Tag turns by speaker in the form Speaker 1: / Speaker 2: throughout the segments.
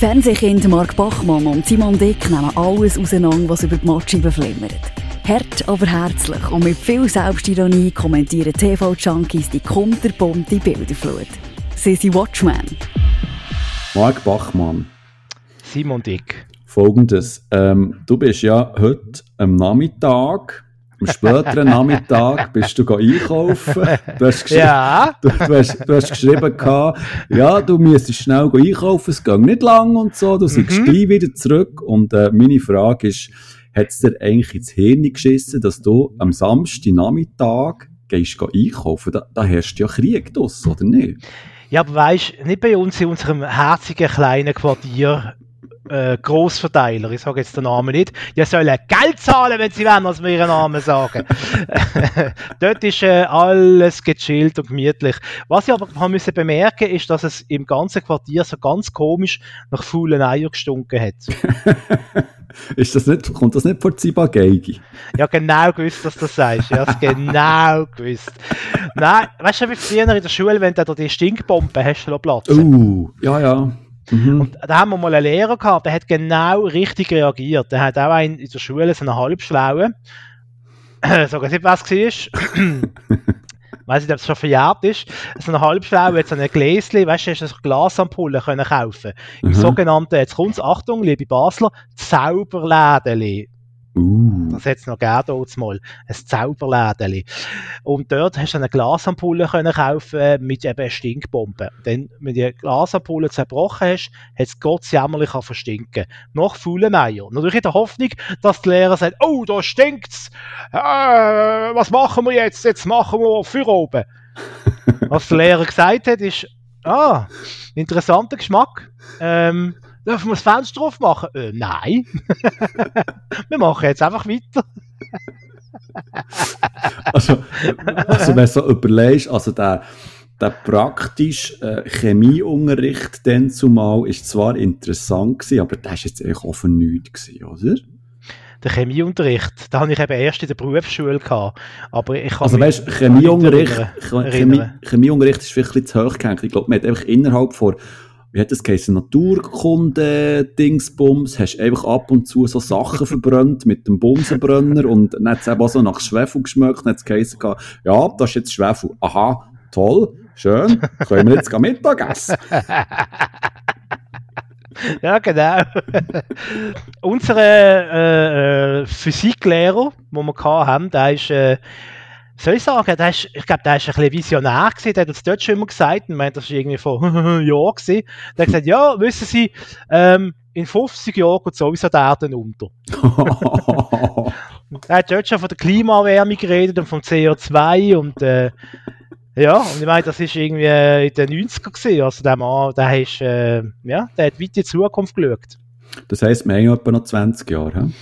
Speaker 1: Fernsehkind Mark Bachmann und Simon Dick nehmen alles auseinander, was über die Matscheibe flimmert. Hart, aber herzlich und mit viel Selbstironie kommentieren TV-Junkies die kunterbunte Bilderflut. Sie sind Watchmen.
Speaker 2: Mark Bachmann.
Speaker 3: Simon Dick.
Speaker 2: Folgendes. Ähm, du bist ja heute am Nachmittag, am späteren Nachmittag, bist du einkaufen. Du hast geschrieben,
Speaker 3: Ja.
Speaker 2: du, du, hast, du hast geschrieben gehabt, ja, du müsstest schnell einkaufen, es geht nicht lang und so, du
Speaker 3: Mhm.
Speaker 2: gleich wieder zurück. Und äh, meine Frage ist, hat es dir eigentlich ins Hirn geschissen, dass du am Samstag Nachmittag gehst go einkaufen? Da, da herrscht ja Krieg draus, oder nicht?
Speaker 3: Ja, aber weisst, nicht bei uns in unserem herzigen kleinen Quartier äh, Grossverteiler, ich sage jetzt den Namen nicht, die sollen Geld zahlen, wenn sie wollen, dass wir ihren Namen sagen. Dort ist äh, alles gechillt und gemütlich. Was ich aber haben müssen bemerken, ist, dass es im ganzen Quartier so ganz komisch nach faulen Eier gestunken hat.
Speaker 2: Ist das nicht, kommt das nicht vor Ziba Geigi?
Speaker 3: Ja, genau gewusst, dass du das sagst. Ja, genau gewusst. Nein, weißt du, wie früher in der Schule, wenn du da die Stinkbomben hast, du Platz.
Speaker 2: Uh, ja, ja. Mhm.
Speaker 3: Und da haben wir mal einen Lehrer gehabt, der hat genau richtig reagiert. Der hat auch einen in der Schule so einen halbschlauen, sag ich nicht, was war. Weiß nicht, ob es schon verjährt ist. So ein halbschlau, jetzt so ein Gläschen, weißt du, hast du so Glasampullen können kaufen. Im
Speaker 2: Mhm.
Speaker 3: sogenannten, jetzt kommt's, Achtung, liebe Basler, Zauberlädeli.
Speaker 2: Uh.
Speaker 3: Das hat es noch gegeben, dort mal. Ein Zauberlädeli. Und dort hast du eine Glasampulle können kaufen mit eben Stinkbomben. Dann, wenn du die Glasampulle zerbrochen hast, hat es Gott jämmerlich an verstinken. Nach faulen Eier. Natürlich in der Hoffnung, dass der Lehrer sagt, oh, da stinkt's. Äh, was machen wir jetzt? Jetzt machen wir für oben. was der Lehrer gesagt hat, ist, ah, interessanter Geschmack. Ähm, dürfen wir das Fenster aufmachen? Äh, nein. wir machen jetzt einfach weiter.
Speaker 2: Also, also wenn du so überlegst, also der, der praktische äh, Chemieunterricht dann zumal ist zwar interessant gewesen, aber der ist jetzt eigentlich auch für nichts gewesen, oder?
Speaker 3: Der Chemieunterricht, da habe ich eben erst in der Berufsschule gehabt. Aber ich kann
Speaker 2: Also weißt, Chemieunterricht. Chemie, Chemieunterricht ist vielleicht ein bisschen zu hoch gehängt. Ich glaube, man hat einfach innerhalb von, wie hat das geheißen, Naturkunde, Dingsbums, hast einfach ab und zu so Sachen verbrannt mit dem Bunsenbrenner und dann hat es eben auch so nach Schwefel geschmeckt, dann hat es geheißen, ja, das ist jetzt Schwefel. Aha, toll, schön, können wir jetzt Mittag essen?
Speaker 3: Ja, genau. Unser äh, äh, Physiklehrer, den wir haben, der ist, äh, soll ich sagen, der ist, ich glaube, der ist ein bisschen visionär gewesen, der hat uns dort schon immer gesagt, und meint, das war irgendwie vor Jahren gewesen. Der hat gesagt, ja, wissen Sie, ähm, in 50 Jahren geht sowieso die Erde unter. Er hat dort schon von der Klimaerwärmung geredet und vom CO2 und äh, ja, und ich meine, das ist irgendwie in den 90er gewesen. Also der Mann, der ist, äh, ja, der hat weit in die Zukunft geschaut.
Speaker 2: das heisst, wir haben etwa noch 20 Jahre. He?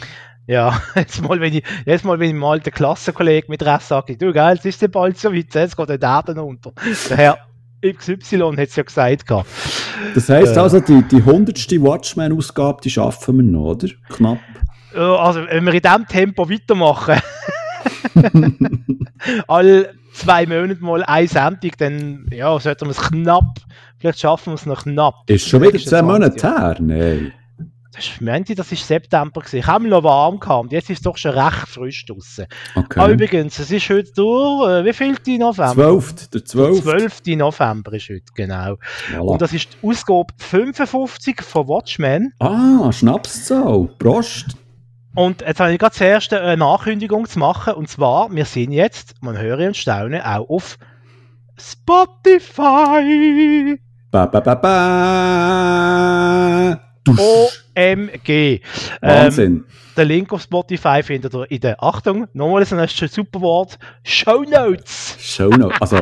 Speaker 3: Ja, jetzt mal, wenn ich, jetzt mal, wenn ich mal den Klassenkollegen mit Rest sage, du, geil, jetzt ist der bald so weit, jetzt geht der Daten unter. Der Herr XY hat es ja gesagt gehabt.
Speaker 2: Das heisst
Speaker 3: Äh.
Speaker 2: also, die, die 100. Watchmen-Ausgabe, die schaffen wir noch, oder? Knapp.
Speaker 3: Ja, Also, wenn wir in diesem Tempo weitermachen, alle zwei Monate mal eine Sendung, dann, ja, sollten wir es knapp, vielleicht schaffen wir es noch knapp.
Speaker 2: Ist schon wieder 10 Monate
Speaker 3: 20 Jahre.
Speaker 2: her? Nein.
Speaker 3: Ist, meinte ich, das ist September gewesen. Ich habe noch warm gehabt jetzt ist es doch schon recht frisch draussen.
Speaker 2: Okay.
Speaker 3: Ah, übrigens, es ist heute durch, äh, wie viel die November?
Speaker 2: 12. Der 12.
Speaker 3: 12. November ist heute, genau.
Speaker 2: Voilà.
Speaker 3: Und das ist die Ausgabe 55 von Watchmen.
Speaker 2: Ah, Schnapszahl. Prost.
Speaker 3: Und jetzt habe ich gerade zuerst eine Ankündigung zu machen. Und zwar, wir sind jetzt, man höre und staune, auch auf Spotify.
Speaker 2: Ba, ba, ba, ba.
Speaker 3: OMG. Ähm,
Speaker 2: Wahnsinn.
Speaker 3: den Link auf Spotify findet ihr in der, Achtung, nochmal ein super Wort, Show Notes.
Speaker 2: Show noch. Also,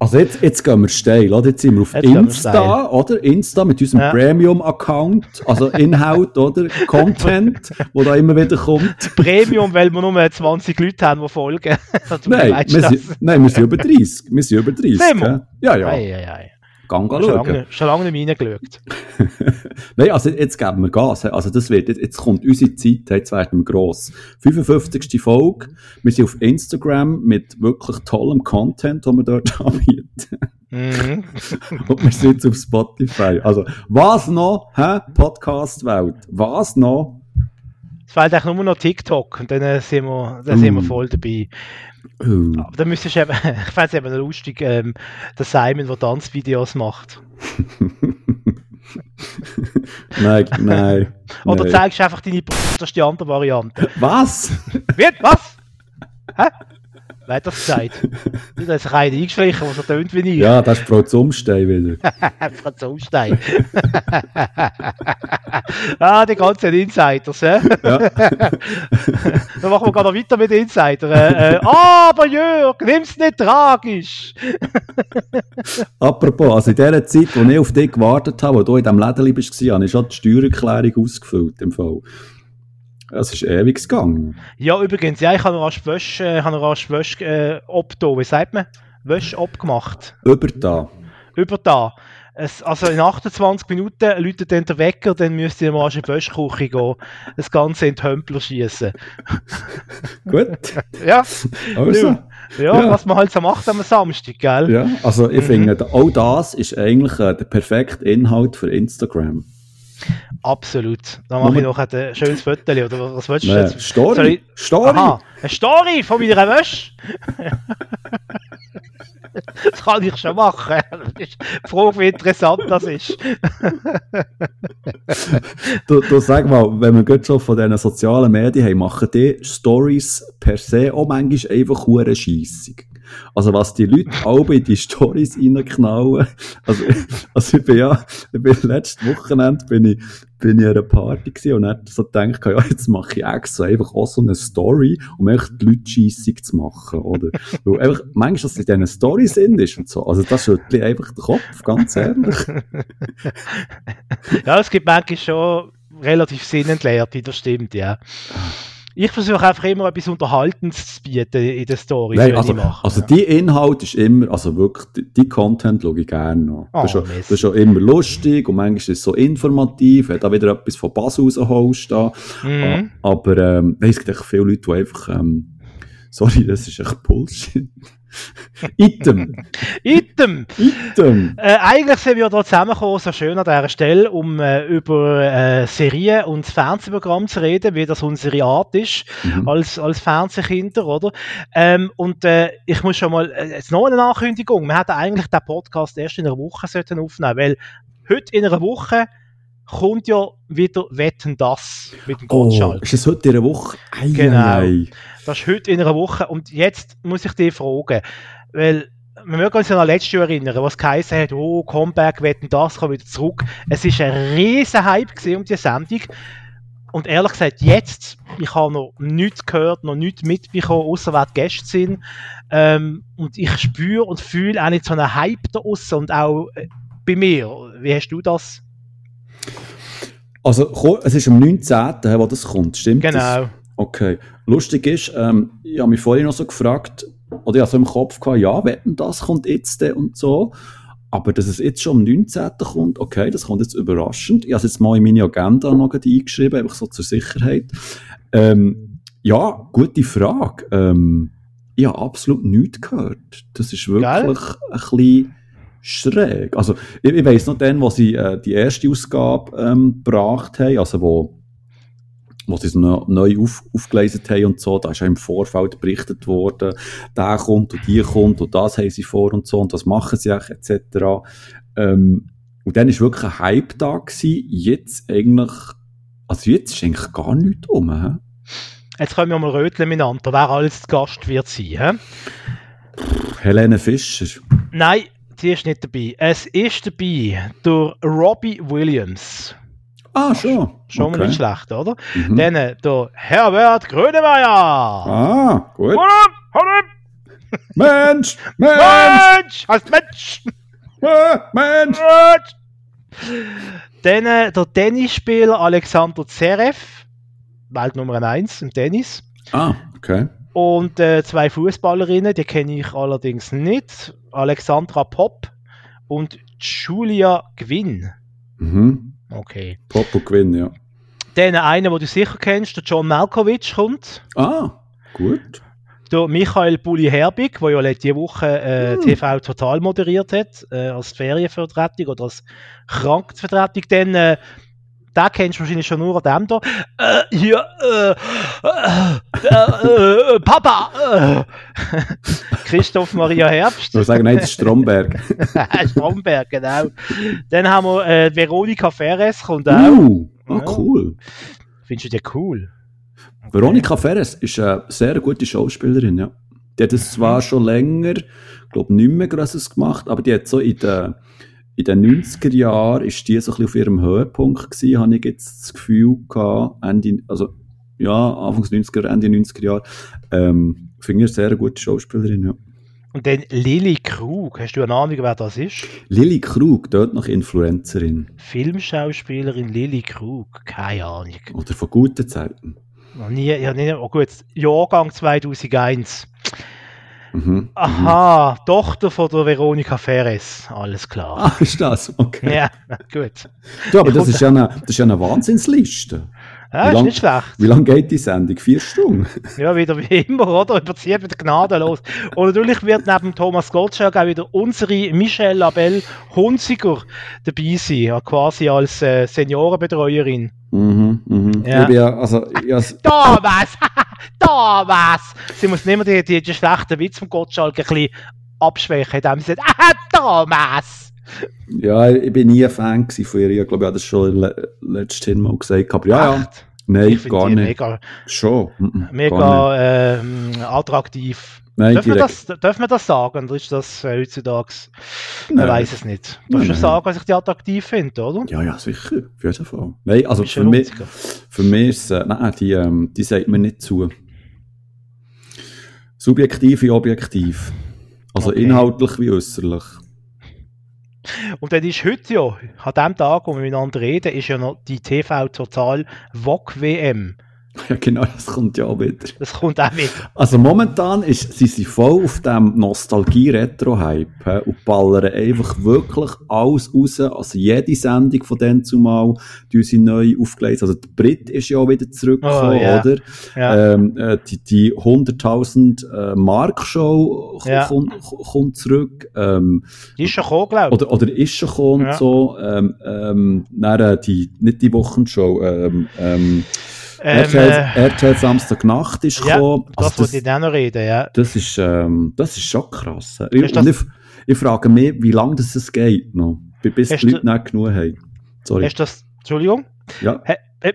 Speaker 2: also jetzt, jetzt gehen wir steil, oder? Jetzt sind wir auf
Speaker 3: Jetzt wir
Speaker 2: Insta,
Speaker 3: steil.
Speaker 2: oder? Insta mit unserem
Speaker 3: Ja.
Speaker 2: Premium-Account, also Inhalt, oder? Content, wo da immer wieder kommt.
Speaker 3: Premium, weil wir nur 20 Leute haben, die folgen.
Speaker 2: Nein, wir sind, nein, wir sind über 30. Wir sind über 30.
Speaker 3: Sind wir?
Speaker 2: Ja, ja.
Speaker 3: Ei, ei, ei.
Speaker 2: Gang
Speaker 3: Schon lange, schon lange nicht reingeschaut.
Speaker 2: Nein, also jetzt geben wir Gas. Also das wird, jetzt, kommt unsere Zeit, jetzt werden wir gross. 55. Folge. Wir sind auf Instagram mit wirklich tollem Content, den wir dort anbieten.
Speaker 3: Mhm.
Speaker 2: Und wir sind jetzt auf Spotify. Also, was noch? Hä? Podcast-Welt. Was noch?
Speaker 3: Es fehlt eigentlich nur noch TikTok und dann äh, sind wir, dann sind wir
Speaker 2: Mm.
Speaker 3: voll dabei.
Speaker 2: Uh,
Speaker 3: Aber dann müsstest du eben, ich fände es eben lustig, ähm, der Simon, der Tanzvideos macht.
Speaker 2: nein, nein.
Speaker 3: Oder
Speaker 2: nein.
Speaker 3: zeigst du einfach deine Brust, das ist die andere Variante.
Speaker 2: Was?
Speaker 3: Wie? Was? Hä? Wer hat das gesagt? Da hat sich einer eingeschlichen, der so tönt wie ich.
Speaker 2: Ja, das ist Frau Zumstein wieder.
Speaker 3: Franz Umstein. ah, die ganzen Insiders, hä?
Speaker 2: Ja.
Speaker 3: Dann machen wir gerade noch weiter mit Insider. Äh, äh, aber Jörg, nimm's nicht tragisch.
Speaker 2: Apropos, also in der Zeit, wo ich auf dich gewartet habe, wo du in diesem Läden warst, habe ich schon die Steuererklärung ausgefüllt. Im Fall. Es ist ewig gegangen.
Speaker 3: Ja, übrigens, ja, ich habe noch rasch Wäsche, äh, habe rasch Wäsche, äh, obdo, wie sagt man? Wäsche abgemacht.
Speaker 2: Über da.
Speaker 3: Über da. Es, also in 28 Minuten läutet dann der Wecker, dann müsst ihr mal in die Wäschküche gehen, das Ganze in die Hömpler schießen.
Speaker 2: Gut.
Speaker 3: Ja,
Speaker 2: Also.
Speaker 3: ja,
Speaker 2: Ja.
Speaker 3: was man halt so macht am Samstag, gell?
Speaker 2: Ja, also ich
Speaker 3: Mhm.
Speaker 2: finde, auch das ist eigentlich äh, der perfekte Inhalt für Instagram.
Speaker 3: Absolut. Dann mache ich noch ein schönes Foto, oder was willst du jetzt?
Speaker 2: Story.
Speaker 3: ich-
Speaker 2: Story.
Speaker 3: Aha, eine Story von meiner Wäsche. das kann ich schon machen. Die Frage, wie interessant das ist.
Speaker 2: Du, du sag mal, wenn wir gerade schon von diesen sozialen Medien haben, machen die Stories per se auch manchmal einfach hure scheissig. Also was die Leute alle in die Stories reinknallen. Also, also ich bin ja, ich bin letztes Wochenende bin ich, bin ich an einer Party gewesen und dann so gedacht, ja, jetzt mache ich extra einfach auch so eine Story, um echt die Leute scheissig zu machen, oder? Weil einfach, manchmal, dass in diesen Stories sind ist und so. Also das schüttelt einfach den Kopf, ganz ehrlich.
Speaker 3: Ja, es gibt manchmal schon relativ sinnentleerte, das stimmt, ja. Ich versuche einfach immer etwas Unterhaltendes zu bieten in den Stories,
Speaker 2: Nein, also,
Speaker 3: ich mache.
Speaker 2: also die Inhalt ist immer, also wirklich, die, Content schaue ich gerne noch.
Speaker 3: Oh,
Speaker 2: das, ist schon,
Speaker 3: Mist.
Speaker 2: das ist schon immer lustig und manchmal ist es so informativ, wenn da wieder etwas von Bass rausholst. Da.
Speaker 3: Mhm.
Speaker 2: Ah, Aber ähm, es gibt echt viele Leute, die einfach, ähm, sorry, das ist echt Bullshit. Item,
Speaker 3: Item!
Speaker 2: Item.
Speaker 3: Äh, eigentlich sind wir hier zusammengekommen, so schön an dieser Stelle, um äh, über äh, Serien und Fernsehprogramme zu reden, wie das unsere Art ist,
Speaker 2: Mhm.
Speaker 3: als, als Fernsehkinder, oder? Ähm, und äh, ich muss schon mal, äh, jetzt noch eine Ankündigung, wir hätten eigentlich den Podcast erst in einer Woche sollten aufnehmen, weil heute in einer Woche kommt ja wieder Wetten, das mit dem
Speaker 2: Oh,
Speaker 3: Gottschalk.
Speaker 2: ist es heute in einer Woche? Ei,
Speaker 3: Genau.
Speaker 2: ei.
Speaker 3: Das ist heute in einer Woche. Und jetzt muss ich dich fragen, weil wir mögen uns ja noch letztes Jahr erinnern, was geheißen hat, oh, Comeback, wetten das, kommt wieder zurück. Es ist ein riesen Hype um die Sendung. Und ehrlich gesagt, jetzt, ich habe noch nichts gehört, noch nichts mitbekommen, außer wer die Gäste sind. Ähm, und ich spüre und fühle auch nicht so einen Hype da aussen und auch äh, bei mir. Wie hast du das?
Speaker 2: Also, es ist am 19., wo das kommt, stimmt das?
Speaker 3: Genau.
Speaker 2: Okay. Lustig ist, ähm, ich habe mich vorhin noch so gefragt, oder ich habe so im Kopf gehabt, ja, wetten, das kommt jetzt und so. Aber dass es jetzt schon am 19. kommt, okay, das kommt jetzt überraschend. Ich habe es jetzt mal in meine Agenda noch eingeschrieben, einfach so zur Sicherheit. Ähm, ja, gute Frage. Ähm, ich habe absolut nichts gehört. Das ist wirklich
Speaker 3: Gell?
Speaker 2: ein bisschen schräg. Also, ich, ich weiss noch dann, wo sie äh, die erste Ausgabe ähm, gebracht haben, also wo wo sie es noch neu auf, aufgelesen haben und so, da ist ja im Vorfeld berichtet worden, der kommt und die kommt und das haben sie vor und so und das machen sie auch etc. Ähm, und dann ist wirklich ein Hype da gewesen, jetzt eigentlich, also jetzt ist eigentlich gar nichts um, hä?
Speaker 3: Jetzt können wir mal röteln miteinander, wer alles Gast wird sein. He?
Speaker 2: Helene Fischer.
Speaker 3: Nein, sie ist nicht dabei. Es ist dabei der Robbie Williams.
Speaker 2: Ah, schon.
Speaker 3: Schon mal
Speaker 2: Okay.
Speaker 3: nicht schlecht, oder?
Speaker 2: Mhm.
Speaker 3: Dann äh, der Herbert Grönemeyer.
Speaker 2: Ah, gut. Mensch! Mensch!
Speaker 3: Mensch! Heißt Mensch!
Speaker 2: Mensch!
Speaker 3: Mensch! Dann äh, der Tennisspieler Alexander Zverev, Welt Nummer 1 im Tennis.
Speaker 2: Ah, okay.
Speaker 3: Und äh, zwei Fußballerinnen, die kenne ich allerdings nicht. Alexandra Popp und Julia Gwynn.
Speaker 2: Mhm.
Speaker 3: Okay.
Speaker 2: Popo Gewinn, ja.
Speaker 3: Dann einer, den du sicher kennst, der John Malkovich kommt.
Speaker 2: Ah, gut.
Speaker 3: der Michael Bulli-Herbig, der ja letzte Woche äh,
Speaker 2: Hm.
Speaker 3: TV Total moderiert hat, äh, als Ferienvertretung oder als Krankvertretung. Dann, äh, den kennst du wahrscheinlich schon nur dem da. Äh, hier, äh, äh, äh, äh, Papa! Äh. Christoph Maria Herbst.
Speaker 2: Ich würde sagen, nein, das ist Stromberg.
Speaker 3: Stromberg, genau. Dann haben wir Veronika Ferres, kommt auch.
Speaker 2: Uh,
Speaker 3: Ja.
Speaker 2: cool.
Speaker 3: Findest du die cool?
Speaker 2: Veronika Ferres ist eine sehr gute Schauspielerin, ja. Die hat es zwar schon länger, glaube nicht mehr Grosses gemacht, aber die hat so in den, in den 90er Jahren ist die so ein bisschen auf ihrem Höhepunkt gewesen, habe ich jetzt das Gefühl gehabt, Ende, also, ja, Anfangs 90er, Ende 90er Jahre. Ähm, finde ich eine sehr gute Schauspielerin, ja.
Speaker 3: Und dann Lilly Krug. Hast du eine Ahnung, wer das ist?
Speaker 2: Lilly Krug, dort noch Influencerin.
Speaker 3: Filmschauspielerin Lilly Krug. Keine Ahnung.
Speaker 2: Oder von guten Zeiten.
Speaker 3: Noch nie, ja, nie, oh gut, Jahrgang 2001.
Speaker 2: Mhm.
Speaker 3: Aha, Tochter von der Veronika Ferres. Alles klar.
Speaker 2: Ah, ist das? Okay.
Speaker 3: Ja, gut.
Speaker 2: Du, aber das ist ja eine, das ist ja eine Wahnsinnsliste.
Speaker 3: Ja, ist
Speaker 2: lang-
Speaker 3: nicht schlecht.
Speaker 2: Wie lange geht die Sendung? Vier Stunden?
Speaker 3: Ja, wieder wie immer, oder? Überzieht wieder gnadenlos. Und natürlich wird neben Thomas Gottschalk auch wieder unsere Michelle Labelle Hunziger dabei sein, ja, quasi als äh, Seniorenbetreuerin.
Speaker 2: Mhm, mhm.
Speaker 3: Ja.
Speaker 2: Ich ja, also, s-
Speaker 3: Thomas! Thomas! Sie muss nicht mehr die, die, die schlechten Witze vom Gottschalk ein bisschen abschwächen, indem sie sagt, ah, Thomas!
Speaker 2: Ja, ich bin nie ein Fan von ihr. Ich glaube, ich habe das schon le letztes Mal gesagt. Aber ja, ja. Nein,
Speaker 3: ich
Speaker 2: gar nicht.
Speaker 3: mega,
Speaker 2: Schon.
Speaker 3: Mega ähm, attraktiv.
Speaker 2: Nein,
Speaker 3: Dürfen wir, das, dürfen wir das sagen? Oder ist das äh, heutzutage? Man
Speaker 2: Nein.
Speaker 3: weiß es nicht. Du
Speaker 2: nein.
Speaker 3: sagen, was ich die attraktiv finde, oder?
Speaker 2: Ja, ja, sicher. Auf jeden Fall. Nein, also für mich, für mich ist es, äh, nein, die, ähm, die sagt mir nicht zu. Subjektiv wie objektiv. Also
Speaker 3: Okay.
Speaker 2: inhaltlich wie äußerlich.
Speaker 3: Und dann ist heute ja, an dem Tag, wo wir miteinander reden, ist ja noch die TV Total VOG WM.
Speaker 2: Ja, genau, das kommt ja auch wieder.
Speaker 3: Das kommt auch mit.
Speaker 2: Also momentan ist, sind sie voll auf dem Nostalgie-Retro-Hype und ballern einfach wirklich alles raus. Also jede Sendung von denen zumal, die sie neu aufgelegt Also der Brit ist ja auch wieder zurückgekommen,
Speaker 3: Oh, ja.
Speaker 2: oder?
Speaker 3: Ja.
Speaker 2: Ähm, äh, die, die 100.000 äh, Mark-Show
Speaker 3: Ja.
Speaker 2: kommt, kommt zurück. Ähm,
Speaker 3: Die ist schon gekommen, glaube ich.
Speaker 2: oder, oder ist schon gekommen
Speaker 3: Ja.
Speaker 2: und so. Ähm, ähm, dann, äh, die, nicht die Wochenshow, ähm, ähm,
Speaker 3: Ähm,
Speaker 2: RTL,
Speaker 3: äh,
Speaker 2: RTL Samstagnacht ist
Speaker 3: ja,
Speaker 2: gekommen.
Speaker 3: das
Speaker 2: Also
Speaker 3: wollte ich auch noch reden, ja.
Speaker 2: das ist, ähm, das ist schon krass. Ich,
Speaker 3: das-
Speaker 2: ich, ich frage mich, wie lange das es geht noch, bi- bis die Leute nicht genug haben. Sorry.
Speaker 3: Hast du das, Entschuldigung?
Speaker 2: Ja.
Speaker 3: Äh, äh,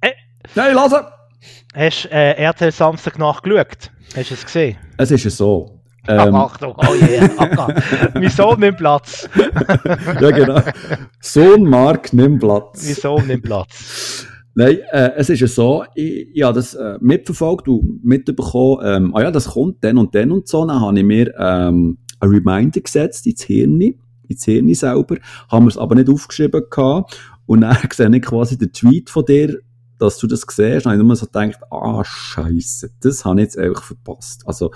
Speaker 3: äh,
Speaker 2: Nein, lass
Speaker 3: Hast du äh, RTL Samstag nachgeschaut? Hast du es gesehen?
Speaker 2: Es ist ja so.
Speaker 3: Ach,
Speaker 2: Ähm,
Speaker 3: Achtung, oh yeah, Acker. Mein Sohn nimmt Platz.
Speaker 2: ja, genau. Sohn Mark, nimm
Speaker 3: Mein
Speaker 2: Platz.
Speaker 3: Sohn nimmt Platz.
Speaker 2: Nein, äh, es ist ja so, ich, ich habe das äh, mitverfolgt und mitbekommen, ähm, ah ja, das kommt dann und dann und so, dann habe ich mir ähm, ein Reminder gesetzt ins Hirn, ins Hirn selber, haben wir es aber nicht aufgeschrieben gehabt. Und dann sehe ich quasi den Tweet von dir, dass du das siehst, und ich habe nur so gedacht, ah, scheiße, das habe ich jetzt einfach verpasst. Also,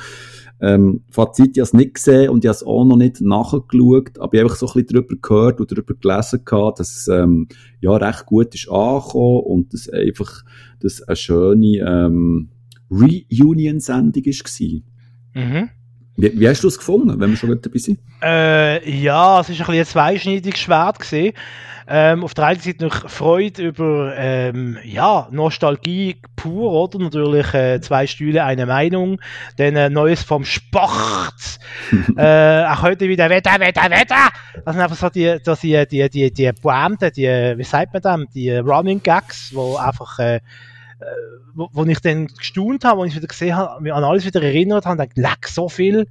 Speaker 2: ähm, Fazit, ich habe es nicht gesehen und ich habe es auch noch nicht nachgeschaut, aber ich habe einfach so ein bisschen darüber gehört und darüber gelesen gehabt, dass es, ähm, ja, recht gut ist angekommen und dass einfach, das eine schöne, ähm, Reunion-Sendung war.
Speaker 3: Mhm.
Speaker 2: Wie, wie hast du es gefunden, wenn wir schon dabei sind?
Speaker 3: Äh, ja, es ist ein bisschen ein zweischneidiges Schwert gesehen. Ähm, auf der einen Seite noch Freude über ähm, ja, Nostalgie pur, oder? Natürlich äh, zwei Stühle, eine Meinung. Dann äh, Neues vom Sport. äh, auch heute wieder Wetter, Wetter, Wetter. Das sind einfach so die, dass die, die, die, die Pointe, die, wie sagt man dem, die Running Gags, wo einfach, äh, äh, wo, wo ich dann gestaunt habe, wo ich wieder gesehen habe, mich an alles wieder erinnert habe, und dachte, leck, so viel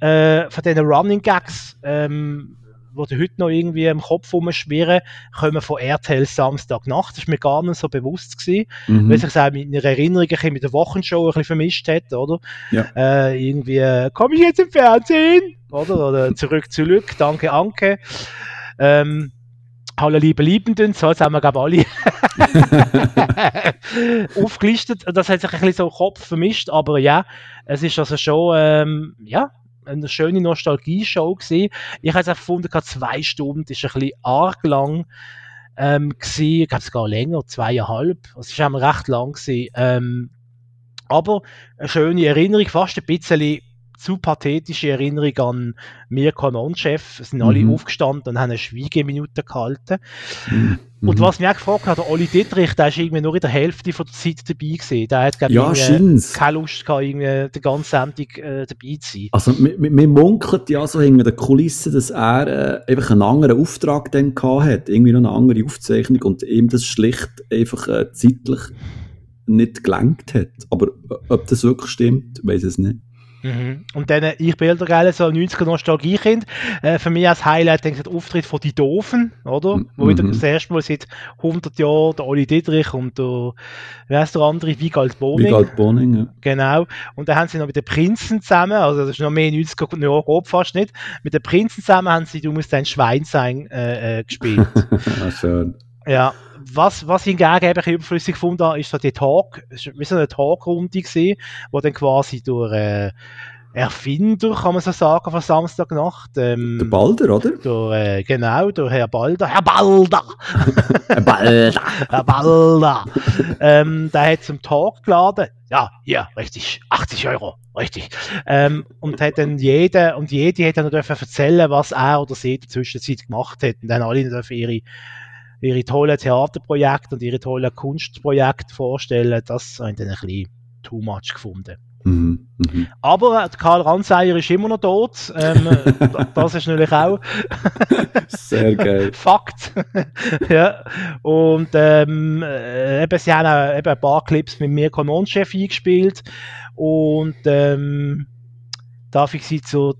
Speaker 3: äh, von diesen Running Gags, ähm, die heute noch irgendwie im Kopf rumschwirren, kommen von RTL Samstagnacht. Das war mir gar nicht so bewusst gewesen,
Speaker 2: Mhm.
Speaker 3: weil sich das auch mit einer Erinnerung ein mit der Wochenshow ein bisschen vermischt hat, oder?
Speaker 2: Ja.
Speaker 3: Äh, irgendwie, äh, komme ich jetzt im Fernsehen? Oder? Oder zurück, zurück, danke, Anke. Ähm, Hallo liebe Liebenden, so haben wir glaube alle aufgelistet. Das hat sich ein bisschen so im Kopf vermischt, aber ja, es ist also schon, ähm, ja, eine schöne Nostalgie-Show gewesen. Ich habe es gefunden, zwei Stunden ist ein bisschen arg lang ähm, gewesen. Ich glaube sogar länger, zweieinhalb. Es auch recht lang gewesen. Ähm, Aber eine schöne Erinnerung, fast ein bisschen zu pathetische Erinnerung an Mirko Non-Chef. Es sind alle
Speaker 2: Mhm.
Speaker 3: aufgestanden und haben eine Schweigeminute gehalten.
Speaker 2: Mhm.
Speaker 3: Und was mich auch gefragt hat, der Oli Dittrich, der ist irgendwie nur in der Hälfte von der Zeit dabei gewesen. Der hat, glaube
Speaker 2: Ja,
Speaker 3: ich, keine Lust gehabt, irgendwie die ganze Sendung äh, dabei zu sein.
Speaker 2: Also, wir, munkelt ja so hinter den Kulissen, dass er äh, einfach einen anderen Auftrag dann gehabt hat. Irgendwie noch eine andere Aufzeichnung und ihm das schlicht einfach äh, zeitlich nicht gelenkt hat. Aber äh, ob das wirklich stimmt, weiß es nicht.
Speaker 3: Mhm. Und dann, äh, ich bin geil, so ein 90er Nostalgiekind. Äh, für mich als Highlight, denke ich, der Auftritt von Die Doofen, oder?
Speaker 2: Mhm.
Speaker 3: Wo wieder das erste Mal seit 100 Jahren der Oli Dietrich und der, wie heißt der andere, Wiegald Boning.
Speaker 2: Wiegald Boning, ja.
Speaker 3: Genau. Und dann haben sie noch mit den Prinzen zusammen, also das ist noch mehr 90er Jahre, grob fast nicht. Mit den Prinzen zusammen haben sie Du musst ein Schwein sein äh, äh, gespielt.
Speaker 2: ah, schön.
Speaker 3: ja. Was, was ich hingegen eben ein überflüssig gefunden habe, ist so die Talk, wie so eine Talkrunde gewesen, wo dann quasi durch äh, Erfinder, kann man so sagen, von Samstagnacht, ähm,
Speaker 2: Der Balder, oder?
Speaker 3: durch, äh, genau, durch Herr Balder, Herr Balder!
Speaker 2: Der Balder.
Speaker 3: Herr Balder. ähm, der hat zum Talk geladen. Ja, hier, richtig. 80 Euro. Richtig. Ähm, und hat dann jeder und jede hat dann dürfen erzählen, was er oder sie in der Zwischenzeit gemacht hat. Und dann alle dürfen ihre, ihre tollen Theaterprojekte und ihre tollen Kunstprojekte vorstellen. Das habe ich dann ein bisschen too much gefunden.
Speaker 2: Mhm, mhm.
Speaker 3: Aber äh, Karl Ranseier ist immer noch tot. Ähm, das ist natürlich auch
Speaker 2: Sehr geil.
Speaker 3: Fakt. ja. Und ähm, äh, eben, sie haben auch eben ein paar Clips mit Mirko Monchef eingespielt. Und ähm, darf ich sie zu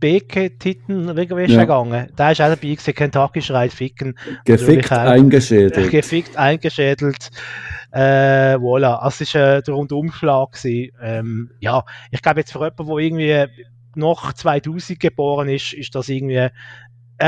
Speaker 3: Wie wie ist
Speaker 2: Ja.
Speaker 3: gegangen? Da ist auch dabei gewesen, Kentucky schreit Ficken.
Speaker 2: Gefickt
Speaker 3: auch.
Speaker 2: eingeschädelt.
Speaker 3: Gefickt, eingeschädelt. Äh, voilà. Also, es war äh, der Rundumschlag. gewesen. Ähm, ja, ich glaube jetzt für jemanden, der irgendwie nach 2000 geboren ist, ist das irgendwie ein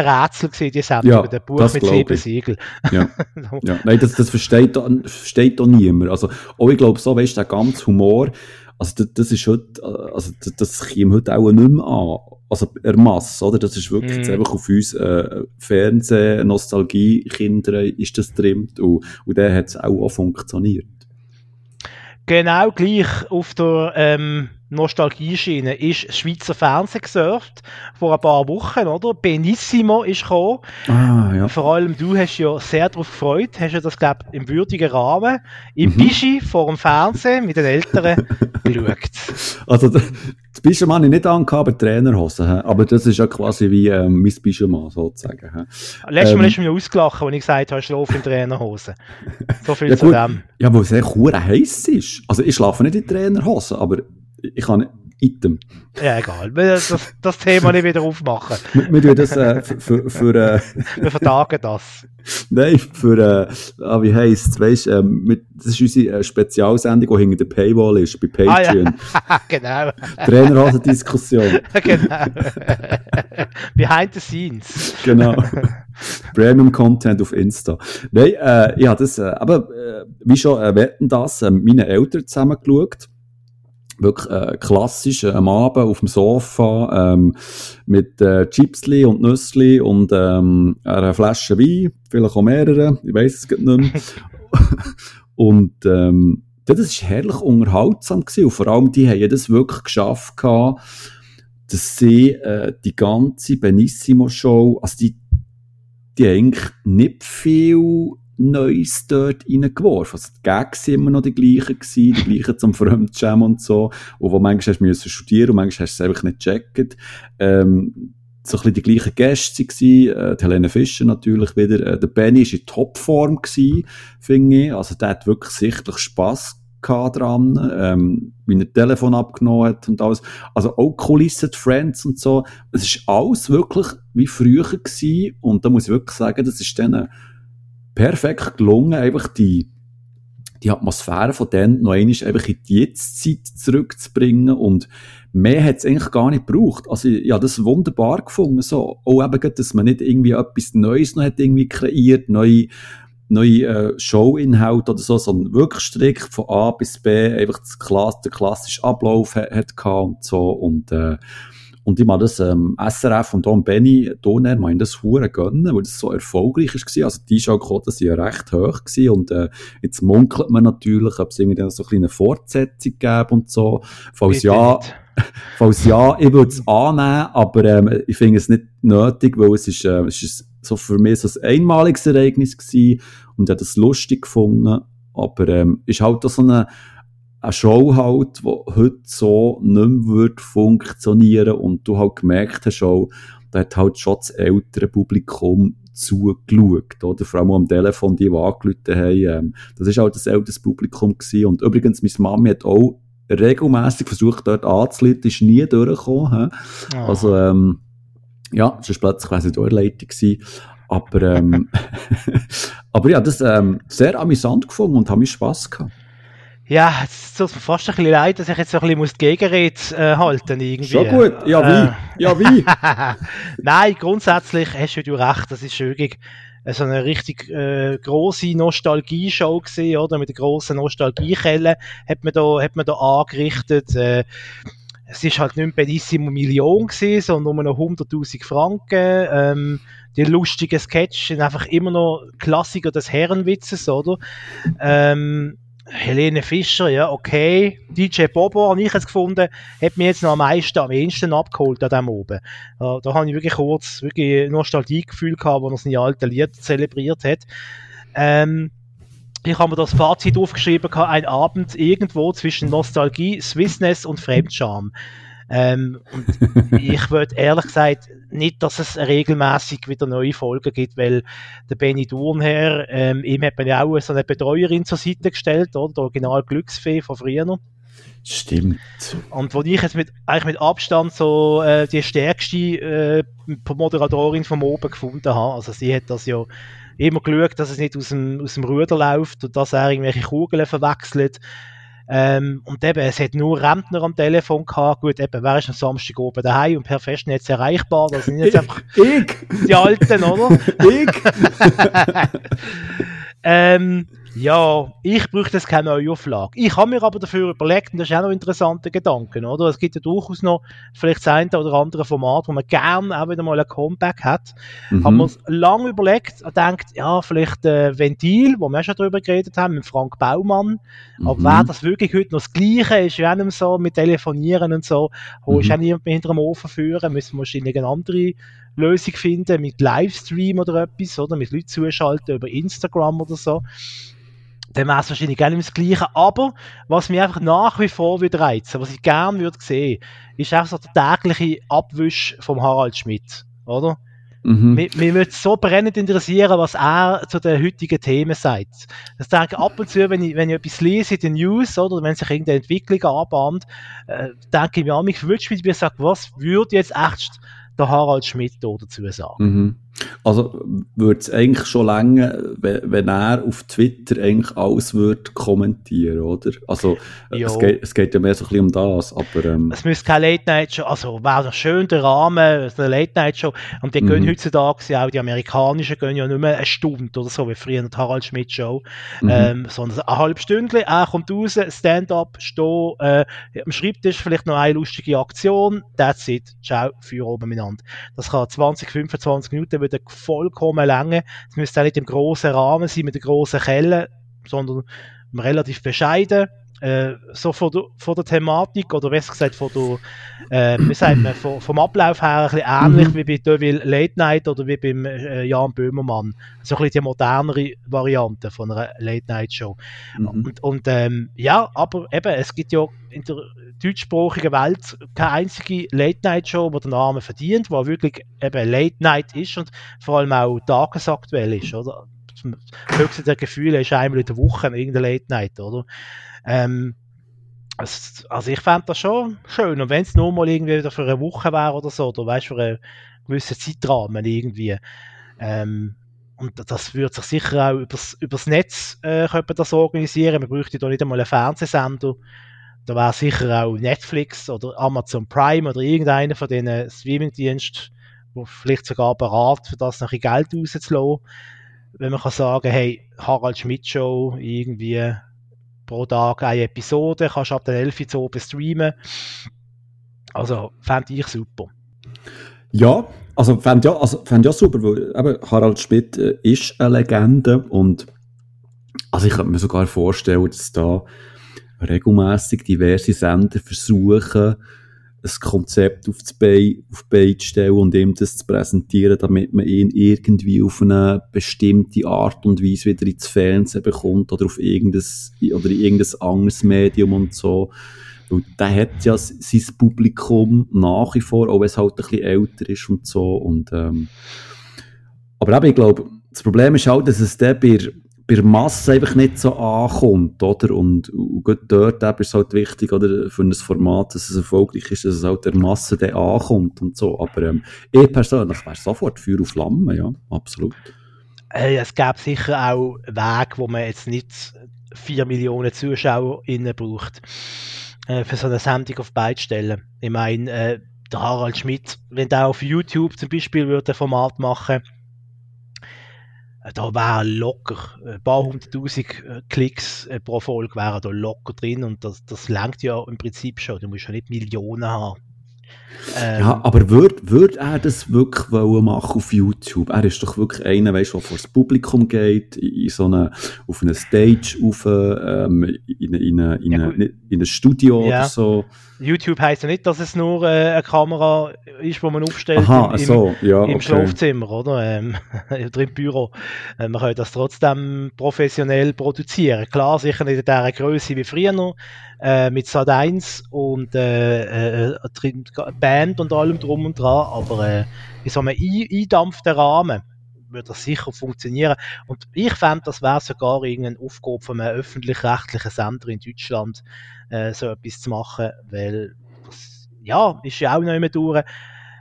Speaker 3: Rätsel gewesen, die Sendung
Speaker 2: Ja,
Speaker 3: dem Buch mit sieben
Speaker 2: ich.
Speaker 3: Siegel.
Speaker 2: Ja. Ja, nein, das, das versteht, doch- versteht doch niemand. Also, auch ich glaube, so, weißt du, der ganze Humor, also, das, das ist heute, äh, also, das, das käme heute auch nicht mehr an. Also, Ermass, oder? Das ist wirklich jetzt
Speaker 3: Mhm.
Speaker 2: einfach auf uns, äh, Fernsehen, Nostalgie, Kinder, ist das trimmt. Und, und der hat es auch, auch funktioniert.
Speaker 3: Genau gleich auf der ähm, Nostalgie-Schiene ist das Schweizer Fernsehen gesurft, vor ein paar Wochen, oder? Benissimo ist gekommen.
Speaker 2: Ah, ja.
Speaker 3: Vor allem du hast ja sehr darauf gefreut, hast ja das, glaube ich, im würdigen Rahmen, im
Speaker 2: Mhm.
Speaker 3: Bischi vor dem Fernsehen mit den Eltern geschaut.
Speaker 2: Also, das Pyjama habe ich nicht angehabt, aber Trainerhosen. Aber das ist ja quasi wie, ähm, mein Pyjama, sozusagen.
Speaker 3: Letztes Mal
Speaker 2: Ähm.
Speaker 3: hast du mich ausgelacht, als ich gesagt habe, schlaf in Trainerhosen. So viel
Speaker 2: Ja,
Speaker 3: zu
Speaker 2: gut.
Speaker 3: dem.
Speaker 2: Ja, weil es hure heiß ist. Also, ich schlafe nicht in Trainerhosen, aber ich kann Item.
Speaker 3: Ja, egal. Wir das, das Thema nicht wieder aufmachen.
Speaker 2: Wir, wir tun das äh, für, für, äh,
Speaker 3: Wir vertagen das.
Speaker 2: nein, für, äh, ah, wie heisst weißt, ähm, das ist unsere äh, Spezialsendung, die hinter der Paywall ist, bei
Speaker 3: Ah, ja.
Speaker 2: Patreon.
Speaker 3: genau.
Speaker 2: Trainerhosen-Diskussion.
Speaker 3: genau. Behind the scenes.
Speaker 2: genau. Premium-Content auf Insta. Nein, äh, ja, das, äh, aber, äh, wie schon, äh, wetten das, äh, meine Eltern zusammen geschaut. Wirklich äh, klassisch, äh, am Abend auf dem Sofa, ähm, mit äh, Chipsli und Nüssli und ähm, einer Flasche Wein, vielleicht auch mehrere, ich weiß es nicht mehr. und ähm, ja, das war herrlich unterhaltsam gewesen. und vor allem, die haben ja das wirklich geschafft gehabt, dass sie äh, die ganze Benissimo-Show, also die, die haben eigentlich nicht viel Neues dort reingeworfen. Also die Gags sind immer noch die gleichen gewesen, die gleichen zum Fremdschämen und so, und wo manchmal hast du studieren und manchmal hast du es einfach nicht gecheckt. Ähm, so ein bisschen die gleichen Gäste gewesen, äh, die Helene Fischer natürlich wieder, äh, der Benny war in Topform finde ich, also der hat wirklich sichtlich Spass gehabt dran, ähm, wie er Telefon abgenommen hat und alles. Also auch Kulissen, Friends und so. Es ist alles wirklich wie früher gewesen. Und da muss ich wirklich sagen, das ist denen perfekt gelungen, einfach die, die Atmosphäre von denen noch einmal einfach in die Jetztzeit zurückzubringen und mehr hat es eigentlich gar nicht gebraucht. Also, ja, das wunderbar gefunden, so. Auch eben, dass man nicht irgendwie etwas Neues noch hat irgendwie kreiert, neue, neue äh, Showinhalte oder so, sondern wirklich strikt von A bis B einfach das Klass, der klassische Ablauf hat, hat gehabt und so und, äh, Und ich mag das ähm, SRF und Don Benny Donner meinen das hure gönnen, weil das so erfolgreich ist Also die Einschaltquoten sind ja recht hoch gewesen und äh, jetzt munkelt man natürlich, ob es irgendwie so eine kleine Fortsetzung gäbe und so. Falls ja, falls ja, ich würde es annehmen, aber ähm, ich finde es nicht nötig, weil es ist, äh, es ist so für mich so ein einmaliges Ereignis gewesen und ich habe das lustig gefunden, aber ähm, ist halt auch so eine eine Show halt, die heute so nicht mehr funktionieren und du halt gemerkt hast auch, da hat halt schon das ältere Publikum zugeschaut, oder? Vor allem am Telefon, die, die angerufen haben, ähm, das ist halt das ältere Publikum gewesen. Und übrigens, meine Mami hat auch regelmäßig versucht, dort anzuleiten, ist nie durchgekommen, he? Oh. Also, ähm, ja, es war plötzlich, weiss ich, Leitung gewesen. Aber, ähm, aber ja, das, ähm, sehr amüsant gefunden und habe mir Spass gehabt.
Speaker 3: Ja, es tut mir fast ein bisschen leid, dass ich jetzt so ein bisschen die Gegenrede äh, halten irgendwie.
Speaker 2: Schon gut, ja wie? Äh, ja wie?
Speaker 3: Nein, grundsätzlich hast du recht, das ist wirklich so eine richtig äh, große Nostalgie-Show gesehen, oder? Mit der großen Nostalgiekelle hat man da, hat man da angerichtet. Äh, es ist halt nicht mehr Benissimo Million gewesen, sondern nur noch 100.000 Franken. Ähm, die lustigen Sketches sind einfach immer noch Klassiker des Herrenwitzes, oder? Ähm, Helene Fischer, ja, okay. DJ Bobo habe ich jetzt gefunden, hat mich jetzt noch am meisten, am ehesten abgeholt an dem oben. Äh, da habe ich wirklich kurz wirklich Nostalgiegefühl gehabt, als er seine alten Lieder zelebriert hat. Ähm, ich habe mir das Fazit aufgeschrieben, ein Abend irgendwo zwischen Nostalgie, Swissness und Fremdscham. Ähm, und ich würde ehrlich gesagt nicht, dass es regelmäßig wieder neue Folgen gibt, weil der Benny Durnherr, ähm, ihm hat man ja auch so eine Betreuerin zur Seite gestellt, oder? Der Original Glücksfee von früher.
Speaker 2: Stimmt.
Speaker 3: Und wo ich jetzt mit, eigentlich mit Abstand so äh, die stärkste äh, Moderatorin vom Oben gefunden habe, also sie hat das ja immer geschaut, dass es nicht aus dem, aus dem Ruder läuft und dass er irgendwelche Kugeln verwechselt. Ähm, und eben, es hat nur Rentner am Telefon gehabt. Gut, eben, wer ist am Samstag oben daheim und per Festnetz erreichbar? Das sind jetzt einfach
Speaker 2: ich.
Speaker 3: die Alten, oder?
Speaker 2: ich.
Speaker 3: ähm, ja, ich bräuchte jetzt keine Neuauflage. Ich habe mir aber dafür überlegt, und das ist auch noch ein interessanter Gedanke, oder? Es gibt ja durchaus noch vielleicht das eine oder andere Format, wo man gerne auch wieder mal ein Comeback hat. Mhm. Haben wir uns lange überlegt und denkt, ja, vielleicht äh, Ventil, wo wir schon darüber geredet haben, mit Frank Baumann. Mhm. Aber wäre das wirklich heute noch das Gleiche? Ist ja nicht so mit Telefonieren und so. Holst mhm. auch niemand mehr hinter dem Ofen führen, müssen wir wahrscheinlich eine andere Lösung finden, mit Livestream oder etwas, oder? Mit Leuten zuschalten über Instagram oder so dann wäre es wahrscheinlich gerne das Gleiche. Aber was mich einfach nach wie vor wieder reizt, was ich gerne würde sehen, ist einfach so der tägliche Abwisch vom Harald Schmidt, oder? Mhm. Mir, mir würde so brennend interessieren, was er zu den heutigen Themen sagt. Das denke ab und zu, wenn ich, wenn ich etwas lese in den News, oder wenn sich irgendeine Entwicklung anbahnt, äh, denke ich mir, ich wünsche mir, ich sage, was würde jetzt echt der Harald Schmidt dazu sagen?
Speaker 2: Mhm. Also würde es eigentlich schon länger, wenn er auf Twitter eigentlich alles würde kommentieren, oder? Also es geht, es geht ja mehr so ein bisschen um das, aber... Ähm,
Speaker 3: es müsste keine Late-Night-Show, also wäre doch schön der Rahmen, eine Late-Night-Show, und die mhm. gehen heutzutage, auch die amerikanischen, gehen ja nicht mehr eine Stunde oder so, wie früher die Harald Schmidt-Show, mhm. ähm, sondern eine halbe Stunde, er kommt raus, Stand-up, stehen, äh, am Schreibtisch vielleicht noch eine lustige Aktion, that's it, ciao, für oben miteinander. Das kann 20, 25 Minuten würde vollkommen lange. Es müsste auch nicht im großen Rahmen sein, mit der großen Kelle, sondern relativ bescheiden. Äh, so von der, von der Thematik oder besser gesagt von der, äh, wie sagt man, vom, vom Ablauf her ein bisschen ähnlich mhm. wie bei Deville Late Night oder wie beim äh, Jan Böhmermann. So ein bisschen die modernere Variante von einer Late Night Show. Mhm. Und, und ähm, ja, aber eben, es gibt ja in der deutschsprachigen Welt keine einzige Late-Night-Show, die den Namen verdient, die wirklich eben Late-Night ist und vor allem auch tagesaktuell ist, oder? Das höchste der Gefühle ist einmal in der Woche irgendeine Late-Night, oder? Ähm, also ich fände das schon schön. Und wenn es nur mal irgendwie für eine Woche wäre oder so, oder weißt für einen gewissen Zeitrahmen irgendwie. Ähm, und das würde sich sicher auch übers, übers Netz äh, könnte das organisieren. Man bräuchte da nicht einmal einen Fernsehsender, da wäre sicher auch Netflix oder Amazon Prime oder irgendeiner von diesen Streamingdiensten, wo vielleicht sogar bereit für das noch ein Geld rauszulassen. Wenn man kann sagen, hey, Harald Schmidt Show, irgendwie pro Tag eine Episode, kannst ab den 11 Uhr oben streamen. Also, fände ich super.
Speaker 2: Ja, also fände ja, also, fänd ja super, weil eben Harald Schmidt äh, ist eine Legende und also ich könnte mir sogar vorstellen, dass da regelmäßig diverse Sender versuchen, ein Konzept auf, das Bein, auf die Beine zu stellen und ihm das zu präsentieren, damit man ihn irgendwie auf eine bestimmte Art und Weise wieder ins Fernsehen bekommt oder auf irgendein, oder in irgendein anderes Medium und so. Weil der hat ja sein Publikum nach wie vor, auch wenn es halt ein bisschen älter ist und so. Und, ähm, aber eben, ich glaube, das Problem ist halt, dass es der bei bei der Masse einfach nicht so ankommt, oder? Und, und gut dort ist es halt wichtig, oder? Für ein Format, dass es erfolgreich ist, dass es halt der Masse dann ankommt und so. Aber, ähm, ich persönlich wäre sofort Feuer und Flamme, ja, absolut.
Speaker 3: Es gäbe sicher auch Wege, wo man jetzt nicht 4 Millionen ZuschauerInnen braucht, äh, für so eine Sendung auf beide Stellen. Ich meine, äh, der Harald Schmidt, wenn der auf YouTube zum Beispiel würde ein Format machen würde, da wären locker ein paar hunderttausend äh, Klicks äh, pro Folge wären da locker drin und das, das langt ja im Prinzip schon. Du musst ja nicht Millionen haben.
Speaker 2: Ähm, ja, aber würde würd er das wirklich wollen machen auf YouTube? Er ist doch wirklich einer, weißt, der vor das Publikum geht, in so eine, auf eine Stage rauf, ähm, in, in, in, in, ja, in, in ein Studio ja. oder so.
Speaker 3: YouTube heisst ja nicht, dass es nur äh, eine Kamera ist, die man aufstellt
Speaker 2: Aha, im, so, ja,
Speaker 3: im okay. Schlafzimmer oder, ähm, oder im Büro. Äh, man kann das trotzdem professionell produzieren. Klar, sicher nicht in dieser Größe wie früher äh, mit Sat 1 und äh, Band und allem drum und dran, aber äh, in so einem eindampften Rahmen würde das sicher funktionieren. Und ich fände, das wäre sogar irgendeine Aufgabe von einem öffentlich-rechtlichen Sender in Deutschland, äh, so etwas zu machen, weil das, ja, ist ja auch noch immer durch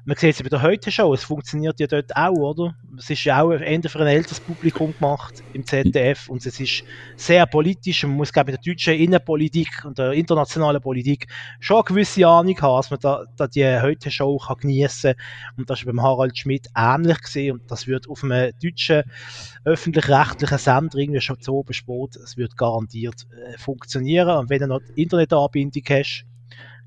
Speaker 3: man sieht es bei der Heute-Show, es funktioniert ja dort auch, oder? Es ist ja auch eher für ein älteres Publikum gemacht im ZDF und es ist sehr politisch. Man muss, glaube ich, in der deutschen Innenpolitik und der internationalen Politik schon eine gewisse Ahnung haben, dass man da, da die Heute-Show kann geniessen kann. Und das ist beim Harald Schmidt ähnlich gesehen und das wird auf einem deutschen öffentlich-rechtlichen Sender irgendwie schon so besprochen, es wird garantiert äh, funktionieren. Und wenn du noch Internetanbindung hast,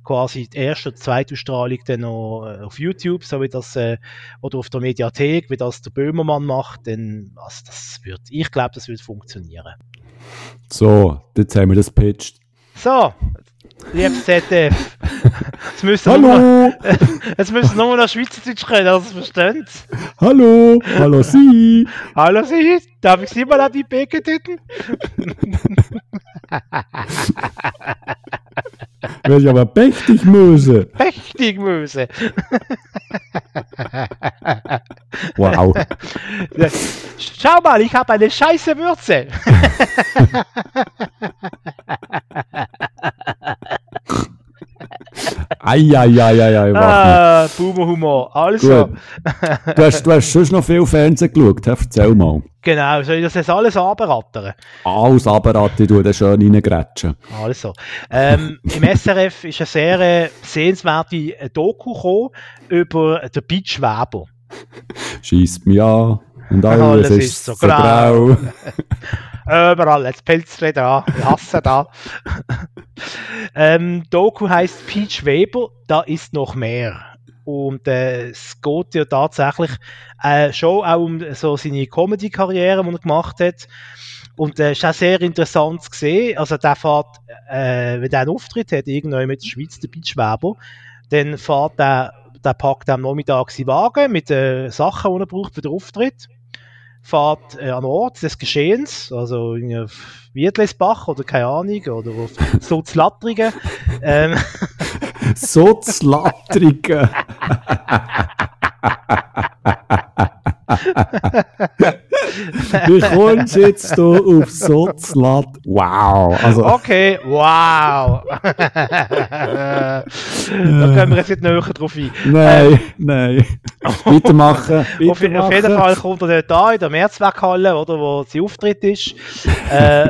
Speaker 3: quasi die erste und zweite Ausstrahlung dann noch äh, auf YouTube, so wie das, äh, oder auf der Mediathek, wie das der Böhmermann macht, dann, also das wird, ich glaube, das wird funktionieren.
Speaker 2: So, jetzt haben wir das pitched.
Speaker 3: So, liebes ZDF. Jetzt müssen
Speaker 2: Hallo!
Speaker 3: Nur, jetzt müssen nur noch Schweizerdeutsch können, das versteht
Speaker 2: Hallo! Hallo Sie!
Speaker 3: Hallo Sie! Darf ich Sie mal an die Beke titten?
Speaker 2: Werde ich aber pechtig Möse.
Speaker 3: Pechtig Möse.
Speaker 2: wow.
Speaker 3: Schau mal, ich habe eine scheiße Würze.
Speaker 2: Eieieiei.
Speaker 3: Ah, Boomer-Humor. Also.
Speaker 2: Du hast, du hast sonst noch viel Fernsehen geschaut, erzähl mal.
Speaker 3: Genau, soll ich das jetzt alles abrattern?
Speaker 2: Alles abrattern, du da schön reingrätschen.
Speaker 3: Also, ähm, im SRF ist eine sehr äh, sehenswerte Doku gekommen über den Beach Weber.
Speaker 2: Schießt mich an und alles, alles ist, so grau. grau.
Speaker 3: Überall, jetzt an. Ich hasse da. ähm, Doku heißt Peach Weber, da ist noch mehr. Und äh, es geht ja tatsächlich äh, schon auch um so seine Comedy-Karriere, die er gemacht hat. Und es äh, ist auch sehr interessant zu sehen. Also, der fährt, äh, wenn er einen Auftritt hat, irgendwann mit der Schweiz, der Beach Weber, dann fährt der, der packt am Nachmittag seinen Wagen mit den äh, Sachen, die er braucht für den Auftritt fahrt äh, an Ort des Geschehens, also in auf Wiedlesbach oder keine Ahnung, oder auf Sozlattrigen. ähm.
Speaker 2: Sozlattrigen! Wie kommst du jetzt hier auf Sotzlat? Wow!
Speaker 3: Also. Okay, wow! da können wir jetzt nicht näher drauf ein.
Speaker 2: Nein, ähm, nein. Weitermachen.
Speaker 3: Weitermachen. Auf, auf, jeden Fall kommt er dort an, in der Mehrzweckhalle, oder, wo sein Auftritt ist. Äh,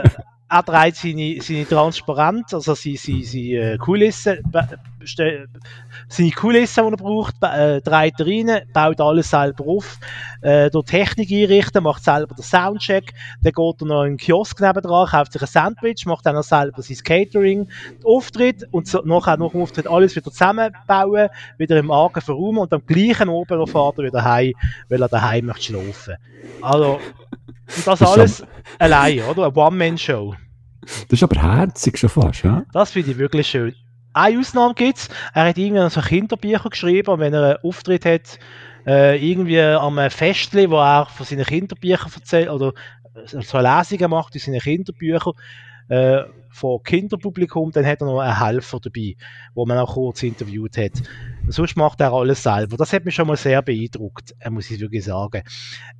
Speaker 3: er trägt seine, seine Transparent, also seine, seine, seine Kulissen seine Kulissen, die er braucht, äh, dreht er rein, baut alles selber auf, äh, durch Technik einrichten, macht selber den Soundcheck, dann geht er noch in den Kiosk nebendran, kauft sich ein Sandwich, macht dann noch selber sein Catering, den Auftritt und so, nachher nach dem Auftritt alles wieder zusammenbauen, wieder im Argen verräumen und am gleichen Oben noch fährt er wieder heim, weil er daheim möchte schlafen. Also, und das, das alles allein, oder? Eine One-Man-Show.
Speaker 2: Das ist aber herzig schon fast, ja?
Speaker 3: Das finde ich wirklich schön. Eine Ausnahme gibt es. Er hat irgendwie so Kinderbücher geschrieben und wenn er einen Auftritt hat, äh, irgendwie am Festli, wo er von seinen Kinderbüchern erzählt oder so Lesungen macht in seinen Kinderbüchern äh, von Kinderpublikum, dann hat er noch einen Helfer dabei, wo man auch kurz interviewt hat. Sonst macht er alles selber. Das hat mich schon mal sehr beeindruckt, äh, muss ich wirklich sagen.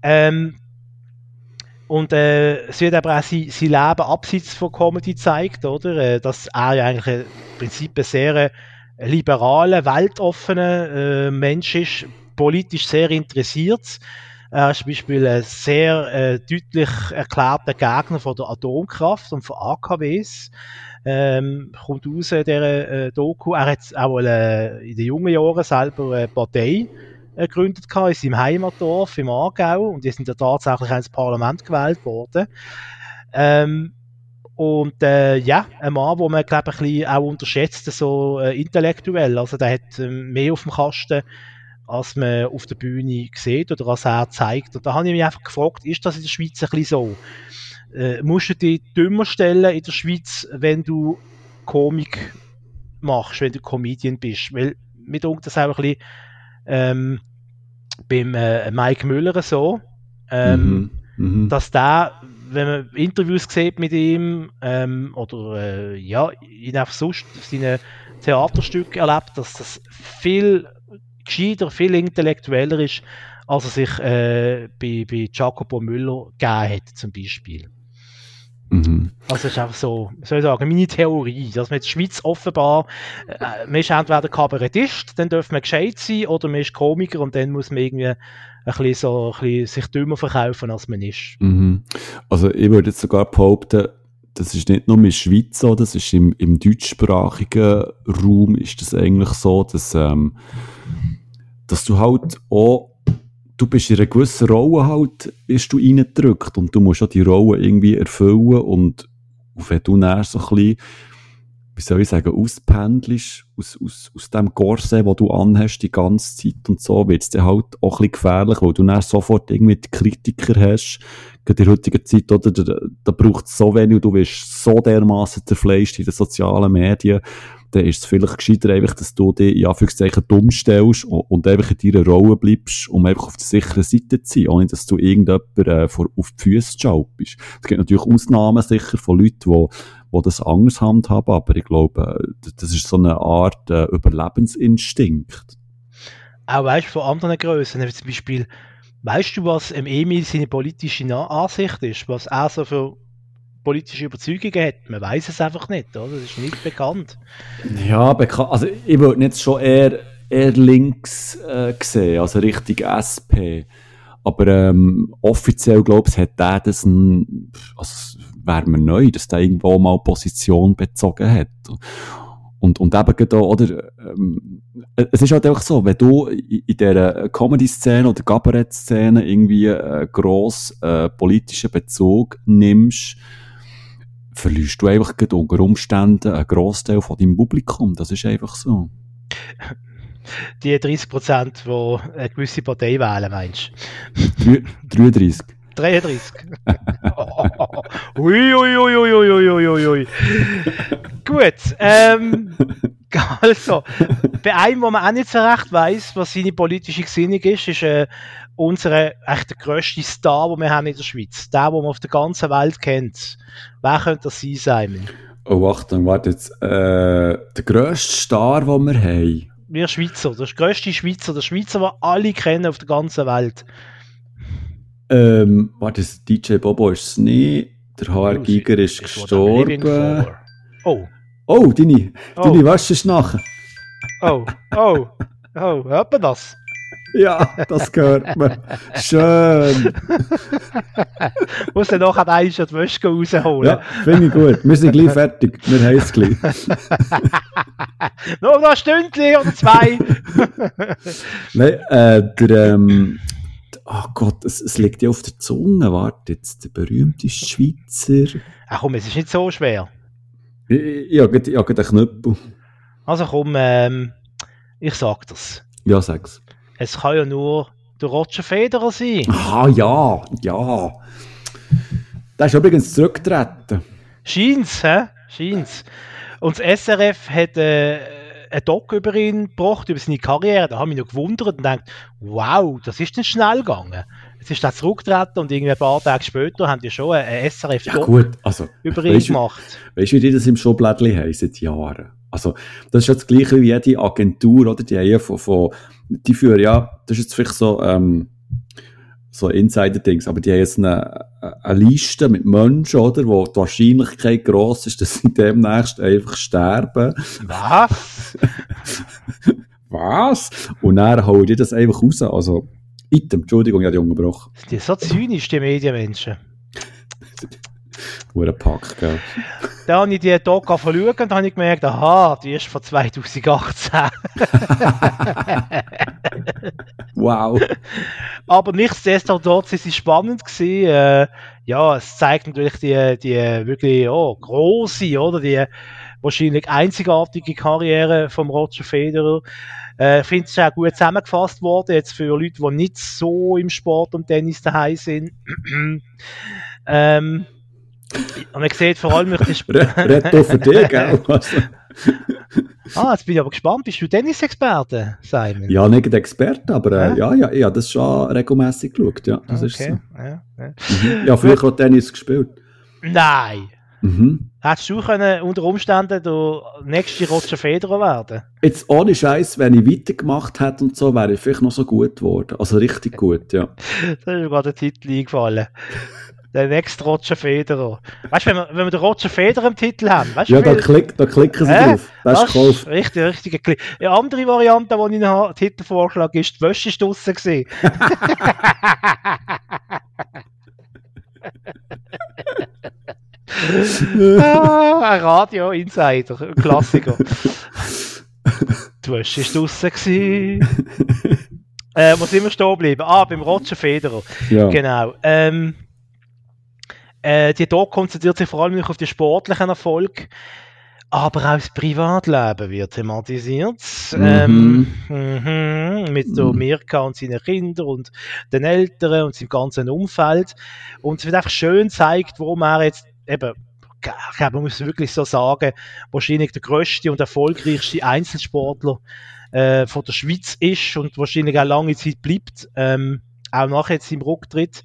Speaker 3: Ähm, und äh, es wird aber auch sein, sein Leben abseits von Comedy gezeigt, oder? Äh, dass er ja eigentlich im Prinzip ein sehr äh, liberaler, weltoffener äh, Mensch ist, politisch sehr interessiert. Er ist zum Beispiel ein sehr äh, deutlich erklärter Gegner von der Atomkraft und von AKWs. Ähm, kommt aus der äh, Doku. Er hat auch äh, in den jungen Jahren selber eine Partei gegründet in seinem Heimatdorf im Aargau und die sind ja tatsächlich ins Parlament gewählt worden. Ähm, und äh, ja, ein Mann, wo man glaube ich auch unterschätzt, so äh, intellektuell. Also der hat äh, mehr auf dem Kasten, als man auf der Bühne sieht oder als er zeigt. Und da habe ich mich einfach gefragt, ist das in der Schweiz ein bisschen so? Äh, musst du dich dümmer stellen in der Schweiz, wenn du Komik machst, wenn du Comedian bist? Weil mir denkt das auch ein bisschen ähm, beim äh, Mike Müller so, ähm, mhm. Mhm. dass da, wenn man Interviews sieht mit ihm ähm, oder äh, ja, ihn einfach sonst seine Theaterstücke erlebt, dass das viel gescheiter, viel intellektueller ist, als er sich äh, bei, bei Jacopo Müller gegeben hat, zum Beispiel. Mhm. Also das ist einfach so, soll ich sagen, meine Theorie, dass man in der Schweiz offenbar, äh, man ist entweder Kabarettist, dann darf man gescheit sein, oder man ist Komiker und dann muss man irgendwie ein bisschen so, ein bisschen sich dümmer verkaufen, als man ist.
Speaker 2: Mhm. Also ich würde jetzt sogar behaupten, das ist nicht nur in der Schweiz so, das ist im, im deutschsprachigen Raum ist das eigentlich so, dass, ähm, dass du halt auch du bist in einer gewissen Rolle halt, bist du reingedrückt und du musst auch die Rolle irgendwie erfüllen und wenn du dann so ein bisschen, wie soll ich sagen, auspendelst aus, aus, aus dem Corset, wo du anhast die ganze Zeit und so, wird es dir halt auch ein bisschen gefährlich, weil du dann sofort irgendwie die Kritiker hast, in der heutigen Zeit, oder, da, da braucht es so wenig, du wirst so dermaßen zerfleischt in den sozialen Medien, dann ist es vielleicht gescheiter, einfach, dass du dich in Anführungszeichen dumm stellst und, und einfach in deiner Rolle bleibst, um einfach auf der sicheren Seite zu sein, ohne dass du irgendjemand äh, vor, auf die Füße bist. Es gibt natürlich Ausnahmen sicher von Leuten, die die das anders handhaben, aber ich glaube, das ist so eine Art äh, Überlebensinstinkt.
Speaker 3: Auch weißt du, von anderen Größen, zum Beispiel, weißt du, was Emil seine politische Ansicht ist, was er so für politische Überzeugungen hat. Man weiß es einfach nicht, oder? Das ist nicht bekannt.
Speaker 2: Ja, bekannt. Also ich würde jetzt schon eher, eher links äh, sehen, also Richtung SP. Aber ähm, offiziell, glaube ich, hat der das, ein, also wäre mir neu, dass der irgendwo mal Position bezogen hat. Und, und eben da, oder, ähm, es ist halt einfach so, wenn du in, dieser Comedy-Szene oder Kabarett-Szene irgendwie einen grossen äh, politischen Bezug nimmst, verlierst du einfach unter Umständen einen Großteil von deinem Publikum. Das ist einfach so.
Speaker 3: Die 30 Prozent, die eine gewisse Partei wählen, meinst
Speaker 2: du? 33.
Speaker 3: 33. ui, ui, ui, ui, ui, ui, ui, ui. Gut, ähm, also, bei einem, wo man auch nicht so recht weiss, was seine politische Gesinnung ist, ist äh, unser echt der grösste Star, den wir haben in der Schweiz. Der, den man auf der ganzen Welt kennt. Wer könnte das sein, Simon?
Speaker 2: Oh, Achtung, warte jetzt. Äh, der grösste Star, den wir haben?
Speaker 3: Wir Schweizer. Der grösste Schweizer. Der Schweizer, den alle kennen auf der ganzen Welt.
Speaker 2: Ähm, warte, DJ Bobo ist es nicht. Der HR Giger ist gestorben.
Speaker 3: Oh.
Speaker 2: Oh, deine, oh. deine Wäsche ist nachher.
Speaker 3: Oh, oh, oh, hört man das?
Speaker 2: Ja, das gehört man. Schön.
Speaker 3: Muss dann nachher eins die Wäsche rausholen.
Speaker 2: Ja, finde ich gut. Wir sind gleich fertig. Wir haben es gleich.
Speaker 3: Noch ein Stündchen oder zwei.
Speaker 2: Nein, äh, der, ähm, oh Gott, es, es liegt ja auf der Zunge. Warte jetzt, der berühmteste Schweizer.
Speaker 3: Ach komm, es ist nicht so schwer.
Speaker 2: Ich, ich, ich habe einen Knüppel.
Speaker 3: Also komm, ähm, ich sag das.
Speaker 2: Ja, sag's.
Speaker 3: Es kann ja nur der Roger Federer sein.
Speaker 2: Ah, ja, ja. Der ist übrigens zurückgetreten.
Speaker 3: Scheint's, hä? Scheint's. Und das SRF hat äh, einen Doc über ihn gebracht, über seine Karriere. Da habe ich mich noch gewundert und gedacht, wow, das ist denn schnell gegangen. Jetzt ist er zurückgetreten und irgendwie ein paar Tage später haben die schon einen
Speaker 2: Ja,
Speaker 3: SRF-Doc
Speaker 2: gut, also.
Speaker 3: über ihn
Speaker 2: Weißt
Speaker 3: gemacht.
Speaker 2: Weißt du, wie die das im Schublädchen haben seit Jahren? Also, das ist ja das Gleiche wie jede Agentur, oder? Die haben ja von, von die führen ja, das ist jetzt vielleicht so, ähm, so Insider-Dings, aber die haben jetzt eine, eine Liste mit Menschen, oder? Wo die Wahrscheinlichkeit gross ist, dass sie demnächst einfach sterben.
Speaker 3: Was?
Speaker 2: Was? Und dann hauen die das einfach raus. Also, Item, Entschuldigung, ich habe die unterbrochen.
Speaker 3: Sind die so zynisch, die Medienmenschen?
Speaker 2: Hure Pack, gell?
Speaker 3: Dann habe ich die Doc schauen und dann habe ich gemerkt, aha, die ist von 2018.
Speaker 2: Wow.
Speaker 3: Aber nichtsdestotrotz ist es spannend gewesen. Äh, ja, es zeigt natürlich die, die wirklich oh, große, oder die wahrscheinlich einzigartige Karriere vom Roger Federer. Äh, ich finde es auch gut zusammengefasst worden, jetzt für Leute, die nicht so im Sport und Tennis daheim sind. ähm, und man sieht vor allem, ich
Speaker 2: Red doch für dich, gell? Also,
Speaker 3: ah, jetzt bin ich aber gespannt, bist du Tennisexperte, Simon?
Speaker 2: ja, nicht der Experte, aber äh, ja, ja, ja, das schon regelmäßig geschaut, ja, das ist so.
Speaker 3: okay. Ja, ja.
Speaker 2: Mhm. Ja, früher auch Tennis gespielt.
Speaker 3: Nein!
Speaker 2: Mhm.
Speaker 3: Hättest du können unter Umständen der nächste Roger Federer werden?
Speaker 2: Jetzt ohne Scheiß, wenn ich weitergemacht hätte und so, wäre ich vielleicht noch so gut geworden. Also richtig gut, ja.
Speaker 3: Da ist mir gerade der Titel eingefallen. Der nächste Roger Federer. Weißt du, wenn wir, wenn wir den Roger Federer im Titel haben, weißt du,
Speaker 2: Ja, da, klick, da klicken sie
Speaker 3: Hä?
Speaker 2: drauf. Das ist gekauft.
Speaker 3: richtig, richtig. Eine andere Variante, die ich noch Titel vorschlage, ist, die Wäsche ist draussen gewesen. ah, ein Radio-Insider, ein Klassiker. Die Wäsche ist draussen gewesen. äh, wo sind wir stehen geblieben? Ah, beim Roger Federer.
Speaker 2: Ja.
Speaker 3: Genau. Ähm, äh, die Doc konzentriert sich vor allem auf den sportlichen Erfolg, aber auch das Privatleben wird thematisiert. Ähm, mhm, mit so
Speaker 2: Mhm.
Speaker 3: Mirka und seinen Kindern und den Eltern und seinem ganzen Umfeld. Und es wird einfach schön gezeigt, warum er jetzt eben, ich glaube, man muss wirklich so sagen, wahrscheinlich der größte und erfolgreichste Einzelsportler äh, von der Schweiz ist und wahrscheinlich auch lange Zeit bleibt, ähm, auch nach jetzt im Rücktritt.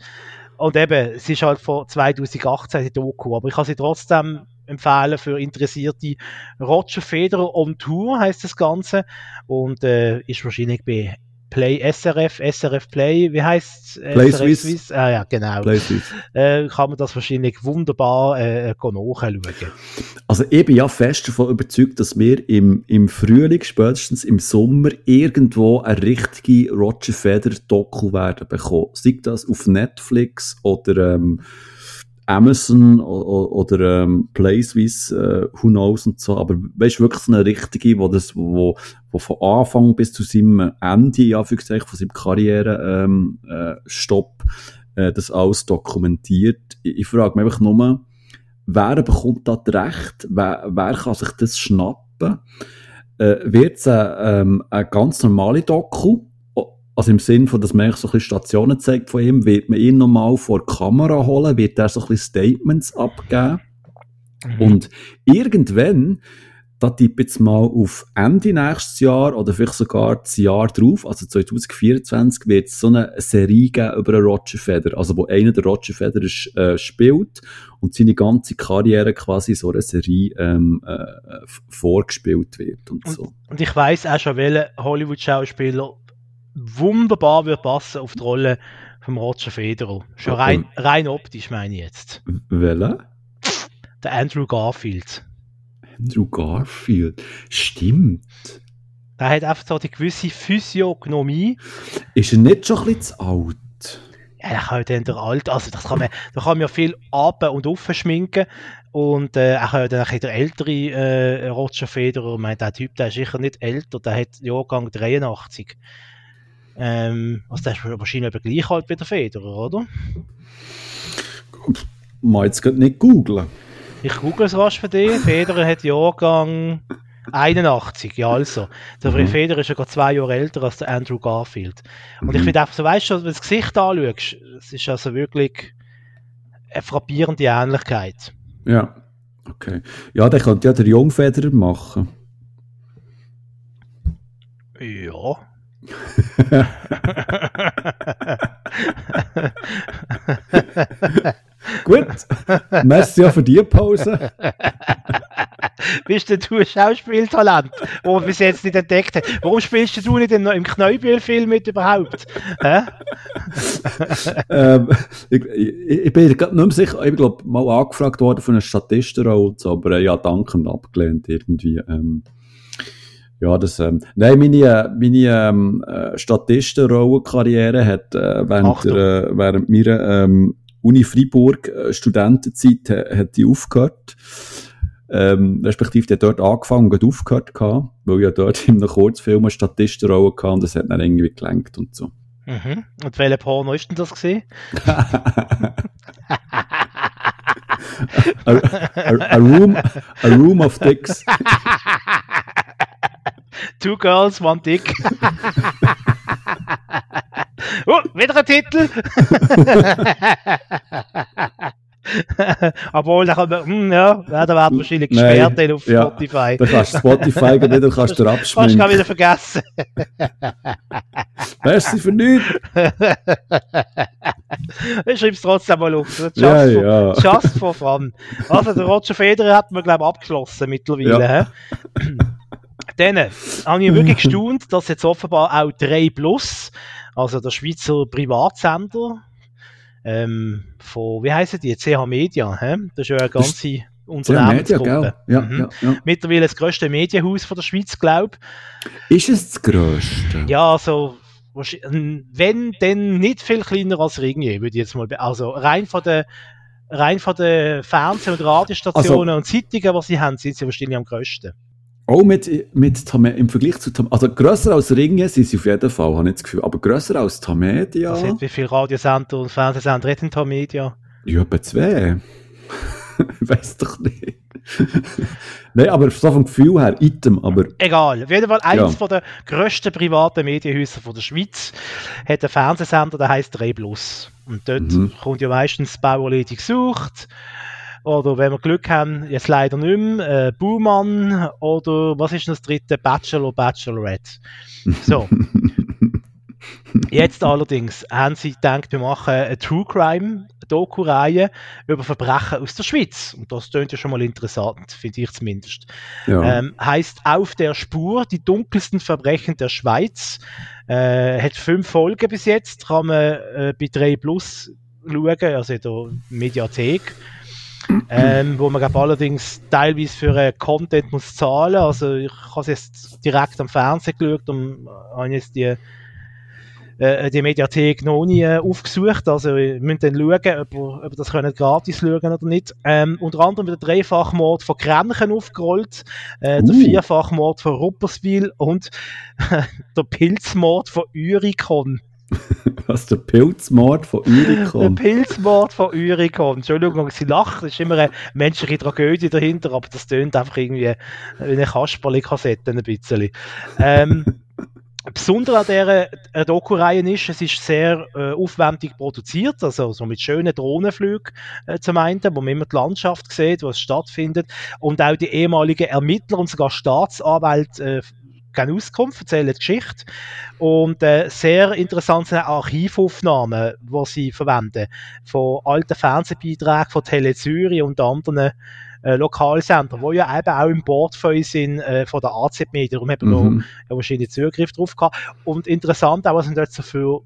Speaker 3: Und eben, es ist halt von 2018 die Doku, aber ich kann sie trotzdem empfehlen für Interessierte. Roger Federer on Tour heißt das Ganze und äh, ist wahrscheinlich bei Play SRF, SRF Play, wie heißt
Speaker 2: Play Swiss.
Speaker 3: Ah ja, genau.
Speaker 2: Places.
Speaker 3: Äh, kann man das wahrscheinlich wunderbar äh, äh, nachschauen.
Speaker 2: Also ich bin ja fest davon überzeugt, dass wir im, im Frühling, spätestens im Sommer, irgendwo eine richtige Roger Federer Doku werden bekommen. Sei das auf Netflix oder ähm, Amazon oder ähm, PlaySwiss, äh, who knows und so. Aber weißt wirklich so eine richtige, wo das, wo, wo von Anfang bis zu seinem Ende, ja, von seinem Karriere, ähm, äh, Stopp, äh, das alles dokumentiert. Ich, ich frage mich einfach nur, wer bekommt das Recht? Wer, wer kann sich das schnappen? Äh, Wird es eine, ähm, eine ganz normale Doku? Also im Sinn von, dass man eigentlich so ein bisschen Stationen zeigt von ihm, wird man ihn nochmal vor die Kamera holen, wird er so ein bisschen Statements abgeben? Und irgendwann, da tippe jetzt mal auf Ende nächstes Jahr oder vielleicht sogar das Jahr drauf, also 2024, wird es so eine Serie geben über einen Roger Federer, also wo einer der Roger Federer äh, spielt und seine ganze Karriere quasi so eine Serie ähm, äh, vorgespielt wird und so.
Speaker 3: Und ich weiß auch schon, welcher Hollywood-Schauspieler wunderbar wird passen auf die Rolle von Roger Federer. Schon
Speaker 2: Ja,
Speaker 3: rein, rein optisch meine ich jetzt.
Speaker 2: Welcher?
Speaker 3: Der Andrew Garfield.
Speaker 2: Andrew Garfield. Stimmt.
Speaker 3: Der hat einfach so die gewisse Physiognomie.
Speaker 2: Ist er nicht schon ein bisschen zu alt?
Speaker 3: Ja, der kann ja dann der Alte, also das kann man, da kann man ja viel ab und auf schminken und äh, er kann ja dann ein bisschen der ältere äh, Roger Federer, ich meine, der Typ, der ist sicher nicht älter, der hat Jahrgang 83. Ähm, also der ist wahrscheinlich etwa gleich alt wie der Federer, oder?
Speaker 2: Mal jetzt gerade nicht googlen.
Speaker 3: Ich google es rasch für dich. Federer hat Jahrgang 81, ja also. Der
Speaker 2: Mhm.
Speaker 3: Federer ist ja gerade zwei Jahre älter als der Andrew Garfield. Und ich
Speaker 2: Mhm.
Speaker 3: finde einfach so, weißt du, wenn du das Gesicht anschaust, es ist also wirklich eine frappierende Ähnlichkeit.
Speaker 2: Ja, okay. Ja, der könnte ja der Jungfederer machen.
Speaker 3: Ja.
Speaker 2: Gut, merci ja für die Pause.
Speaker 3: Bist denn du ein Schauspieltalent, das man bis jetzt nicht entdeckt hat? Warum spielst du nicht im, Knäubiel-Film mit überhaupt?
Speaker 2: Ähm, ich, ich, ich bin gerade nicht mehr sicher, ich glaube mal angefragt worden von einer Statistenrolle aber äh, ja, dankend abgelehnt irgendwie. Ähm, ja, das, ähm, nein, meine, meine ähm, äh, Statistenrollenkarriere hat äh, während,
Speaker 3: Achtung.
Speaker 2: der, äh, während meiner ähm, Uni Freiburg äh, Studentenzeit äh, hat die aufgehört. Ähm, respektive, die hat dort angefangen und aufgehört gehabt, weil ich ja dort in einem Kurzfilm eine Statistenrolle hatte und das hat dann irgendwie gelenkt und so.
Speaker 3: Mhm. Und welcher Porno ist denn das gesehen?
Speaker 2: a, a, a room, a room of dicks.
Speaker 3: Two Girls, One Dick. oh, wieder ein Titel. Obwohl, da kann man, hm, ja, ja, da werden wahrscheinlich
Speaker 2: Nein,
Speaker 3: gesperrt dann auf
Speaker 2: ja.
Speaker 3: Spotify.
Speaker 2: Da kannst du Spotify gehen, wieder kannst du dir
Speaker 3: Kannst du
Speaker 2: abschminken.
Speaker 3: gar wieder vergessen.
Speaker 2: Merci für nichts.
Speaker 3: Ich schreibe es trotzdem mal auf. Just,
Speaker 2: Ja,
Speaker 3: for,
Speaker 2: ja.
Speaker 3: just for fun. Also, der Roger Federer hat man, glaube ich, abgeschlossen mittlerweile. hä? Dann äh, habe ich wirklich gestaunt, dass jetzt offenbar auch 3 Plus, also der Schweizer Privatsender, ähm, von, wie heißen die? CH Media, hä? das ist ja eine ganze
Speaker 2: Ja, Media,
Speaker 3: Unternehmensgruppe.
Speaker 2: Ja,
Speaker 3: Mhm.
Speaker 2: ja, ja.
Speaker 3: Mittlerweile das grösste Medienhaus von der Schweiz, glaube
Speaker 2: Ist es das Größte?
Speaker 3: Ja, also, wenn, dann nicht viel kleiner als Ringier, würde ich jetzt mal, also rein von der, rein von den Fernseh- und Radiostationen
Speaker 2: Also-
Speaker 3: und Zeitungen, die sie haben, sind sie wahrscheinlich am grössten.
Speaker 2: Auch mit, mit Tame- im Vergleich zu Tam Also grösser als Ringen sind sie auf jeden Fall, habe ich das Gefühl. Aber grösser als Tamedia?
Speaker 3: Also, wie viele Radiosender und Fernsehsender hat denn die Media?
Speaker 2: Ja, etwa zwei. ich weiß doch nicht. Nein, aber so vom Gefühl her, Item, aber
Speaker 3: Egal, auf jeden Fall eins
Speaker 2: Ja.
Speaker 3: von der grössten privaten Medienhäuser von der Schweiz hat einen Fernsehsender, der heißt 3 Plus. Und dort
Speaker 2: Mhm.
Speaker 3: kommt ja meistens Bauerledig gesucht. Oder wenn wir Glück haben, jetzt leider nicht mehr, äh, Buhmann oder was ist das dritte? Bachelor, Bachelorette. So. Jetzt allerdings haben sie gedacht, wir machen eine True Crime Doku-Reihe über Verbrechen aus der Schweiz. Und das klingt ja schon mal interessant, finde ich zumindest.
Speaker 2: ja.
Speaker 3: Ähm, heißt Auf der Spur, die dunkelsten Verbrechen der Schweiz. Äh, hat fünf Folgen bis jetzt, kann man äh, bei 3 Plus schauen, also in der Mediathek. Ähm, wo man glaub, allerdings teilweise für äh, Content muss zahlen. Also ich habe es jetzt direkt am Fernsehen geschaut und äh, habe jetzt die, äh, die Mediathek noch nie äh, aufgesucht. Also wir müssen dann schauen, ob wir, ob wir das können gratis schauen oder nicht. Ähm, unter anderem wird der Dreifachmord von Grenchen aufgerollt, äh, der
Speaker 2: Uh.
Speaker 3: Vierfachmord von Rupperswil und der Pilzmord von Urikon.
Speaker 2: Was, der Pilzmord von
Speaker 3: Der
Speaker 2: Urikon?
Speaker 3: Pilzmord von Urikon. Entschuldigung, sie lacht, es ist immer eine menschliche Tragödie dahinter, aber das tönt einfach irgendwie wie eine Kasperli-Kassette ein bisschen. Ähm, Besonders an dieser äh, Doku-Reihe ist, es ist sehr äh, aufwendig produziert, also so mit schönen Drohnenflügen äh, zum einen, wo man immer die Landschaft sieht, wo es stattfindet, und auch die ehemaligen Ermittler und sogar Staatsanwälte äh, geben Auskunft, erzählen die Geschichte. Und äh, sehr interessant sind Archivaufnahmen, die sie verwenden, von alten Fernsehbeiträgen von Tele Zürich und anderen äh, Lokalsendern, die ja eben auch im Portfolio sind äh, von der AZ Media. Darum haben wir
Speaker 2: Mhm.
Speaker 3: ja wahrscheinlich Zugriff drauf gehabt. Und interessant auch, was sind dort so für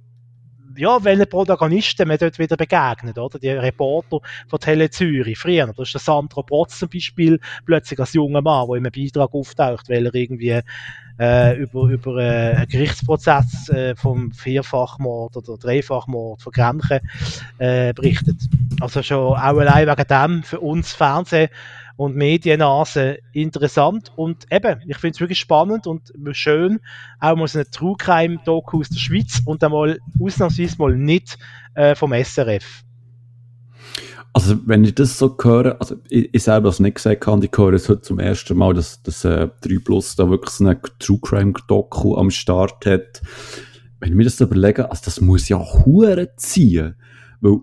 Speaker 3: ja, welche Protagonisten man dort wieder begegnet, oder? Die Reporter von Tele Zürich, früher, da ist der Sandro Protz zum Beispiel plötzlich als junger Mann, der in einem Beitrag auftaucht, weil er irgendwie äh, über, über äh, einen Gerichtsprozess äh, vom Vierfachmord oder Dreifachmord von Grenchen äh, berichtet. Also schon auch allein wegen dem für uns Fernsehen und Mediennase interessant und eben, ich finde es wirklich spannend und schön, auch mal so eine True Crime Doku aus der Schweiz und einmal ausnahmsweise mal nicht äh, vom SRF.
Speaker 2: Also, wenn ich das so höre, also ich, ich selber es nicht gesagt habe, ich höre es heute zum ersten Mal, dass, dass äh, 3 Plus da wirklich so eine True Crime Doku am Start hat. Wenn ich mir das überlege, also das muss ja Huren ziehen. Weil,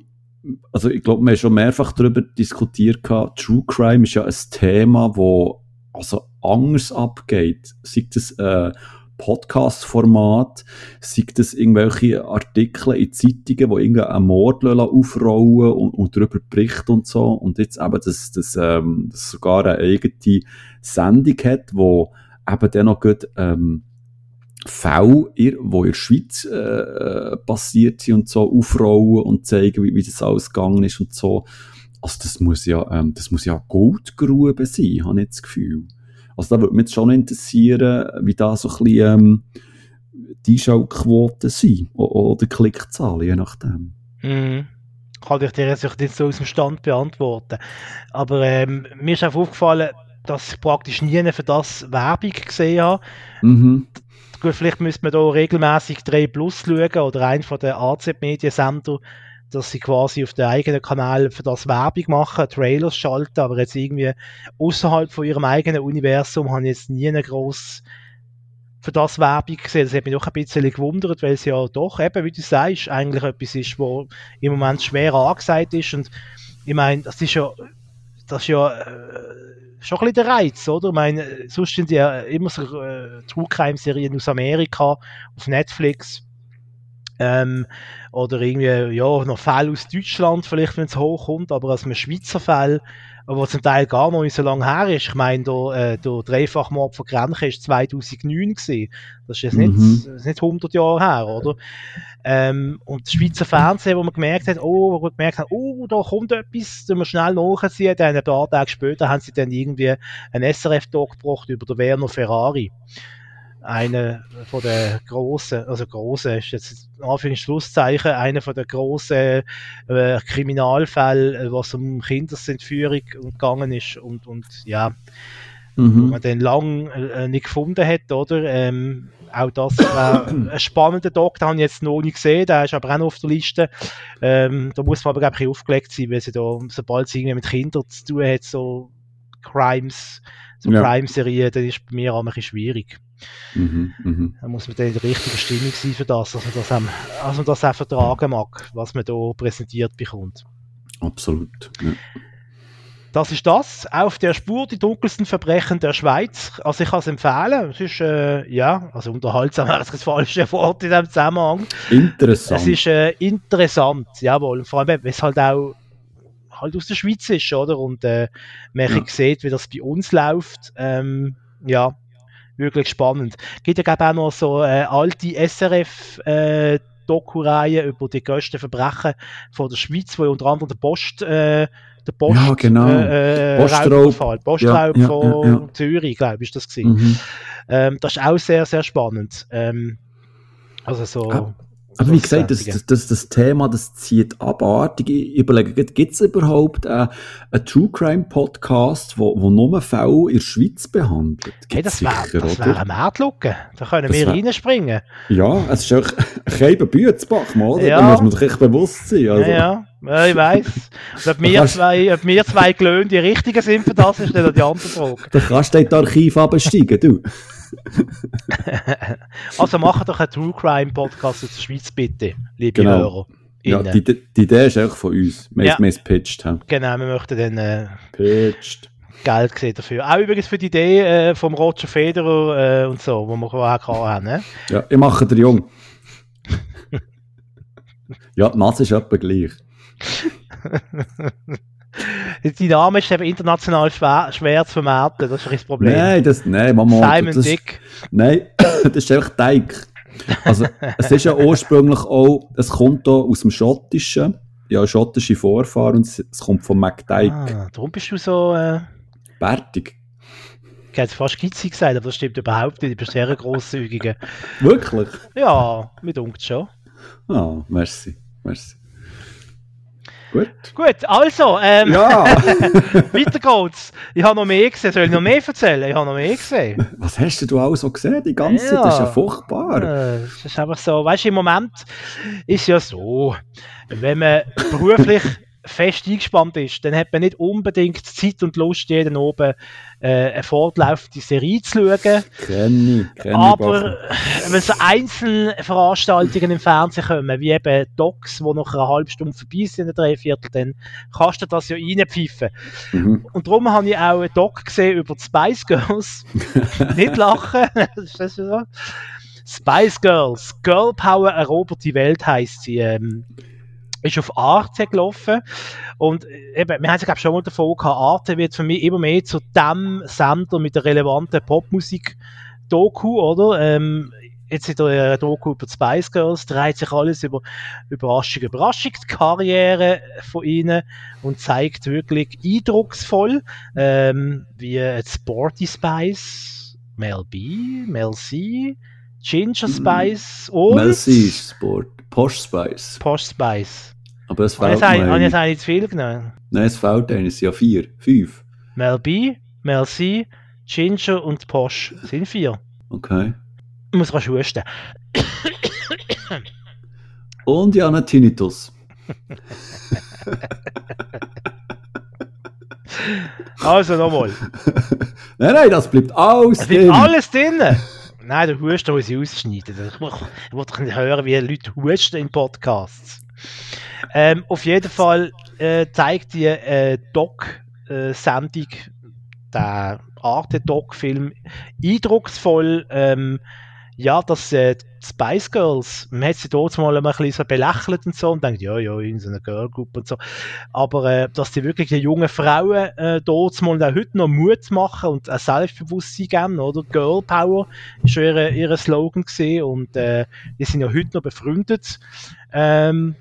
Speaker 2: also ich glaube, wir haben schon mehrfach darüber diskutiert gehabt, True Crime ist ja ein Thema, wo also anders abgeht. Sei das äh, Podcast-Format, sei das irgendwelche Artikel in Zeitungen, wo irgendein Mord aufrollen und, und darüber berichten und so. Und jetzt eben, dass das, ähm, das sogar eine eigene Sendung hat, wo eben dann noch gut, ähm, Fälle, die in der Schweiz äh, passiert sind und so, aufrollen und zeigen, wie, wie das alles gegangen ist und so. Also das muss ja, ähm, das muss ja Goldgrube sein, habe ich das Gefühl. Also da würde mich jetzt schon interessieren, wie da so ein bisschen ähm, die Einschaltquoten sind oder Klickzahlen, je nachdem.
Speaker 3: Mhm. Kann ich dir jetzt nicht so aus dem Stand beantworten. Aber ähm, mir ist auch aufgefallen, dass ich praktisch nie für das Werbung gesehen habe. Mhm. Gut, vielleicht müsste man da regelmäßig 3 Plus schauen oder einen von den AZ-Mediensender dass sie quasi auf den eigenen Kanal für das Werbung machen, Trailers schalten, aber jetzt irgendwie außerhalb von ihrem eigenen Universum haben jetzt nie eine groß für das Werbung gesehen. Das hat mich doch ein bisschen gewundert, weil es ja doch eben, wie du sagst, eigentlich etwas ist, wo im Moment schwer angesagt ist und ich meine, das ist ja das ist ja äh, schon ein bisschen der Reiz, oder? Ich meine, sonst sind ja immer so äh, True Crime Serien aus Amerika auf Netflix ähm, oder irgendwie, ja, noch Fälle aus Deutschland, vielleicht, wenn es hochkommt, aber als ein Schweizer Fall, aber zum Teil gar noch nicht so lange her ist. Ich meine, der, äh, der Dreifachmord von Grenchen ist 2009 gewesen. Das ist jetzt mhm. nicht, ist nicht 100 Jahre her, oder? Ähm, und das Schweizer Fernsehen, wo man gemerkt hat, oh, wo man gemerkt hat, oh, da kommt etwas, da wir schnell nachziehen, dann ein paar Tage später haben sie dann irgendwie einen SRF-Talk gebracht über den Werner Ferrari einer von der großen, also große ist jetzt Anführungszeichen, einer von der großen äh, Kriminalfälle, äh, was um Kindesentführung gegangen ist und, und ja, mhm. wo man den lang äh, nicht gefunden hat, oder? Ähm, auch das war ein spannender Doc, den habe ich jetzt noch nicht gesehen, der ist aber auch noch auf der Liste. Ähm, da muss man aber, glaube ich, aufgelegt sein, weil sie da, sobald sie irgendwie mit Kindern zu tun hat, so Crimes, so ja. Crime-Serien, dann ist bei mir auch ein bisschen schwierig. Mhm, mh. Da muss man dann in der richtigen Stimmung sein für das, dass man das, auch, dass man das auch vertragen mag, was man hier präsentiert bekommt.
Speaker 2: Absolut. Ja.
Speaker 3: Das ist das. Auf der Spur die dunkelsten Verbrechen der Schweiz. Also ich kann es empfehlen. Es ist, äh, ja, also unterhaltsam wäre das falsche Wort in diesem Zusammenhang.
Speaker 2: Interessant.
Speaker 3: Es ist äh, interessant, jawohl. Vor allem, weil es halt auch halt aus der Schweiz ist, oder? Und äh, man ja. sieht, wie das bei uns läuft. Ähm, ja, wirklich spannend. Gibt ja glaube auch noch so äh, alte SRF äh, Doku-Reihe über die größten Verbrechen von der Schweiz, wo unter anderem der Post äh, der Post,
Speaker 2: ja, genau.
Speaker 3: äh, Postraub, Postraub ja, ja, von ja, Zürich, glaube ich, ist das gewesen. Mhm. Ähm, das ist auch sehr, sehr spannend. Ähm, also so.
Speaker 2: Aber wie gesagt, das, das, das, das Thema, das zieht abartig. Ich überlege, gibt es überhaupt äh, einen True Crime Podcast, wo, wo nur Fälle in der Schweiz behandelt?
Speaker 3: hey, das wäre wär eine Mordlücke. Da können wir reinspringen.
Speaker 2: Ja, es ist auch ein Bützbach, oder? Ja. Da muss man sich echt bewusst sein.
Speaker 3: Also. Ja, ja. ich weiss. ob wir, zwei, ob wir zwei Glöhn die Richtigen sind für das, ist dann die andere Frage.
Speaker 2: Da kannst du das Archiv absteigen, du.
Speaker 3: also mach doch einen True Crime Podcast aus der Schweiz, bitte, liebe genau. Hörer.
Speaker 2: Ja, die, die, Idee ist auch von uns. Wir haben es pitched. Haben.
Speaker 3: Genau, wir möchten dann äh,
Speaker 2: pitched.
Speaker 3: Geld sehen dafür. Auch übrigens für die Idee äh, vom Roger Federer äh, und so, wo wir auch haben. Ne?
Speaker 2: Ja, ich mache den Jung. ja, die Nase ist etwa gleich.
Speaker 3: Die Name ist eben international schwer, schwer zu vermarkten, das ist das Problem.
Speaker 2: Nein, das, nein, Mama.
Speaker 3: Simon
Speaker 2: das,
Speaker 3: Dick.
Speaker 2: Nein, das ist einfach Teig. Also, es ist ja ursprünglich auch, es kommt hier aus dem Schottischen, ja, schottische Vorfahren, und es, kommt von McDyke.
Speaker 3: Ah, darum bist du so, äh...
Speaker 2: Bärtig.
Speaker 3: Ich hätte fast Gizzi gesagt, aber das stimmt überhaupt nicht. Ich bin sehr grosszügige.
Speaker 2: Wirklich?
Speaker 3: Ja, mir dunkt schon.
Speaker 2: Ah, merci. Merci. Gut.
Speaker 3: Gut, also, ähm,
Speaker 2: Ja!
Speaker 3: weiter geht's. Ich habe noch mehr gesehen. Soll ich noch mehr erzählen? Ich habe noch mehr gesehen.
Speaker 2: Was hast denn du auch so gesehen die ganze Zeit?
Speaker 3: Ja.
Speaker 2: Das ist ja furchtbar.
Speaker 3: Äh, Es ist einfach so, weißt du, im Moment ist ja so, wenn man beruflich fest eingespannt ist, dann hat man nicht unbedingt Zeit und Lust, jeden oben äh, eine fortlaufende Serie zu schauen.
Speaker 2: Kenn ich, kenn ich.
Speaker 3: Aber wenn so einzelne Veranstaltungen im Fernsehen kommen, wie eben Docs, die nach einer halben Stunde vorbei sind, in drei Viertel, dann kannst du das ja reinpfeifen.
Speaker 2: Mhm.
Speaker 3: Und darum habe ich auch einen Doc gesehen über die Spice Girls. Nicht lachen. ist das so? Spice Girls. Girl Power erobert die Welt heisst sie. Ähm, ist auf Arte gelaufen. Und äh, eben, wir haben es glaube schon mal davon gehabt, Arte wird für mich immer mehr zu dem Sender mit der relevanten Popmusik-Doku, oder? Ähm, jetzt in der Doku über die Spice Girls dreht sich alles über Überraschung, Überraschung, die Karriere von ihnen und zeigt wirklich eindrucksvoll, ähm, wie äh, Sporty Spice, Mel B, Mel C, Ginger Spice und
Speaker 2: Melcy ist Sport. Posh Spice.
Speaker 3: Posh Spice.
Speaker 2: Aber es fehlt
Speaker 3: eigentlich- habe ich jetzt
Speaker 2: mir.
Speaker 3: eigentlich zu viel genommen?
Speaker 2: Nein, es fehlt eines. Es sind ja vier. Fünf.
Speaker 3: Mel B, Mel C, Ginger und Posh sind vier.
Speaker 2: Okay.
Speaker 3: Ich muss rasch husten.
Speaker 2: Und ja, einen Tinnitus.
Speaker 3: Also nochmal.
Speaker 2: Nein, nein, das bleibt alles
Speaker 3: Es bleibt
Speaker 2: drin.
Speaker 3: alles drin. Nein, der Husten muss ich ausschneiden. Ich will ich will doch nicht hören, wie Leute husten in Podcasts. Ähm, auf jeden Fall äh, zeigt die äh, Doc-Sendung, der Arte-Doc-Film, eindrucksvoll, ähm, ja, dass äh, Spice Girls, man hat sie dort mal ein bisschen so belächelt und so und denkt, ja, ja, in so einer Girl-Group und so. Aber äh, dass die wirklich den jungen Frauen äh, dort mal auch heute noch Mut machen und ein Selbstbewusstsein geben, oder? Girl Power ist schon ihre, ihre Slogan gesehen und äh, die sind ja heute noch befreundet. Ähm,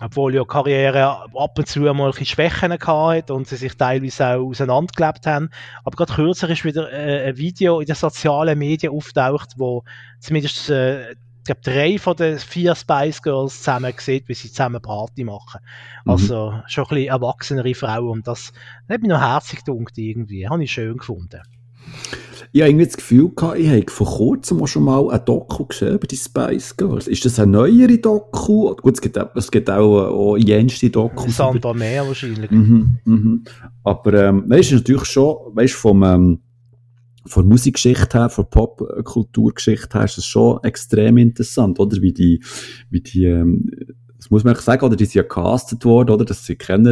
Speaker 3: obwohl ja Karriere ab und zu mal ein Schwächen hatte und sie sich teilweise auch auseinandergelebt haben. Aber gerade kürzer ist wieder äh, ein Video in den sozialen Medien auftaucht, wo zumindest äh, ich glaube, drei von den vier Spice Girls zusammen sieht, wie sie zusammen Party machen.
Speaker 2: Mhm.
Speaker 3: Also schon ein bisschen erwachsenere Frauen und das hat mich noch herzig gedunkt irgendwie. Habe ich schön gefunden.
Speaker 2: Ich habe irgendwie das Gefühl gehabt, ich habe vor kurzem auch schon mal ein Doku gesehen über die Spice Girls. Ist das eine neuere Doku? Gut, es gibt, auch- es gibt auch, auch jenste Dokus. über-
Speaker 3: Sandra Meer wahrscheinlich.
Speaker 2: Mhm, mhm. Aber ähm, weißt du, natürlich schon, weißt du, vom, ähm, von Musikgeschichte her, von Popkulturgeschichte her, ist es schon extrem interessant, oder? Wie die, wie die, ähm, das muss man eigentlich sagen, oder? Die sind ja castet worden, oder? Das sind keine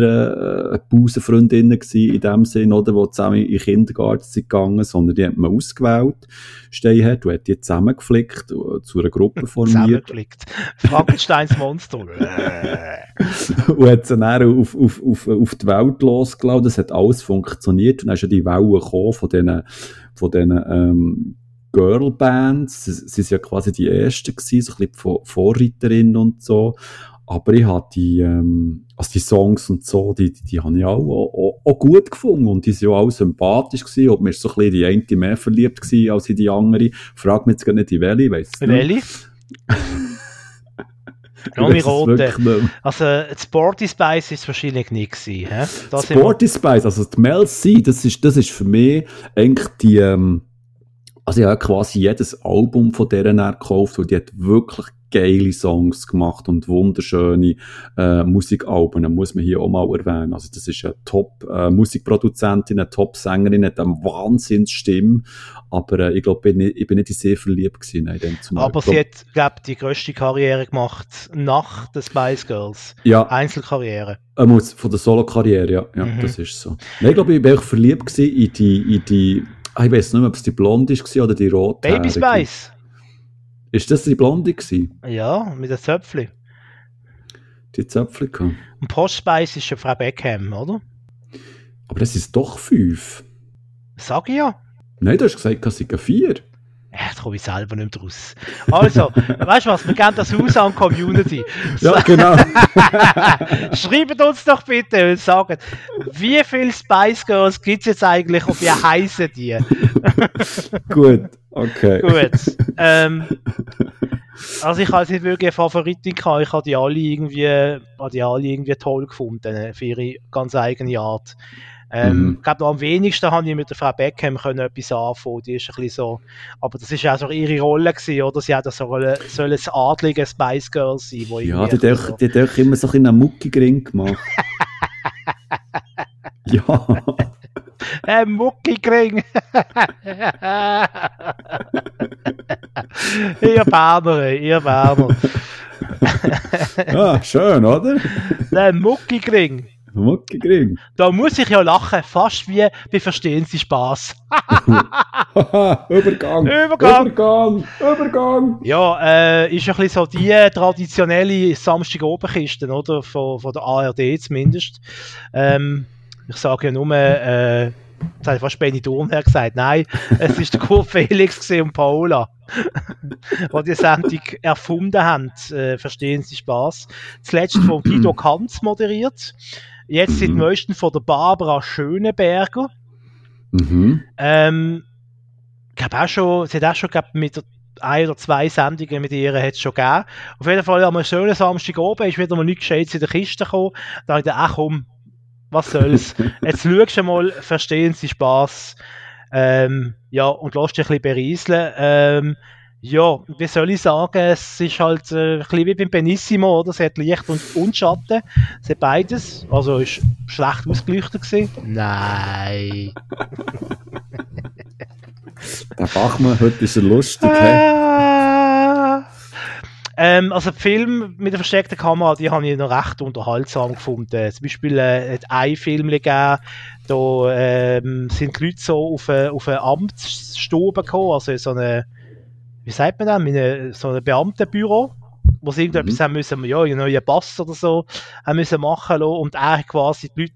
Speaker 2: äh, Busenfreundinnen gewesen in dem Sinn, oder? Die zusammen in den Kindergarten sind gegangen, sondern die hat man ausgewählt, Steinhardt, und hat die zusammengeflickt, äh, zu einer Gruppe formiert.
Speaker 3: Zusammengeflickt. Frankensteins Monster.
Speaker 2: und hat sie dann auf, auf, auf, auf die Welt losgelassen. Das hat alles funktioniert. Und dann ist ja die Welle gekommen von diesen, von diesen ähm, Girlbands. Sie, sie sind ja quasi die ersten gewesen, so ein bisschen Vor- Vorreiterinnen und so. Aber ich habe die, ähm, also die Songs und so, die, die, die habe ich auch, auch, auch gut gefunden. Und die sind ja auch sympathisch gewesen. Und mir ist so ein bisschen die eine mehr verliebt gewesen als in die andere. Frag mich jetzt gar nicht, in welche, ich weiss es nicht.
Speaker 3: Welche?
Speaker 2: Ich
Speaker 3: Noch
Speaker 2: weiss
Speaker 3: die
Speaker 2: es
Speaker 3: rote. Also, die Sporty Spice ist wahrscheinlich nicht gewesen.
Speaker 2: Sporty Spice, also die Mel C, das ist, das ist für mich eigentlich die, ähm, also ich habe quasi jedes Album von deren gekauft, weil die hat wirklich geile Songs gemacht und wunderschöne äh, Musikalben, muss man hier auch mal erwähnen. Also das ist eine Top-Musikproduzentin, eine Top-Sängerin, hat eine Wahnsinnsstimme, aber äh, ich glaube, ich, bin nicht- ich bin nicht in sie verliebt gewesen. Nein, dann zumal.
Speaker 3: Aber sie hat, glaube die grösste Karriere gemacht nach den Spice Girls.
Speaker 2: ja,
Speaker 3: Einzelkarriere.
Speaker 2: Er muss von der Solo-Karriere, ja, ja
Speaker 3: Mhm.
Speaker 2: das ist so. Nein, ich glaube, ich war verliebt gewesen in die, in die, ah, ich weiß nicht mehr, ob es die Blonde war oder die rote.
Speaker 3: Baby Spice.
Speaker 2: Ist das die Blonde gewesen?
Speaker 3: Ja, mit den Zöpfchen.
Speaker 2: Die Zöpfchen gehabt.
Speaker 3: Und Post Spice ist schon Frau Beckham, oder?
Speaker 2: Aber das ist doch fünf.
Speaker 3: Sag ich ja.
Speaker 2: Nein, du hast gesagt, es sind vier.
Speaker 3: Echt, komme ich selber nicht mehr draus. Also, weißt du was, wir geben das Haus an Community.
Speaker 2: Ja, genau.
Speaker 3: Schreibt uns doch bitte und sagt, wie viele Spice Girls gibt es jetzt eigentlich und wie heißen die?
Speaker 2: Gut, okay.
Speaker 3: Gut. Ähm, also ich habe nicht wirklich eine Favoritin gehabt. Ich habe die alle irgendwie, habe die alle irgendwie toll gefunden für ihre ganz eigene Art. Ähm,
Speaker 2: Mhm.
Speaker 3: Ich glaube, am wenigsten habe ich mit der Frau Beckham können etwas anfangen. Die ist ein bisschen so, aber das ist ja auch so ihre Rolle gewesen, oder? Sie hat so eine, soll ein adlige Spice Girl sein, wo
Speaker 2: Ja, die hat auch- die hat auch immer so ein bisschen einen Muckigring gemacht. ja,
Speaker 3: Ein Muckigring. ihr Berner, ihr Berner.
Speaker 2: ja, schön, oder?
Speaker 3: Ein Muckigring.
Speaker 2: Muckigring.
Speaker 3: Da muss ich ja lachen, fast wie bei Verstehen Sie Spaß.
Speaker 2: Übergang.
Speaker 3: Übergang.
Speaker 2: Übergang. Übergang.
Speaker 3: Ja, äh, ist ein bisschen so die traditionelle Samstag-Obenkiste, oder? Von, von der ARD zumindest. Ähm, ich sage ja nur, äh, jetzt habe ich fast Benny Thurn gesagt, nein, es ist der Kurt Felix und Paula, die die Sendung erfunden haben. Äh, verstehen Sie Spaß. Zuletzt von Guido Kanz moderiert. Jetzt seit
Speaker 2: Mhm.
Speaker 3: neuestem von der Barbara Schöneberger.
Speaker 2: Mhm.
Speaker 3: Ähm, ich glaube auch schon, sie hat auch schon glaub, mit ein oder zwei Sendungen mit ihr hat es schon gegeben. Auf jeden Fall am schönen Samstag oben ist wieder mal nichts Gescheites in der Kiste gekommen. Da habe ich gedacht, ach komm, was soll's. Jetzt schaust du mal, verstehen sie Spaß. Ähm, ja, und lass dich ein bisschen berieseln. Ähm, ja, wie soll ich sagen, es ist halt äh, ein bisschen wie beim Benissimo, oder? Es hat Licht und, und Schatten. Es hat beides. Also ist schlecht ausgeleuchtet gewesen. Nein.
Speaker 2: Der Bachmann, heute ist er lustig. hä?
Speaker 3: Ah. Ähm, also die Filme mit der versteckten Kamera, die habe ich noch recht unterhaltsam gefunden. Zum Beispiel äh, hat ein Film gegeben, da ähm, sind die Leute so auf eine, auf eine Amtsstube gekommen, also in so eine, wie sagt man das, in eine, so ein Beamtenbüro, wo sie irgendetwas haben müssen, ja, einen neuen Pass oder so, haben müssen machen lassen und er quasi die Leute,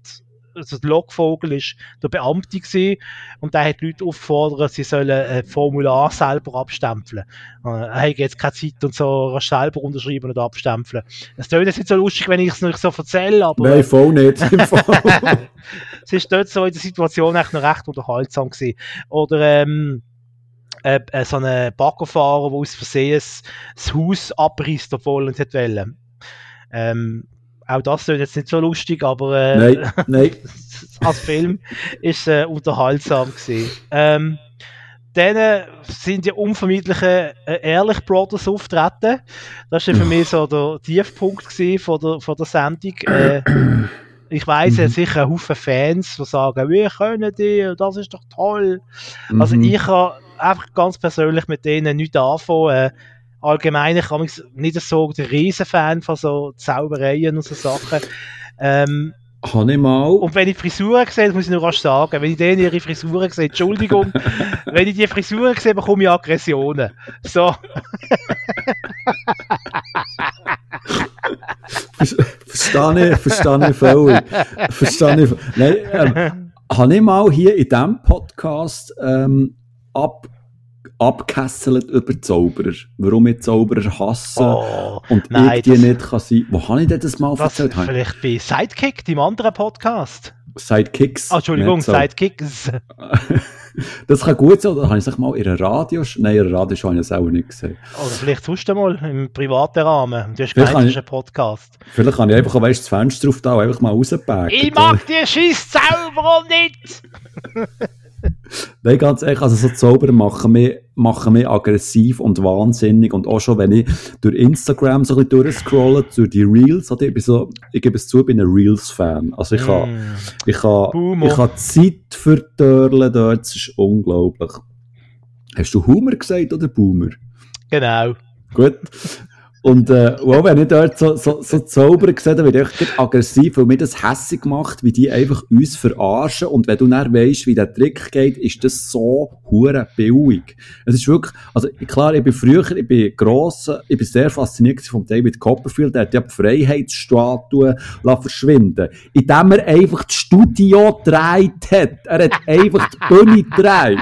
Speaker 3: also der Lockvogel ist der Beamte gewesen, und der hat die Leute aufgefordert, sie sollen ein Formular selber abstempeln. Äh, Er hat jetzt keine Zeit und so selber unterschreiben und abstempeln. Es klingt jetzt nicht so lustig, wenn ich es nicht so erzähle, aber
Speaker 2: Nein, voll nicht.
Speaker 3: Es ist dort so in der Situation echt noch recht unterhaltsam gewesen. Oder ähm, äh, äh, so ein Baggerfahrer, der aus Versehen das Haus abreißt, obwohl er nicht wollte. Ähm, auch das ist jetzt nicht so lustig, aber äh,
Speaker 2: nein, nein.
Speaker 3: als Film ist äh, unterhaltsam gewesen. Ähm, dann äh, sind die unvermeidlichen äh, Ehrlich Brothers auftreten. Das war für mich so der Tiefpunkt von der, von der Sendung. Äh, ich weiss, es hat sicher einen Haufen Fans, die sagen, wir können die, das ist doch toll. Also
Speaker 2: Mhm.
Speaker 3: ich kann einfach ganz persönlich mit denen nichts anfangen. Äh, allgemein, ich bin nicht so der Riesenfan von so Zaubereien und so Sachen. Ähm,
Speaker 2: Habe ich mal.
Speaker 3: und wenn ich Frisuren sehe, muss ich nur rasch sagen, wenn ich denen ihre Frisuren sehe, Entschuldigung, wenn ich die Frisuren sehe, bekomme ich Aggressionen. So,
Speaker 2: Verstehe ich, verstehe ich völlig. Verstehe ich. Nein, ähm, habe ich mal hier in diesem Podcast ähm, ab, abgekesselt über Zauberer. Warum ich Zauberer hasse
Speaker 3: oh,
Speaker 2: und
Speaker 3: nein,
Speaker 2: ich die nicht kann sein. Wo habe ich denn das mal
Speaker 3: das
Speaker 2: erzählt? Habe ich-
Speaker 3: vielleicht bei Sidekick, dem anderen Podcast.
Speaker 2: Sidekicks.
Speaker 3: Ah, Entschuldigung,
Speaker 2: so.
Speaker 3: Sidekicks.
Speaker 2: Das kann gut sein, oder habe ich es mal in einer Radio... Nein, in einer Radio habe ich es auch nicht gesehen.
Speaker 3: Oder vielleicht sonst einmal im privaten Rahmen. Du hast
Speaker 2: Vielleicht
Speaker 3: das
Speaker 2: ich-
Speaker 3: Podcast.
Speaker 2: Vielleicht kann ich einfach, weißt, das Fenster auf da einfach mal rauspacken.
Speaker 3: Ich mag die scheiß Zauberer nicht!
Speaker 2: Nein, ganz ehrlich, also so Zauber machen mich, machen mich aggressiv und wahnsinnig und auch schon, wenn ich durch Instagram so ein bisschen durchscrolle, durch die Reels, oder ich bin so, ich gebe es zu, ich bin ein Reels-Fan. Also ich kann,
Speaker 3: Mm.
Speaker 2: ich
Speaker 3: Boomer.
Speaker 2: ich kann Zeit vertörlen dort, das ist unglaublich. Hast du Humor gesagt oder Boomer?
Speaker 3: Genau.
Speaker 2: Gut. Und äh, auch wenn ich dort so, so, so Zauber sehe, dann werde ich aggressiv, weil mir das hässig macht, wie die einfach uns verarschen. Und wenn du dann weisst, wie der Trick geht, ist das so hure billig. Es ist wirklich, also klar, ich bin früher, ich bin gross, ich bin sehr fasziniert von David Copperfield, der hat ja die Freiheitsstatue verschwinden indem er einfach das Studio gedreht hat. Er hat einfach die Bühne gedreht.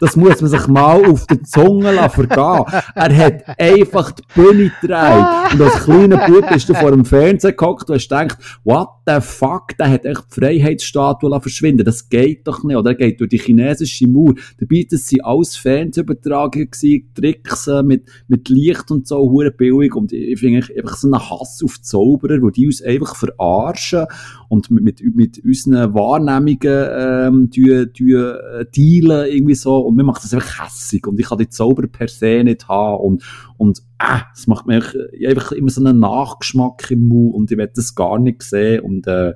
Speaker 2: Das muss man sich mal auf der Zunge vergehen. Er hat einfach die Bühne gedreht. Und als kleiner Bub bist du vor dem Fernseher gehockt und hast gedacht, what the fuck, der hat echt die Freiheitsstatue verschwinden. Das geht doch nicht. Oder er geht durch die chinesische Mauer. Dabei, das sind alles Fernsehübertragungen Tricks äh, mit, mit Licht und so, hure billig. Und ich finde einfach so einen Hass auf Zauberer, wo die uns einfach verarschen und mit, mit, unseren Wahrnehmungen ähm, die, die, äh, dealen irgendwie so und mir macht das einfach hässig und ich kann die Zauber per se nicht haben und, und äh, es macht mir einfach, immer so einen Nachgeschmack im Mund und ich will das gar nicht sehen und äh,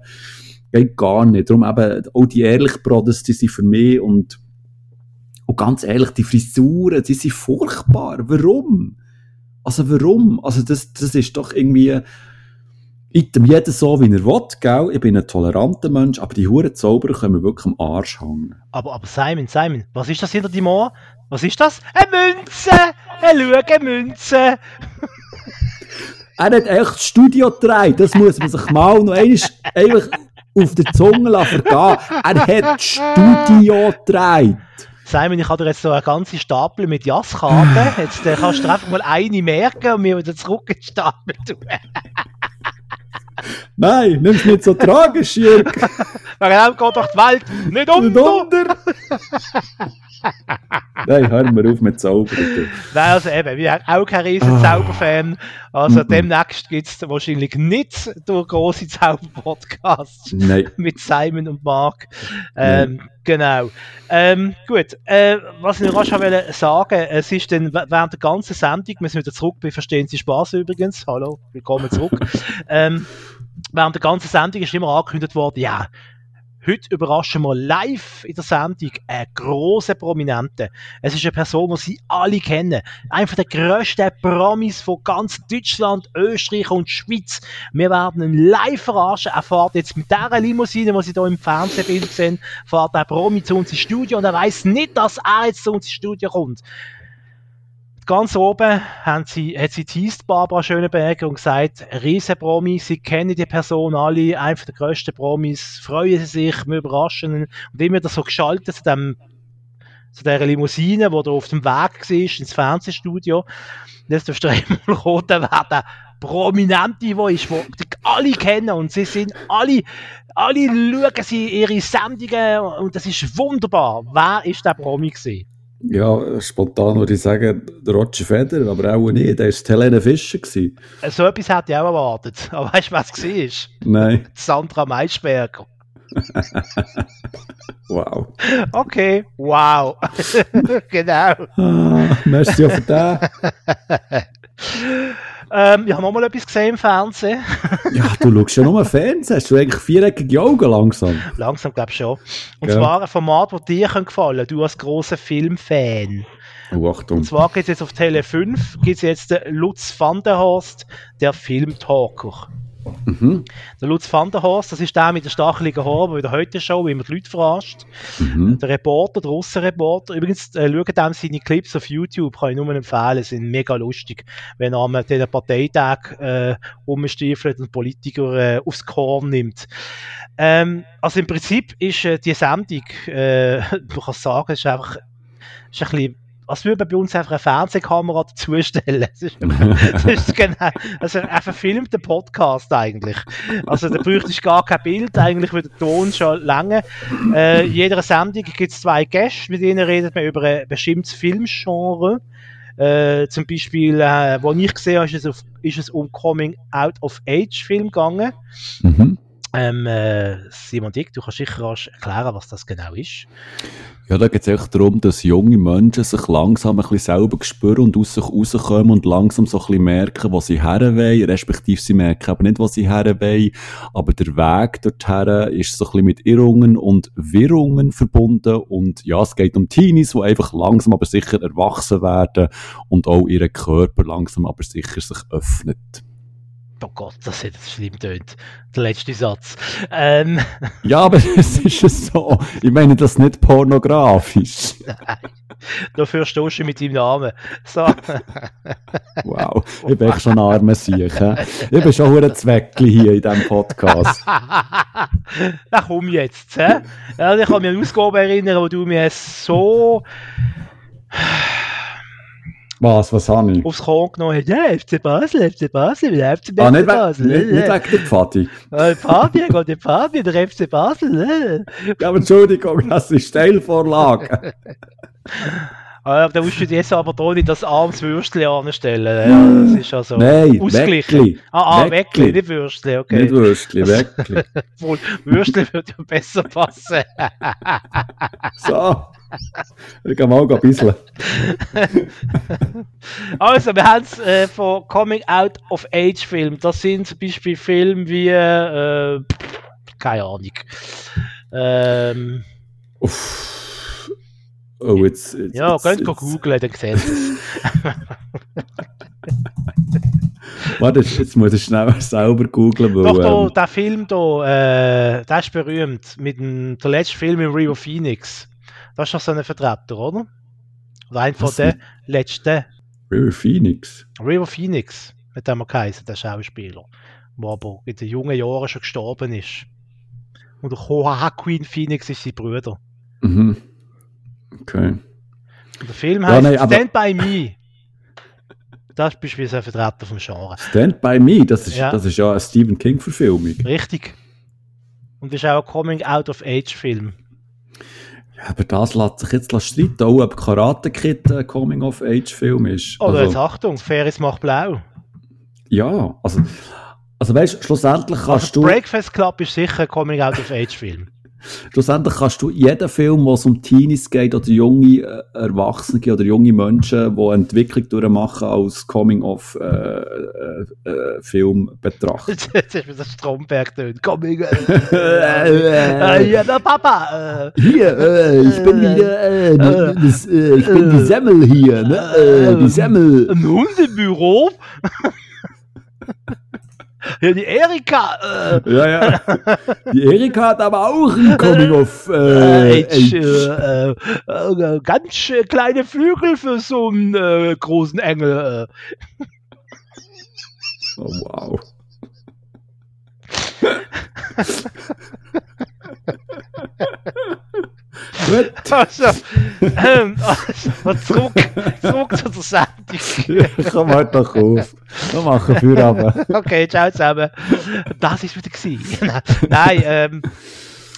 Speaker 2: geht gar nicht. Darum eben, auch die ehrlichen Brothers, die sind für mich und, und ganz ehrlich, die Frisuren, die sind furchtbar. Warum? Also warum? Also das, das ist doch irgendwie Item jeder so, wie er will, gell? Ich bin ein toleranter Mensch, aber die Huren Zauberer können mir wirklich am Arsch hängen.
Speaker 3: Aber, aber Simon, Simon, was ist das hinter dem Ohr? Was ist das? Eine Münze! Eine Schau, Münze!
Speaker 2: er hat echt Studio gedreht, das muss man sich mal noch einmal einfach auf der Zunge lassen vergehen. Er hat Studio gedreht.
Speaker 3: Simon, ich habe dir jetzt so eine ganze Stapel mit Jasskarten. Jetzt äh, kannst du einfach mal eine merken und mir wieder zurück in den Stapel tun.
Speaker 2: Nein, nimm's nicht so tragisch, Jürg.
Speaker 3: Wegen dem geht doch die Welt nicht unter. Nicht unter.
Speaker 2: Nein, hören wir auf mit Zaubern.
Speaker 3: Nein, also eben, wir haben auch kein riesen ah. Zauberfan. Also demnächst gibt es wahrscheinlich nicht durch große Zauberpodcasts mit Simon und Mark. Ähm, genau. Ähm, gut, äh, was ich noch rasch sagen es ist dann während der ganzen Sendung, wir sind wieder zurück bei Verstehen Sie Spaß übrigens, hallo, willkommen zurück. ähm, während der ganzen Sendung ist immer angekündigt worden, ja, Heute überraschen wir live in der Sendung einen grossen Prominenten. Es ist eine Person, die Sie alle kennen. Einer der grössten Promis von ganz Deutschland, Österreich und Schweiz. Wir werden ihn live verarschen. Er fährt jetzt mit dieser Limousine, die Sie hier im Fernsehbild sehen, fährt der Promi zu uns ins Studio und er weiß nicht, dass er jetzt zu uns ins Studio kommt. Ganz oben haben sie, hat sie teased Barbara Schöneberger und gesagt, riesen Promi, sie kennen die Person alle, einfach der grössten Promis, freuen sie sich, wir überraschen ihn. Und immer das so geschaltet zu dem, zu dieser Limousine, die da auf dem Weg war, ins Fernsehstudio. Jetzt darfst du einmal roten werden. Prominente, die ist, alle kennen und sie sind alle, alle schauen sie ihre Sendungen und das ist wunderbar. Wer ist der Promi gewesen?
Speaker 2: Ja, spontan würde ich sagen, der Roger Federer, aber auch nicht. Der war Helene Fischer. Gewesen.
Speaker 3: So etwas hätte ich auch erwartet. Aber weißt du, was es war?
Speaker 2: Nein.
Speaker 3: Sandra Maischberger.
Speaker 2: wow.
Speaker 3: Okay, wow. genau.
Speaker 2: Ah, merci für den.
Speaker 3: Ähm, ich habe noch mal etwas gesehen im Fernsehen.
Speaker 2: ja, du schaust ja nur Fernsehen. Hast du eigentlich viereckige Augen langsam?
Speaker 3: Langsam, glaube ich schon. Und ja. zwar ein Format, das dir gefallen. Du als grosser Filmfan.
Speaker 2: Oh, Achtung.
Speaker 3: Und zwar gibt es jetzt auf Tele 5 gibt's jetzt Lutz van der Horst, der Filmtalker. Mhm. Der Lutz van der Horst, das ist der mit der stacheligen Haaren, der in der heute Show immer die Leute verarscht. Mhm. Der Reporter, der Russenreporter. Übrigens, äh, schaut dem seine Clips auf YouTube, kann ich nur empfehlen, sind mega lustig. Wenn er an den Parteitag äh, umstiefelt und Politiker äh, aufs Korn nimmt. Ähm, also im Prinzip ist äh, die Sendung, äh, man kann sagen, ist einfach ist ein bisschen was würde bei uns einfach eine Fernsehkamera dazustellen? Das ist, das ist genau, also ein verfilmter Podcast eigentlich. Also da bräuchte ich gar kein Bild, eigentlich würde der Ton schon lange. Äh, jeder Sendung gibt es zwei Gäste, mit denen redet man über ein bestimmtes Filmgenre. Äh, zum Beispiel, äh, wo ich gesehen habe, ist es, auf, ist es um Coming Out of Age Film gegangen. Mhm. Ähm, äh, Simon Dick, du kannst sicher erklären, was das genau ist.
Speaker 2: Ja, da geht es echt darum, dass junge Menschen sich langsam ein bisschen selber spüren und aus sich rauskommen und langsam so ein bisschen merken, wo sie her wollen, respektive sie merken aber nicht, wo sie her wollen, aber der Weg dorthin ist so ein bisschen mit Irrungen und Wirrungen verbunden und ja, es geht um Teenies, die einfach langsam aber sicher erwachsen werden und auch ihren Körper langsam aber sicher sich öffnet.
Speaker 3: Oh Gott, das hat jetzt schlimm tönt. Der letzte Satz. Ähm,
Speaker 2: Ja, aber es ist ja so. Ich meine das nicht pornografisch.
Speaker 3: dafür stehst du mit deinem Namen. So.
Speaker 2: Wow, ich bin echt schon Sieg. hä? Ich bin schon ein Zweckli hier in diesem Podcast.
Speaker 3: Na komm jetzt? Ja, ich kann mich an eine Ausgabe erinnern, wo du mir so
Speaker 2: Was, was habe ich?
Speaker 3: aufs Korn genommen. Ja, FC Basel, FC Basel, der FC
Speaker 2: Ah, nicht,
Speaker 3: Basel.
Speaker 2: nicht, nicht wegen der Pfadi.
Speaker 3: Fabian, Gott, der Fabian, der FC Basel. Äh.
Speaker 2: Ja, aber Entschuldigung, das ist Steilvorlage.
Speaker 3: Ah, da musst du jetzt aber da nicht das armes Würstchen anstellen. Ja, das ist also
Speaker 2: Nein,
Speaker 3: ausgeglichen.
Speaker 2: Weckli.
Speaker 3: Ah, ah,
Speaker 2: Weckli.
Speaker 3: Weckli, nicht Würstchen, okay.
Speaker 2: Nicht Würstchen, Weckli.
Speaker 3: Obwohl, Würstchen würde ja besser passen.
Speaker 2: So. Ich gehe mal ein bisschen.
Speaker 3: Also, wir haben es äh, von Coming Out of Age Film. Das sind zum Beispiel Filme wie, äh, keine Ahnung. Ähm,
Speaker 2: Uff. Oh, jetzt. jetzt
Speaker 3: ja,
Speaker 2: jetzt,
Speaker 3: könnt ihr googeln, dann seht ihr es.
Speaker 2: Warte, jetzt muss ich schnell selber googeln.
Speaker 3: Doch, da,
Speaker 2: ähm,
Speaker 3: der Film da, äh, der ist berühmt. Mit dem der letzte Film in Rio Phoenix. Das ist doch so ein Vertreter, oder? Oder ein von den letzten.
Speaker 2: River Phoenix.
Speaker 3: Rio Phoenix, mit dem er geheißen, der Schauspieler. Der aber in den jungen Jahren schon gestorben ist. Und der Joaquin Phoenix ist sein Bruder.
Speaker 2: Mhm. Okay.
Speaker 3: Der Film
Speaker 2: Ja,
Speaker 3: heißt
Speaker 2: nein, aber-
Speaker 3: Stand By Me. Das ist beispielsweise ein Vertreter vom Genre.
Speaker 2: Stand by Me, das ist,
Speaker 3: Ja.
Speaker 2: das ist ja eine Stephen King-Verfilmung.
Speaker 3: Richtig. Und das ist auch ein Coming-Out-of-Age-Film.
Speaker 2: Ja, aber das lässt sich jetzt streiten, auch ob Karate Kid ein Coming-of-Age-Film ist.
Speaker 3: Oder jetzt
Speaker 2: also,
Speaker 3: Achtung, Ferris macht blau.
Speaker 2: ja, also, also weißt du, schlussendlich kannst
Speaker 3: Also
Speaker 2: du,
Speaker 3: Breakfast Club ist sicher ein Coming-Out-of-Age-Film.
Speaker 2: Schlussendlich kannst du jeden Film, wo es um Teenies geht oder junge äh, Erwachsene oder junge Menschen, die Entwicklung durchmachen, als Coming-of-Film betrachten.
Speaker 3: Jetzt ist wieder Stromberg drin. Coming äh, Ja, der Papa. Äh,
Speaker 2: Hier, äh, ich bin wieder, äh, die- das, äh, ich bin die Semmel hier, ne? Äh, die Semmel.
Speaker 3: ein Hundebüro. ja, die Erika. Äh,
Speaker 2: Ja, ja. Die Erika hat aber auch ein Coming of
Speaker 3: äh,
Speaker 2: äh,
Speaker 3: Age,
Speaker 2: Age.
Speaker 3: äh, äh, äh, ganz äh, kleine Flügel für so einen äh, großen Engel. Äh.
Speaker 2: Oh, wow. Gut.
Speaker 3: Also, ähm, also zurück, zurück zu der Sendung.
Speaker 2: Komm halt doch auf. Wir machen Feierabend.
Speaker 3: Okay, ciao zusammen. Das ist wieder gewesen. Nein, ähm,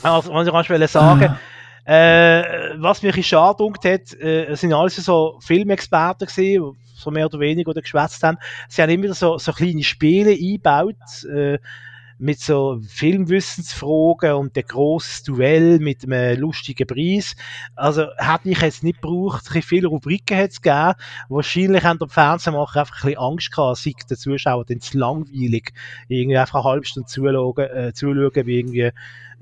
Speaker 3: also, was ich wollte sagen, äh, was mich bisschen schade gedacht hat, äh, sind alles so Filmexperten gewesen, die so mehr oder weniger oder geschwätzt haben. Sie haben immer wieder so, so kleine Spiele eingebaut, äh, mit so Filmwissensfragen und der grosses Duell mit einem lustigen Preis. Also, hätte ich jetzt nicht gebraucht, ein viele Rubriken hat es gegeben. Wahrscheinlich haben der Fernsehmacher einfach ein bisschen Angst gehabt, sei der Zuschauer dann zu langweilig, irgendwie einfach eine halbe Stunde zuschauen, äh, zuschauen wie irgendwie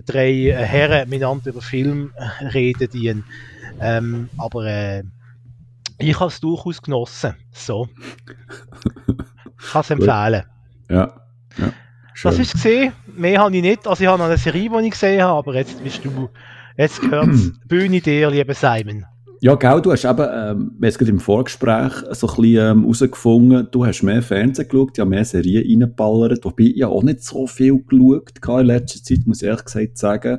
Speaker 3: drei äh, Herren miteinander über Film äh, reden dienen. Ähm, aber äh, ich habe es durchaus genossen. So. Ich kann es empfehlen.
Speaker 2: Ja. Schön.
Speaker 3: Das ist gesehen. Mehr habe ich nicht. Also ich habe noch eine Serie, die ich gesehen habe, aber jetzt bist du. Jetzt gehört Bühne dir, lieber Simon.
Speaker 2: Ja, gell, du hast eben, ähm, wir haben es im Vorgespräch so ein bisschen ähm, herausgefunden, du hast mehr Fernsehen geschaut, ja mehr Serien reingeballert, wobei ich ja auch nicht so viel geschaut habe in letzter Zeit, muss ich ehrlich gesagt sagen,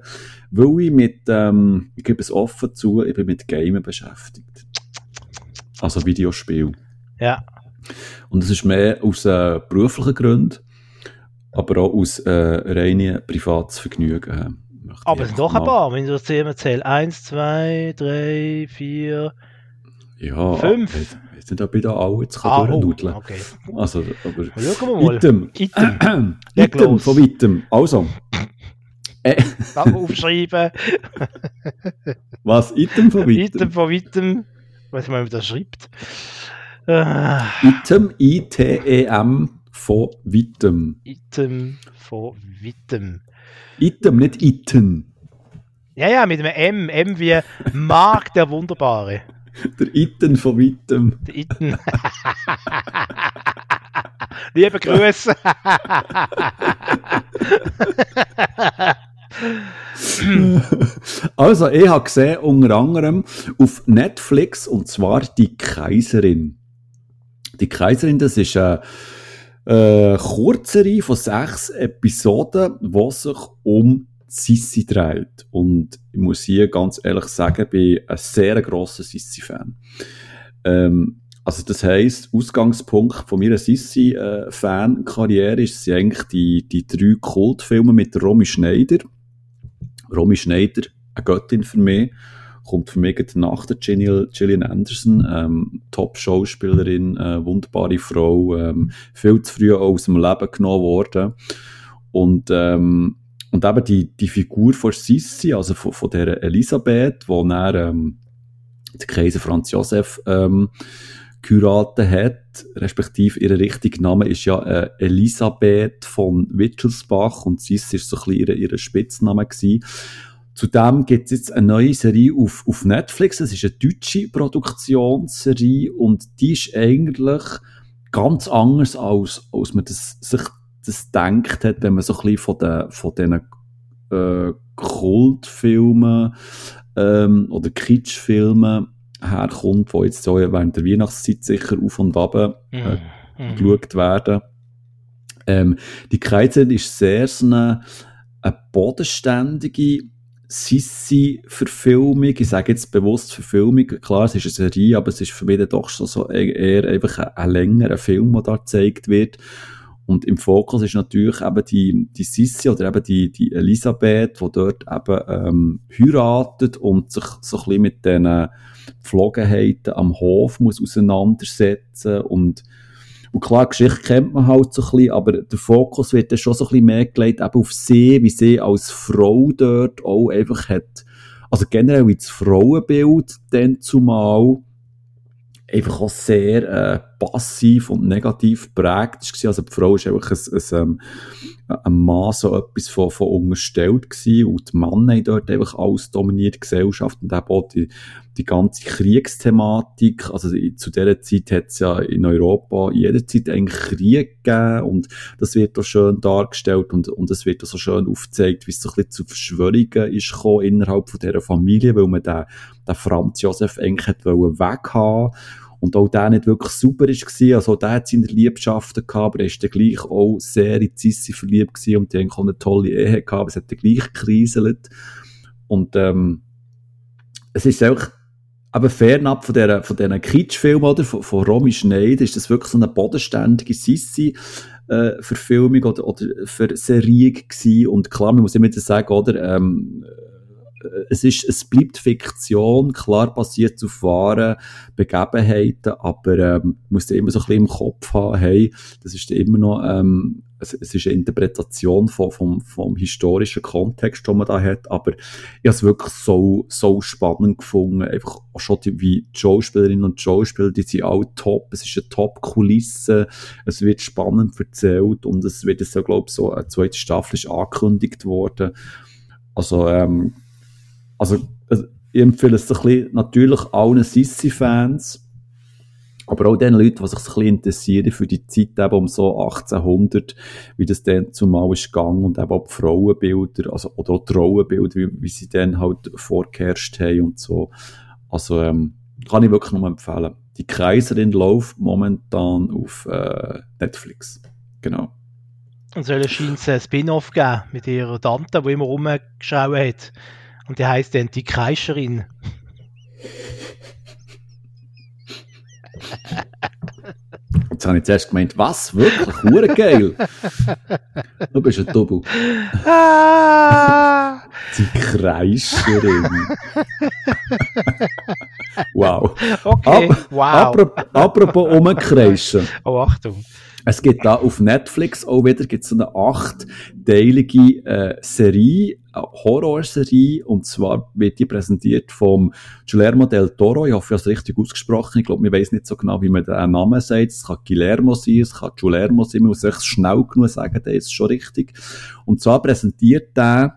Speaker 2: weil ich mit, ähm, ich gebe es offen zu, ich bin mit Gamen beschäftigt. Also Videospiel.
Speaker 3: Ja.
Speaker 2: Und das ist mehr aus äh, beruflichen Gründen, aber auch aus äh, reinem privates Vergnügen. äh, möchte ich
Speaker 3: Aber es sind doch ein paar, wenn du das Thema zählst. Eins, zwei, drei, vier.
Speaker 2: Ja,
Speaker 3: Fünf.
Speaker 2: Ich weiß nicht, ob ich da alle jetzt
Speaker 3: Ah,
Speaker 2: kann
Speaker 3: oh,
Speaker 2: durchnudeln
Speaker 3: okay.
Speaker 2: Also, aber...
Speaker 3: Schauen wir mal.
Speaker 2: Item.
Speaker 3: Item.
Speaker 2: Item von weitem. Also. Äh,
Speaker 3: aufschreiben.
Speaker 2: was? Item von weitem?
Speaker 3: Item von weitem. Weiß nicht mal, wie man das schreibt. Äh,
Speaker 2: Item, I-T-E-M von weitem.
Speaker 3: Item von weitem.
Speaker 2: Item, nicht Iten.
Speaker 3: Ja, ja, mit einem M. M wie Mark der Wunderbare.
Speaker 2: Der Iten von weitem.
Speaker 3: Der Iten. Liebe Grüße.
Speaker 2: also, ich habe gesehen, unter anderem auf Netflix, und zwar Die Kaiserin. Die Kaiserin, das ist eine, eine Kurzserie von sechs Episoden, die sich um Sissi dreht. Und ich muss hier ganz ehrlich sagen, ich bin ein sehr grosser Sissi-Fan. Ähm, also das heisst, Ausgangspunkt von meiner Sissi-Fan-Karriere ist eigentlich die, die drei Kultfilme mit Romy Schneider. Romy Schneider, eine Göttin für mich, kommt für mich nach der Gillian Anderson, ähm, Top-Schauspielerin, äh, wunderbare Frau, ähm, viel zu früh aus dem Leben genommen worden. Und, ähm, und eben die, die Figur von Sissi, also von, von der Elisabeth, wo dann ähm, der Kaiser Franz Josef ähm, geheiratet hat, respektive ihr richtiger Name ist ja äh, Elisabeth von Wittelsbach und Sissi ist so ein bisschen ihr, ihr Spitzname gewesen. Zudem gibt es jetzt eine neue Serie auf, auf Netflix. Es ist eine deutsche Produktionsserie und die ist eigentlich ganz anders, als, als man das, sich das denkt hat, wenn man so ein bisschen von, den, von diesen äh, Kultfilmen ähm, oder Kitschfilmen herkommt, die jetzt so während der Weihnachtszeit sicher auf und ab äh, mhm. geschaut werden. Ähm, die Kaiserin ist sehr so eine, eine bodenständige Sissi-Verfilmung. Ich sage jetzt bewusst Verfilmung. Klar, es ist eine Serie, aber es ist für mich doch so, so eher einfach ein, ein längerer Film, der da gezeigt wird. Und im Fokus ist natürlich eben die, die Sissi oder eben die, die Elisabeth, die dort eben ähm, heiratet und sich so ein bisschen mit diesen Pflogenheiten am Hof muss auseinandersetzen und und klar, Geschichte kennt man halt so ein bisschen, aber der Fokus wird dann schon so ein bisschen mehr gelegt eben auf sie, wie sie als Frau dort auch einfach hat, also generell wie das Frauenbild dann zumal einfach auch sehr äh, passiv und negativ prägt war. Also die Frau war einfach ein, ein, ähm, ein Mann so etwas von, von unterstellt gewesen und die Männer haben dort einfach alles dominiert, die Gesellschaft und eben auch die, die ganze Kriegsthematik. Also zu dieser Zeit hat es ja in Europa jederzeit eigentlich Krieg gegeben und das wird auch schön dargestellt und, und es wird auch so schön aufgezeigt, wie es so ein bisschen zu Verschwörungen ist gekommen innerhalb von dieser Familie, weil man den, den Franz Josef eigentlich hat weghaben und auch der nicht wirklich super war. Also der hat seine Liebschaften gehabt, aber er ist dann gleich auch sehr in Sissi verliebt gewesen und die haben auch eine tolle Ehe gehabt, aber es hat dann gleich gekriselt. Und ähm, es ist auch aber fernab von dieser, von diesen Kitschfilmen, oder, von, von Romy Schneider, ist das wirklich so eine bodenständige Sissi, äh, Verfilmung oder, oder für Serie gewesen. Und klar, man muss immer sagen, oder, ähm, es ist, es bleibt Fiktion, klar basiert auf wahren Begebenheiten, aber ähm, muss immer so ein bisschen im Kopf haben, hey, das ist immer noch, ähm, es, es ist eine Interpretation von, vom, vom historischen Kontext, den man da hat, aber ich habe es wirklich so, so spannend gefunden, einfach schon die, wie die Schauspielerinnen und Schauspieler, die sind alle top, es ist eine Top-Kulisse, es wird spannend erzählt und es wird jetzt, glaube ich, so eine zweite Staffel ist angekündigt worden, also ähm, also, also, ich empfehle es ein bisschen, natürlich allen Sissi-Fans, aber auch den Leuten, die sich ein bisschen interessieren für die Zeit eben um so 1800, wie das dann zumal ist gegangen und eben auch die Frauenbilder, also, oder auch die Rollenbilder, wie, wie sie dann halt vorgeherrscht haben und so. Also, ähm, kann ich wirklich nur empfehlen. Die Kaiserin läuft momentan auf äh, Netflix. Genau.
Speaker 3: Und soll es scheint ein Spin-off geben mit ihrer Tante, die immer rumgeschaut hat. Und der heißt dann die Kreischerin.
Speaker 2: Jetzt habe ich zuerst gemeint, was? Wirklich? Hure geil. Du bist ein Double. Ah. die Kreischerin. wow.
Speaker 3: Okay, Ab wow.
Speaker 2: Apropos, apropos umkreischen.
Speaker 3: Oh, Achtung.
Speaker 2: Es gibt da auf Netflix auch wieder gibt's so eine achtteilige äh, Serie, Horrorserie, und zwar wird die präsentiert vom Guillermo del Toro. Ich hoffe, ich habe es richtig ausgesprochen. Ich glaube, ich weiß nicht so genau, wie man den Namen sagt. Es kann Guillermo sein, es kann Guillermo sein. Man muss es schnell genug sagen, der ist schon richtig. Und zwar präsentiert der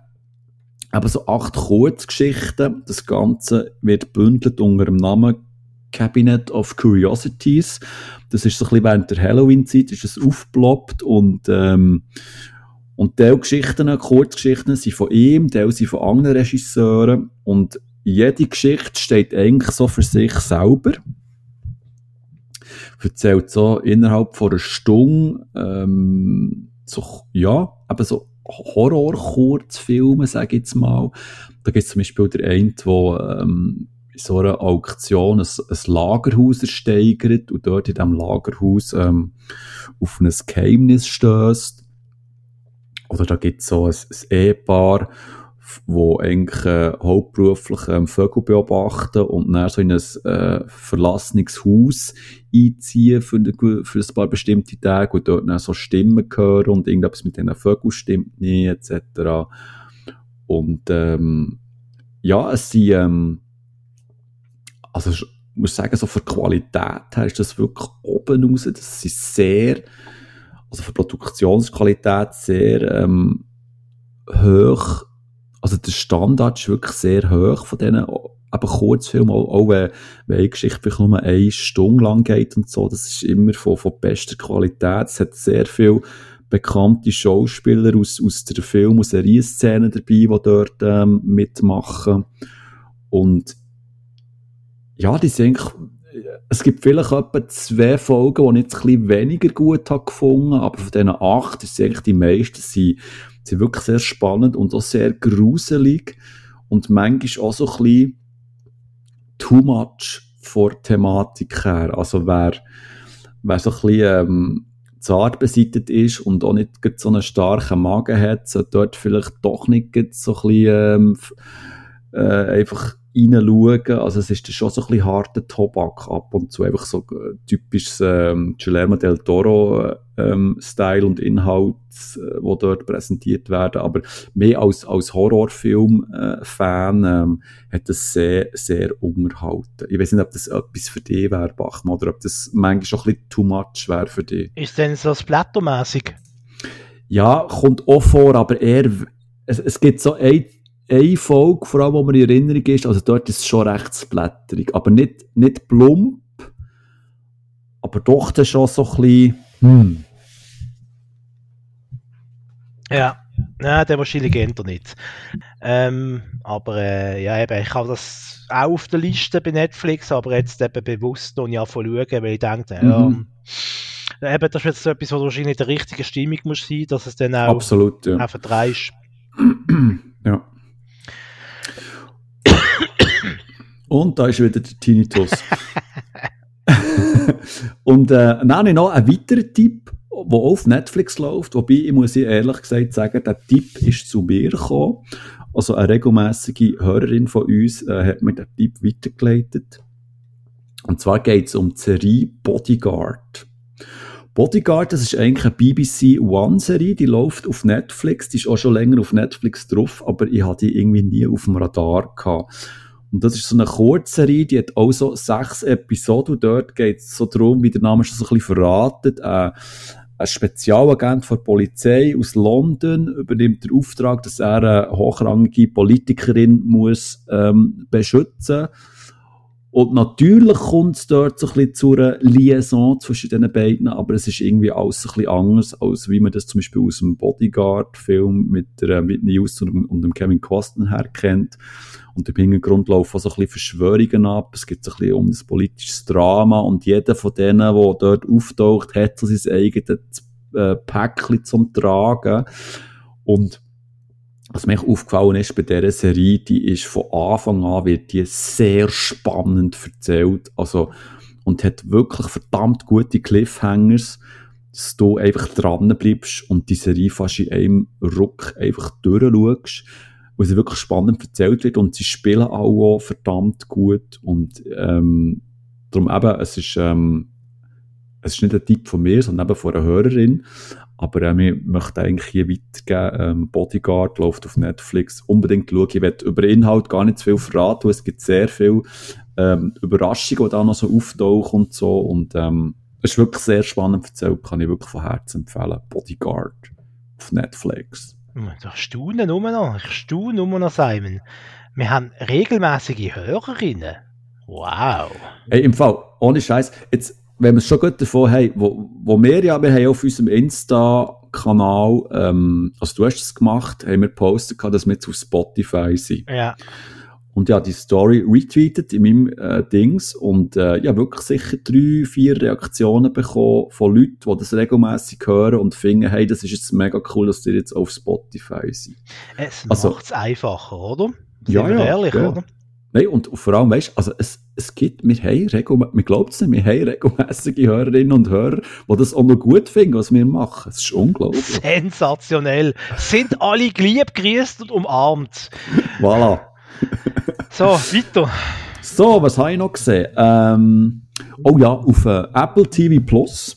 Speaker 2: aber so acht Kurzgeschichten. Das Ganze wird bündelt unter dem Namen Cabinet of Curiosities. Das ist so ein bisschen während der Halloween-Zeit ist es aufgeploppt und ähm, und Teil Geschichten, Kurzgeschichten sind von ihm, Teil sind von anderen Regisseuren und jede Geschichte steht eigentlich so für sich selber. Erzählt so innerhalb von einer Stunde, ähm, so, ja, aber so Horror-Kurzfilme, sage ich jetzt mal. Da gibt es zum Beispiel der eine, der ähm, in so einer Auktion ein, ein Lagerhaus ersteigert und dort in diesem Lagerhaus ähm, auf ein Geheimnis stößt. Oder da gibt es so ein, ein Ehepaar, wo eigentlich äh, hauptberuflich ähm, Vögel beobachten und dann so in ein äh, verlassenes Haus einziehen für, für ein paar bestimmte Tage und dort dann so Stimmen hören und irgendetwas mit diesen Vögeln stimmt nicht, etc. Und ähm, ja, es sind, ähm, also ich muss sagen, so für Qualität her ist das wirklich oben raus, das ist sehr, also für Produktionsqualität sehr ähm, hoch also der Standard ist wirklich sehr hoch von diesen eben Kurzfilmen, auch, auch wenn, wenn eine Geschichte nur eine Stunde lang geht und so, das ist immer von, von bester Qualität. Es hat sehr viele bekannte Schauspieler aus, aus der Film- und Serienszene dabei, die dort ähm, mitmachen. Und ja, die sind eigentlich, es gibt vielleicht etwa zwei Folgen, die ich jetzt ein bisschen weniger gut habe gefunden, aber von diesen acht ist eigentlich die meisten sind sind wirklich sehr spannend und auch sehr gruselig und manchmal auch so ein bisschen too much vor Thematik her. Also wer, wer so ein bisschen ähm, zart beseitigt ist und auch nicht so einen starken Magen hat, sollte dort vielleicht doch nicht so ein bisschen ähm, äh, einfach reinschauen. Also es ist schon so ein bisschen harter Tobak ab und zu, einfach so äh, typisches ähm, Guillermo del Toro ähm, Style und Inhalt, äh, wo dort präsentiert werden. Aber mehr als, als Horrorfilm-Fan äh, ähm, hat das sehr, sehr unterhalten. Ich weiß nicht, ob das etwas für dich wäre, Bachmann, oder ob das manchmal schon ein bisschen too much wäre für dich.
Speaker 3: Ist denn so splattermäßig?
Speaker 2: Ja, kommt auch vor, aber eher, es, es gibt so ein eine Folge, vor allem, wo mir in Erinnerung ist, also dort ist es schon recht splatterig, aber nicht, nicht plump, aber doch dann schon so ein bisschen, hm.
Speaker 3: Ja, Nein, der wahrscheinlich geht nicht. Ähm, aber äh, ja, eben, ich habe das auch auf der Liste bei Netflix, aber jetzt eben bewusst noch nicht schauen, weil ich denke, mhm. ja, eben, das ist jetzt so etwas, wo wahrscheinlich der richtige Stimmung muss sein, dass es dann auch,
Speaker 2: Absolut, ja.
Speaker 3: auch verdreist.
Speaker 2: ja. Und da ist wieder der Tinnitus. und äh, dann habe ich noch einen weiteren Tipp, der auf Netflix läuft, wobei ich muss ehrlich gesagt sagen, der Tipp ist zu mir gekommen. Also eine regelmäßige Hörerin von uns äh, hat mir den Tipp weitergeleitet. Und zwar geht es um die Serie Bodyguard. Bodyguard, das ist eigentlich eine BBC One-Serie, die läuft auf Netflix, die ist auch schon länger auf Netflix drauf, aber ich hatte die irgendwie nie auf dem Radar gehabt. Und das ist so eine Kurzserie, die hat auch so sechs Episoden dort geht es so darum, wie der Name schon so ein bisschen verratet, äh, ein Spezialagent der Polizei aus London übernimmt den Auftrag, dass er eine hochrangige Politikerin muss ähm, beschützen und natürlich kommt es dort so ein bisschen zu einer Liaison zwischen den beiden, aber es ist irgendwie alles ein bisschen anders, als wie man das zum Beispiel aus dem Bodyguard-Film mit der Whitney Houston und, und dem Kevin Costner her kennt. Und im Hintergrund laufen so ein bisschen Verschwörungen ab, es geht so ein bisschen um das politische Drama und jeder von denen, der dort auftaucht, hat so sein eigenes äh, Päckchen zum Tragen. Und was mir aufgefallen ist bei dieser Serie, die ist von Anfang an wird die sehr spannend erzählt. Also, und hat wirklich verdammt gute Cliffhangers, dass du einfach dran bleibst und die Serie fast in einem Ruck einfach durchschaust, wo sie wirklich spannend erzählt wird und sie spielen auch verdammt gut und ähm, darum eben, es ist ähm, es ist nicht ein Tipp von mir, sondern eben von einer Hörerin, aber äh, wir möchten eigentlich hier weitergeben. Ähm, Bodyguard läuft auf Netflix. Unbedingt schauen. Ich werde über Inhalt gar nicht zu viel verraten. Es gibt sehr viele ähm, Überraschungen, die da noch so auftauchen und so. Und ähm, es ist wirklich sehr spannend erzählt. Kann ich wirklich von Herzen empfehlen. Bodyguard auf Netflix.
Speaker 3: Ich staune nur noch. Ich staune nur noch, Simon. Wir haben regelmäßige Hörerinnen. Wow.
Speaker 2: Hey, im Fall, ohne Scheiß, jetzt, wenn wir es schon gut davon haben, wo, wo wir ja, wir haben auf unserem Insta-Kanal, ähm, also du hast es gemacht, haben wir gepostet, dass wir jetzt auf Spotify sind.
Speaker 3: Ja.
Speaker 2: Und ja, die Story retweetet in meinem äh, Dings und äh, ja, wirklich sicher drei, vier Reaktionen bekommen von Leuten, die das regelmäßig hören und finden, hey, das ist jetzt mega cool, dass die jetzt auf Spotify sind.
Speaker 3: Es
Speaker 2: Also-
Speaker 3: macht es einfacher, oder?
Speaker 2: Ja,
Speaker 3: Sind wir
Speaker 2: ja,
Speaker 3: ehrlich,
Speaker 2: ja.
Speaker 3: oder?
Speaker 2: Nein, und vor allem, weißt also es, es gibt, wir haben regelmäßig, wir glauben es nicht, wir haben regelmäßige Hörerinnen und Hörer, die das auch noch gut finden, was wir machen. Es ist unglaublich.
Speaker 3: Sensationell. Sind alle geliebt, grüßt und umarmt.
Speaker 2: Voilà.
Speaker 3: So, weiter.
Speaker 2: So, was habe ich noch gesehen? Ähm, oh ja, auf äh, Apple TV Plus.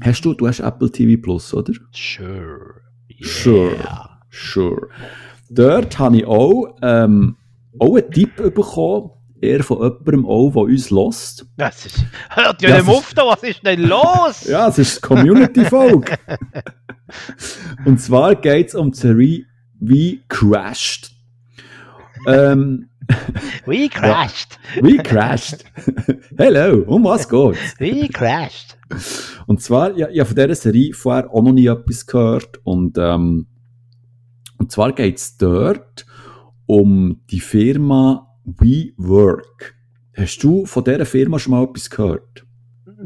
Speaker 2: Hast du, du hast Apple TV Plus, oder?
Speaker 3: Sure. Yeah.
Speaker 2: Sure. Sure. Dort habe ich auch, ähm, auch einen Tipp bekommen, eher von jemandem auch, der uns lost.
Speaker 3: Das ist, hört ja,
Speaker 2: Ja,
Speaker 3: nicht auf da, was ist denn los?
Speaker 2: Ja, es ist Community-Folge. Und zwar geht es um die Serie wie Crashed. Ähm,
Speaker 3: Wie crashed.
Speaker 2: wie Crashed. Hello, um was geht's?
Speaker 3: Wie crashed.
Speaker 2: Und zwar, ja, ich habe von dieser Serie vorher auch noch nie etwas gehört. Und, ähm, und zwar geht es dort um die Firma WeWork. Hast du von dieser Firma schon mal etwas gehört?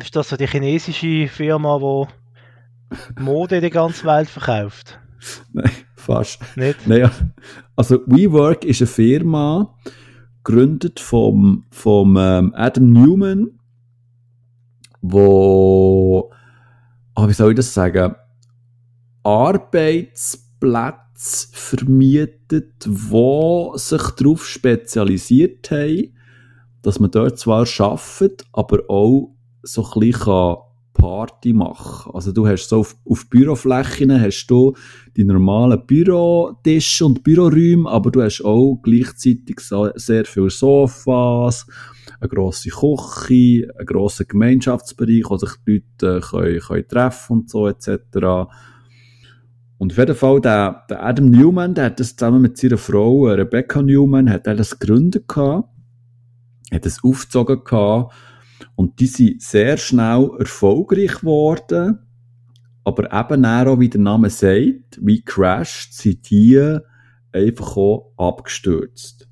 Speaker 3: Ist das so die chinesische Firma, die Mode in der ganzen Welt verkauft?
Speaker 2: Nein, fast.
Speaker 3: Nicht?
Speaker 2: Naja, also WeWork ist eine Firma, gegründet vom, vom ähm, Adam Newman, wo, ah, wie soll ich das sagen, Arbeitsplätze vermietet, wo sich darauf spezialisiert haben, dass man dort zwar arbeitet, aber auch so ein bisschen Party machen. Also du hast so auf, auf Büroflächen hast du die normalen Bürotische und Büroräume, aber du hast auch gleichzeitig so, sehr viele Sofas, eine grosse Küche, einen grossen Gemeinschaftsbereich, wo sich die Leute äh, können, können treffen und so etc. Und auf jeden Fall, der, der Adam Newman, der hat das zusammen mit seiner Frau, äh, Rebecca Newman, hat er das gegründet gehabt, hat das aufgezogen gehabt, und die sind sehr schnell erfolgreich geworden, aber eben auch, wie der Name sagt, wie crashed, sind die einfach auch abgestürzt.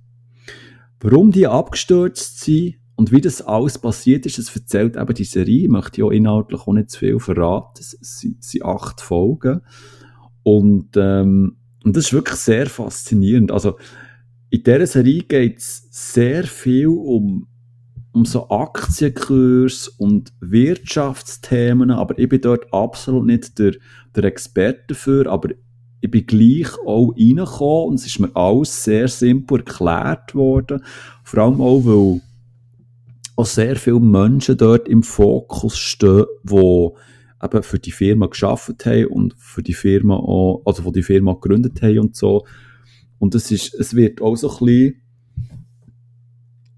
Speaker 2: Warum die abgestürzt sind und wie das alles passiert ist, das erzählt eben die Serie. Ich möchte ja inhaltlich auch nicht zu viel verraten. Es sind acht Folgen. Und, ähm, und das ist wirklich sehr faszinierend. Also, in dieser Serie geht es sehr viel um, um so Aktienkurs und Wirtschaftsthemen, aber ich bin dort absolut nicht der, der Experte dafür, aber ich bin gleich auch reingekommen und es ist mir alles sehr simpel erklärt worden. Vor allem auch, weil auch sehr viele Menschen dort im Fokus stehen, die eben für die Firma geschafft haben und für die Firma auch, also die die Firma gegründet haben und so. Und es ist, es wird auch so ein bisschen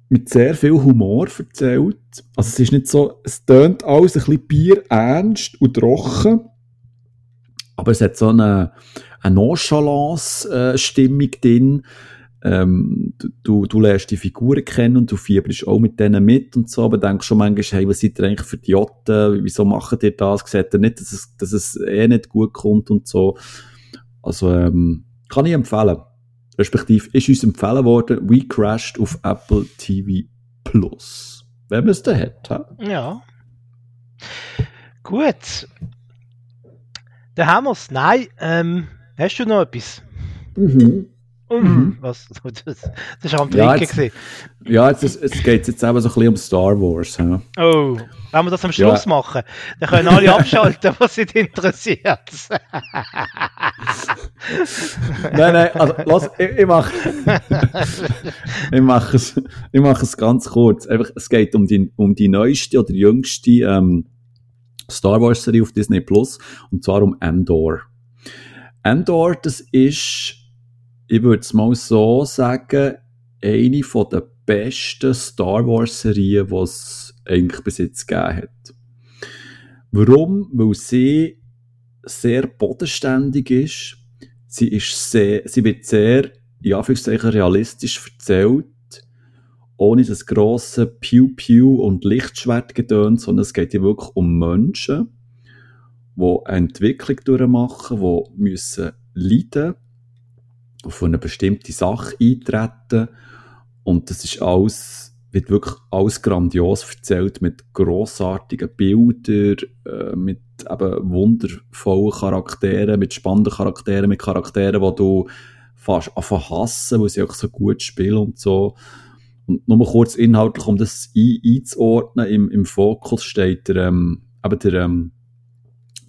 Speaker 2: mit sehr viel Humor erzählt. Also es ist nicht so, es tönt alles ein bisschen bierernst und trocken, aber es hat so eine, eine Nonchalance-Stimmung drin. Ähm, du- du, du lernst die Figuren kennen und du fieberst auch mit denen mit und so, aber denkst schon manchmal, hey, was seid ihr eigentlich für Idioten? Wieso macht ihr das? Seht ihr nicht, dass es, dass es eh nicht gut kommt und so? Also, ähm, kann ich empfehlen. Respektive ist uns empfehlen worden, We Crashed auf Apple TV Plus. Wenn man es da hat. hä?
Speaker 3: Ja. Gut. Dann haben wir es. Nein, ähm, hast du noch etwas?
Speaker 2: Mhm.
Speaker 3: Mhm. Was? Das, das war am
Speaker 2: Ja,
Speaker 3: Trinken.
Speaker 2: jetzt-
Speaker 3: gewesen.
Speaker 2: Ja, jetzt, es, es geht jetzt eben so ein bisschen um Star Wars. hä?
Speaker 3: Oh, wenn wir das am Schluss
Speaker 2: Ja.
Speaker 3: machen, dann können alle abschalten, was sie interessiert.
Speaker 2: nein, nein, also, lass, ich, ich mache ich mach es, ich es ganz kurz. Einfach, es geht um die, um die neueste oder jüngste ähm, Star Wars Serie auf Disney Plus und zwar um Endor. Endor, das ist, ich würde es mal so sagen, eine von der besten Star Wars Serien, die es eigentlich bis jetzt gegeben hat. Warum? Weil sie sehr bodenständig ist. Sie, ist sehr, sie wird sehr, in Anführungszeichen, realistisch erzählt. ohne das grosse Pew-Pew und Lichtschwertgedöns, sondern es geht hier wirklich um Menschen, die eine Entwicklung durchmachen, die müssen leiden, auf eine bestimmte Sache eintreten und das ist alles, wird wirklich alles grandios erzählt mit grossartigen Bildern, äh, mit eben wundervollen Charakteren, mit spannenden Charakteren, mit Charakteren, die du fast einfach hassen, weil sie auch so gut spielen und so. Und nur kurz inhaltlich, um das ein, einzuordnen, im, im Fokus steht der, ähm, eben der, ähm,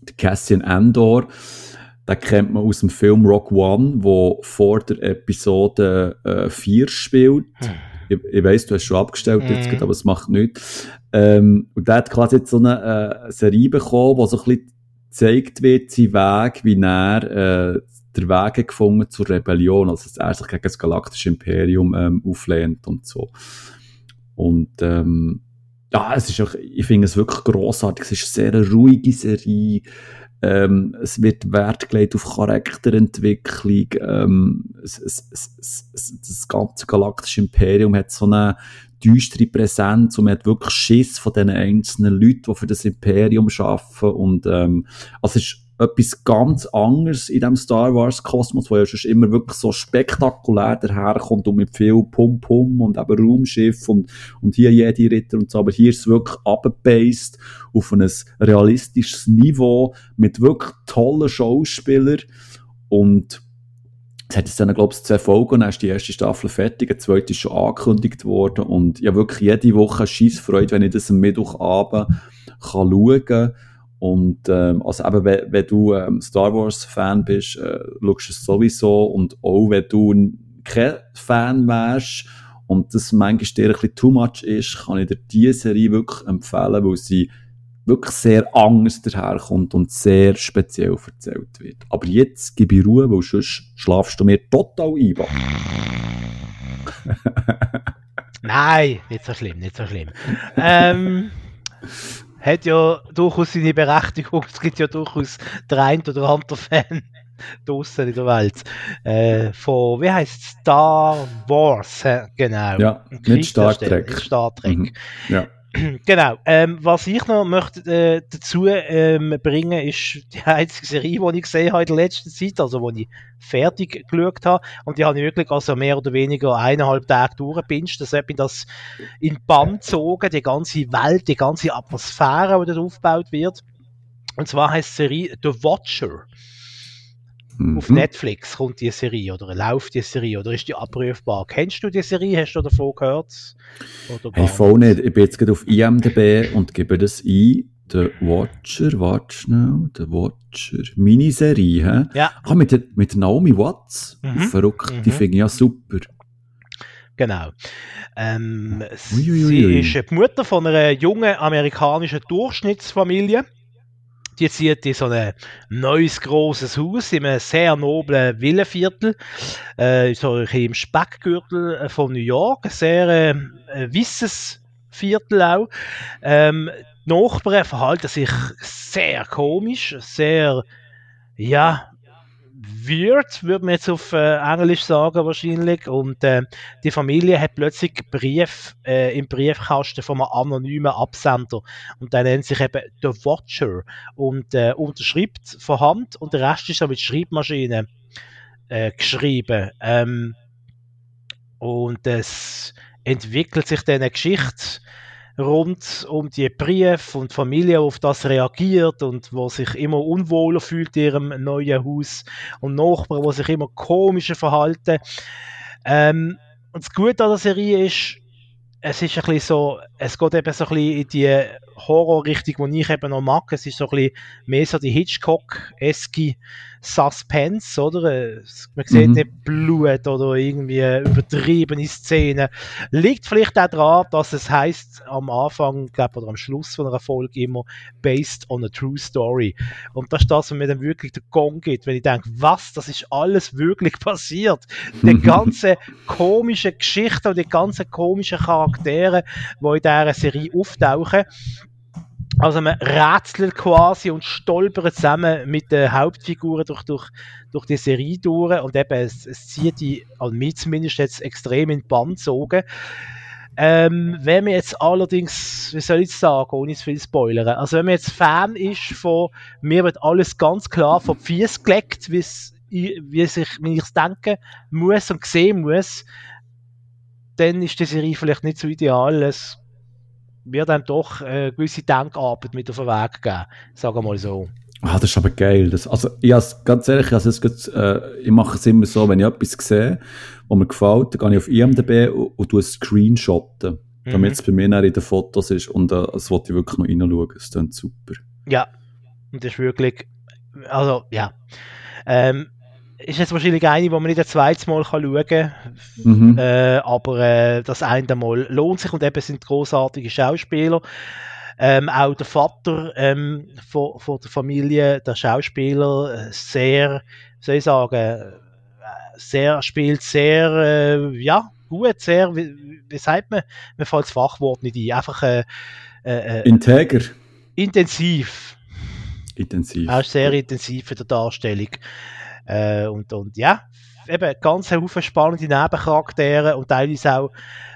Speaker 2: der Cassian Andor. Den kennt man aus dem Film Rock One, wo vor der Episode äh, 4 spielt. Ich, ich weiss, du hast schon abgestellt hm. jetzt, aber es macht nichts. Ähm, und der hat quasi jetzt so eine äh, Serie bekommen, wo so ein bisschen gezeigt wird, sein Weg, wie er äh, der Weg gefunden zur Rebellion, also dass er sich gegen das galaktische Imperium ähm, auflehnt und so. Und ähm, ja, es ist auch, ich finde es wirklich großartig. Es ist eine sehr ruhige Serie. Ähm, es wird Wert gelegt auf Charakterentwicklung. Ähm, es, es, es, das ganze galaktische Imperium hat so eine düstere Präsenz und man hat wirklich Schiss von den einzelnen Leuten, die für das Imperium arbeiten. Und ähm, also es ist etwas ganz anderes in dem Star Wars Kosmos, wo ja schon immer wirklich so spektakulär daherkommt und mit viel Pum Pum und eben Raumschiff und, und hier jede Ritter und so. Aber hier ist es wirklich abgebased auf ein realistisches Niveau mit wirklich tollen Schauspielern und es hat jetzt dann, glaube ich, zwei Folgen, dann ist die erste Staffel fertig, die zweite ist schon angekündigt worden und ja wirklich jede Woche Scheissfreude, wenn ich das am Mittwochabend kann schauen kann und ähm, also eben, wenn, wenn du ähm, Star Wars Fan bist, äh, schaust du es sowieso und auch wenn du kein Fan wärst und das manchmal dir ein bisschen too much ist, kann ich dir diese Serie wirklich empfehlen, weil sie wirklich sehr anders daherkommt und sehr speziell erzählt wird. Aber jetzt gebe ich Ruhe, weil sonst schlafst du mir total ein.
Speaker 3: Nein, nicht so schlimm, nicht so schlimm. ähm, hat ja durchaus seine Berechtigung. Es gibt ja durchaus der ein oder andere Fan draußen in der Welt. Äh, von, wie heißt Star Wars, genau.
Speaker 2: Ja, nicht Star Trek.
Speaker 3: Star Trek.
Speaker 2: Mhm. Ja.
Speaker 3: Genau. Ähm, was ich noch möchte äh, dazu ähm, bringen, ist die einzige Serie, die ich gesehen habe in der letzten Zeit, also die ich fertig geschaut habe. Und die habe ich wirklich also mehr oder weniger eineinhalb Tage durchgepinscht. Das hat mich das in Bann gezogen, die ganze Welt, die ganze Atmosphäre, die dort aufgebaut wird. Und zwar heißt die Serie The Watcher. Mhm. Auf Netflix kommt die Serie oder läuft die Serie oder ist die abrufbar? Kennst du die Serie? Hast du davon gehört?
Speaker 2: Oder hey, voll nicht. Ich bin jetzt gerade auf IMDb und gebe das ein. The Watcher, warte schnell, The Watcher, Miniserie, hä?
Speaker 3: Ja.
Speaker 2: Ah, mit, der, mit Naomi Watts. Mhm. Verrückt, mhm. die finde ich ja super.
Speaker 3: Genau. Ähm, sie ist die Mutter von einer jungen amerikanischen Durchschnittsfamilie die zieht in so ein neues großes Haus in einem sehr noblen Villenviertel, äh, so im Speckgürtel äh, von New York, ein sehr äh, wisses Viertel auch. Ähm, die Nachbarn verhalten sich sehr komisch, sehr, ja, weird, würde man jetzt auf äh, Englisch sagen wahrscheinlich. Und äh, die Familie hat plötzlich Brief äh, im Briefkasten von einem anonymen Absender. Und der nennt sich eben The Watcher und äh, unterschreibt von Hand und der Rest ist dann mit Schreibmaschine äh, geschrieben. Ähm, und es entwickelt sich dann eine Geschichte rund um die Briefe und Familie, auf das reagiert und wo sich immer unwohler fühlt in ihrem neuen Haus und Nachbarn, die sich immer komischer verhalten. Ähm, und das Gute an der Serie ist, es ist ein bisschen so, es geht eben so ein bisschen in die Horrorrichtung, die ich eben noch mag. Es ist so ein bisschen mehr so die Hitchcock-eske Suspense, oder? Man sieht mhm. nicht Blut oder irgendwie übertriebene Szenen. Liegt vielleicht auch daran, dass es heißt am Anfang, glaube oder am Schluss von einer Folge immer based on a true story. Und das ist das, was mir dann wirklich der Gong gibt, wenn ich denke, was, das ist alles wirklich passiert. Die ganze komische Geschichte und die ganzen komischen Charaktere, die in dieser Serie auftauchen, also man rätselt quasi und stolpert zusammen mit den Hauptfiguren durch, durch, durch die Serie durch und eben es, es zieht die, an mich zumindest jetzt extrem in die Band gezogen. Ähm, wenn man jetzt allerdings, wie soll ich sagen, ohne zu viel spoilern, also wenn man jetzt Fan ist von, mir wird alles ganz klar vom Fies gelegt, wie ich es denke, muss und sehen muss, dann ist die Serie vielleicht nicht so ideal. Es wird einem doch eine gewisse Denkarbeit mit auf den Weg geben, sagen wir mal so.
Speaker 2: Ah, das ist aber geil. Das, also, ich ganz ehrlich, also, es, äh, ich mache es immer so, wenn ich etwas sehe, was mir gefällt, dann gehe ich auf IMDb und, und tue Screenshotten, mhm. damit es bei mir in den Fotos ist und äh, das wollte ich wirklich noch reinschauen. Das klingt super.
Speaker 3: Ja, und das ist wirklich, also, ja. Ähm, ist jetzt wahrscheinlich eine, die man nicht ein zweites Mal schauen kann. Mhm. Äh, aber äh, das eine Mal lohnt sich und eben sind großartige Schauspieler. Ähm, auch der Vater ähm, von, von der Familie, der Schauspieler, äh, sehr, soll ich sagen, äh, sehr, spielt sehr, äh, ja, gut, sehr, wie, wie sagt man, mir fällt das Fachwort nicht ein, einfach äh,
Speaker 2: äh, äh Integer.
Speaker 3: Intensiv.
Speaker 2: Intensiv.
Speaker 3: Ist sehr intensiv in der Darstellung. Äh, und, und ja, eben ganz Haufen spannende Nebencharaktere und teilweise auch,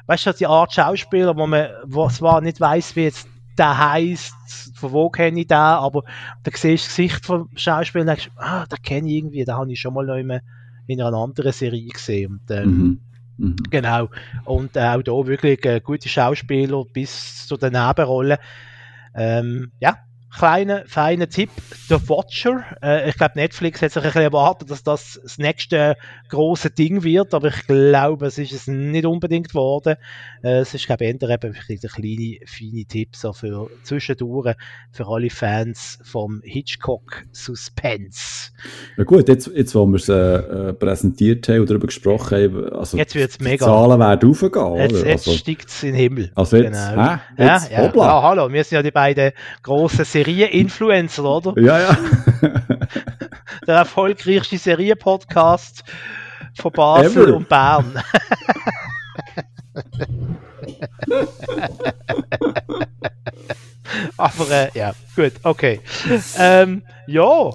Speaker 3: weißt du, die Art Schauspieler, wo man wo zwar nicht weiß, wie jetzt der heißt, von wo kenne ich den, aber da siehst du das Gesicht vom Schauspieler und denkst, ah, den kenne ich irgendwie, den habe ich schon mal noch in einer anderen Serie gesehen. Und, ähm, mhm. Mhm. Genau. Und äh, auch da wirklich äh, gute Schauspieler bis zu den Nebenrollen. Ähm, ja, kleiner, feiner Tipp, The Watcher. Äh, ich glaube, Netflix hat sich ein bisschen erwartet, dass das das nächste große Ding wird, aber ich glaube, es ist es nicht unbedingt geworden. Äh, es ist, glaube ich, eher eben ein kleine, feine Tipp so für zwischendurch, für alle Fans vom Hitchcock Suspense.
Speaker 2: Ja gut, jetzt, jetzt wo wir es äh, äh, präsentiert haben oder darüber gesprochen haben, also
Speaker 3: jetzt wird's mega.
Speaker 2: die Zahlen werden raufgehen.
Speaker 3: Jetzt, jetzt also, steigt es in den Himmel.
Speaker 2: Also jetzt, genau. hä? Jetzt,
Speaker 3: ja, ja. ja, hallo, wir sind ja die beiden grossen Serien-Influencer, oder?
Speaker 2: Ja, ja.
Speaker 3: Der erfolgreichste Serien-Podcast von Basel Ever. und Bern. Aber äh, ja, gut, okay. Ähm, ja,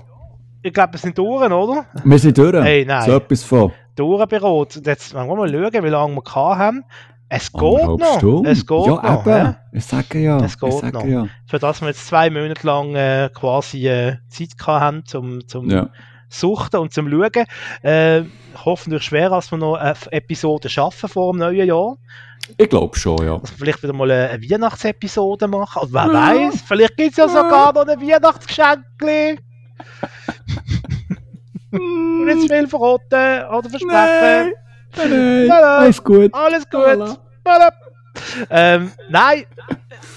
Speaker 3: ich glaube, wir sind durch, oder?
Speaker 2: Wir sind durch. Hey, nein. So etwas von.
Speaker 3: Durchberot. Jetzt wollen wir mal schauen, wie lange wir haben. Es geht noch. Stunde. Es geht
Speaker 2: ja,
Speaker 3: noch.
Speaker 2: Eben. Ja. Ich sage ja.
Speaker 3: Es geht noch. Ja. Für das wir jetzt zwei Monate lang äh, quasi äh, Zeit haben, zum, zum ja. Suchten und zum Schauen. Äh, hoffentlich schwer, dass wir noch eine Episode schaffen vor dem neuen Jahr.
Speaker 2: Ich glaube schon, ja.
Speaker 3: Dass wir vielleicht wieder mal eine Weihnachtsepisode machen. Oder wer ja. weiß, vielleicht gibt es ja sogar noch ein Weihnachtsgeschenk. nicht zu viel verraten oder versprechen.
Speaker 2: Nein, nein, nein. Alles gut.
Speaker 3: Alles gut. Ähm, nein,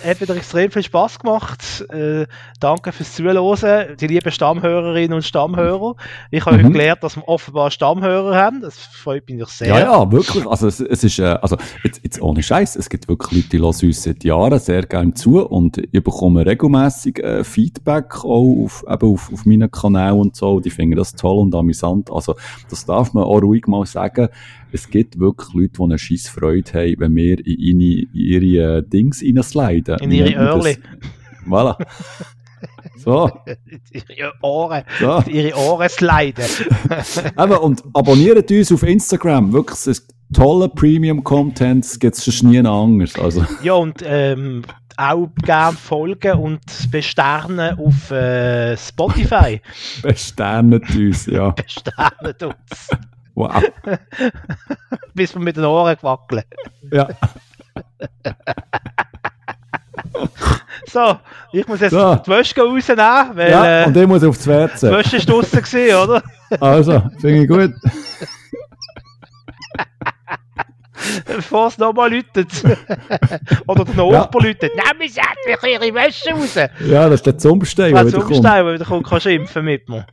Speaker 3: hat wieder extrem viel Spaß gemacht. Äh, danke fürs Zuhören, die lieben Stammhörerinnen und Stammhörer. Ich habe mhm. gelernt, dass wir offenbar Stammhörer haben. Das freut mich sehr.
Speaker 2: Ja, ja, wirklich. Also es, es ist, äh, also jetzt, jetzt ohne Scheiß. Es gibt wirklich Leute, die hören uns seit Jahren sehr gerne zu und ich bekomme regelmäßig äh, Feedback auch auf, eben auf, auf meinen Kanal und so. Die finden das toll und amüsant. Also das darf man auch ruhig mal sagen es gibt wirklich Leute, die eine scheisse Freude haben, wenn wir in, ihre, in ihre äh, Dings reinsliden.
Speaker 3: In ihre Öhrli.
Speaker 2: Voilà. So.
Speaker 3: ihre Ohren. So. Ihre Ohren sliden.
Speaker 2: Eben, und abonniert uns auf Instagram. Wirklich, es tolle Premium-Content, es gibt es schon nie anders. Also.
Speaker 3: Ja, und ähm, auch gerne folgen und besternen auf äh, Spotify.
Speaker 2: besternet uns, ja.
Speaker 3: besternet uns.
Speaker 2: Wow.
Speaker 3: Bis wir mit den Ohren wackeln.
Speaker 2: Ja.
Speaker 3: So, ich muss jetzt so. die Wäsche rausnehmen, weil...
Speaker 2: Ja, und ich muss aufs WC.
Speaker 3: Die Wäsche ist draussen oder?
Speaker 2: Also, finde ich gut.
Speaker 3: Bevor es nochmal läutet. Oder der Nachbar ja. läutet. Nehmen Sie endlich Ihre Wäsche raus.
Speaker 2: Ja, das ist der Zumstein,
Speaker 3: der wieder kommt. Der wieder kommt, kann schimpfen mit mir.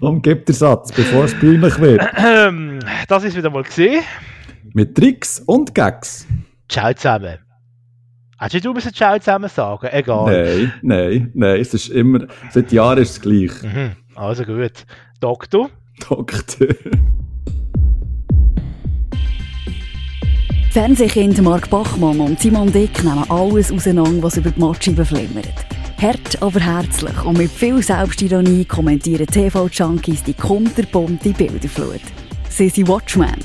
Speaker 2: Warum gibt der Satz, bevor es peinlich wird?
Speaker 3: das ist wieder mal gesehen.
Speaker 2: Mit Tricks und Gags.
Speaker 3: Ciao zusammen. Hast du müssen Ciao zusammen sagen? Egal.
Speaker 2: Nein, nein, nein. Es ist immer, seit Jahren ist es gleich.
Speaker 3: Mhm. Also gut. Doktor?
Speaker 2: Doktor.
Speaker 1: Fernsehkind Mark Bachmann und Simon Dick nehmen alles auseinander, was über die Matscheibe flimmert. Hart, aber herzlich und mit viel Selbstironie kommentieren TV-Junkies die kunterbunte Bilderflut. Sie sind Watchmen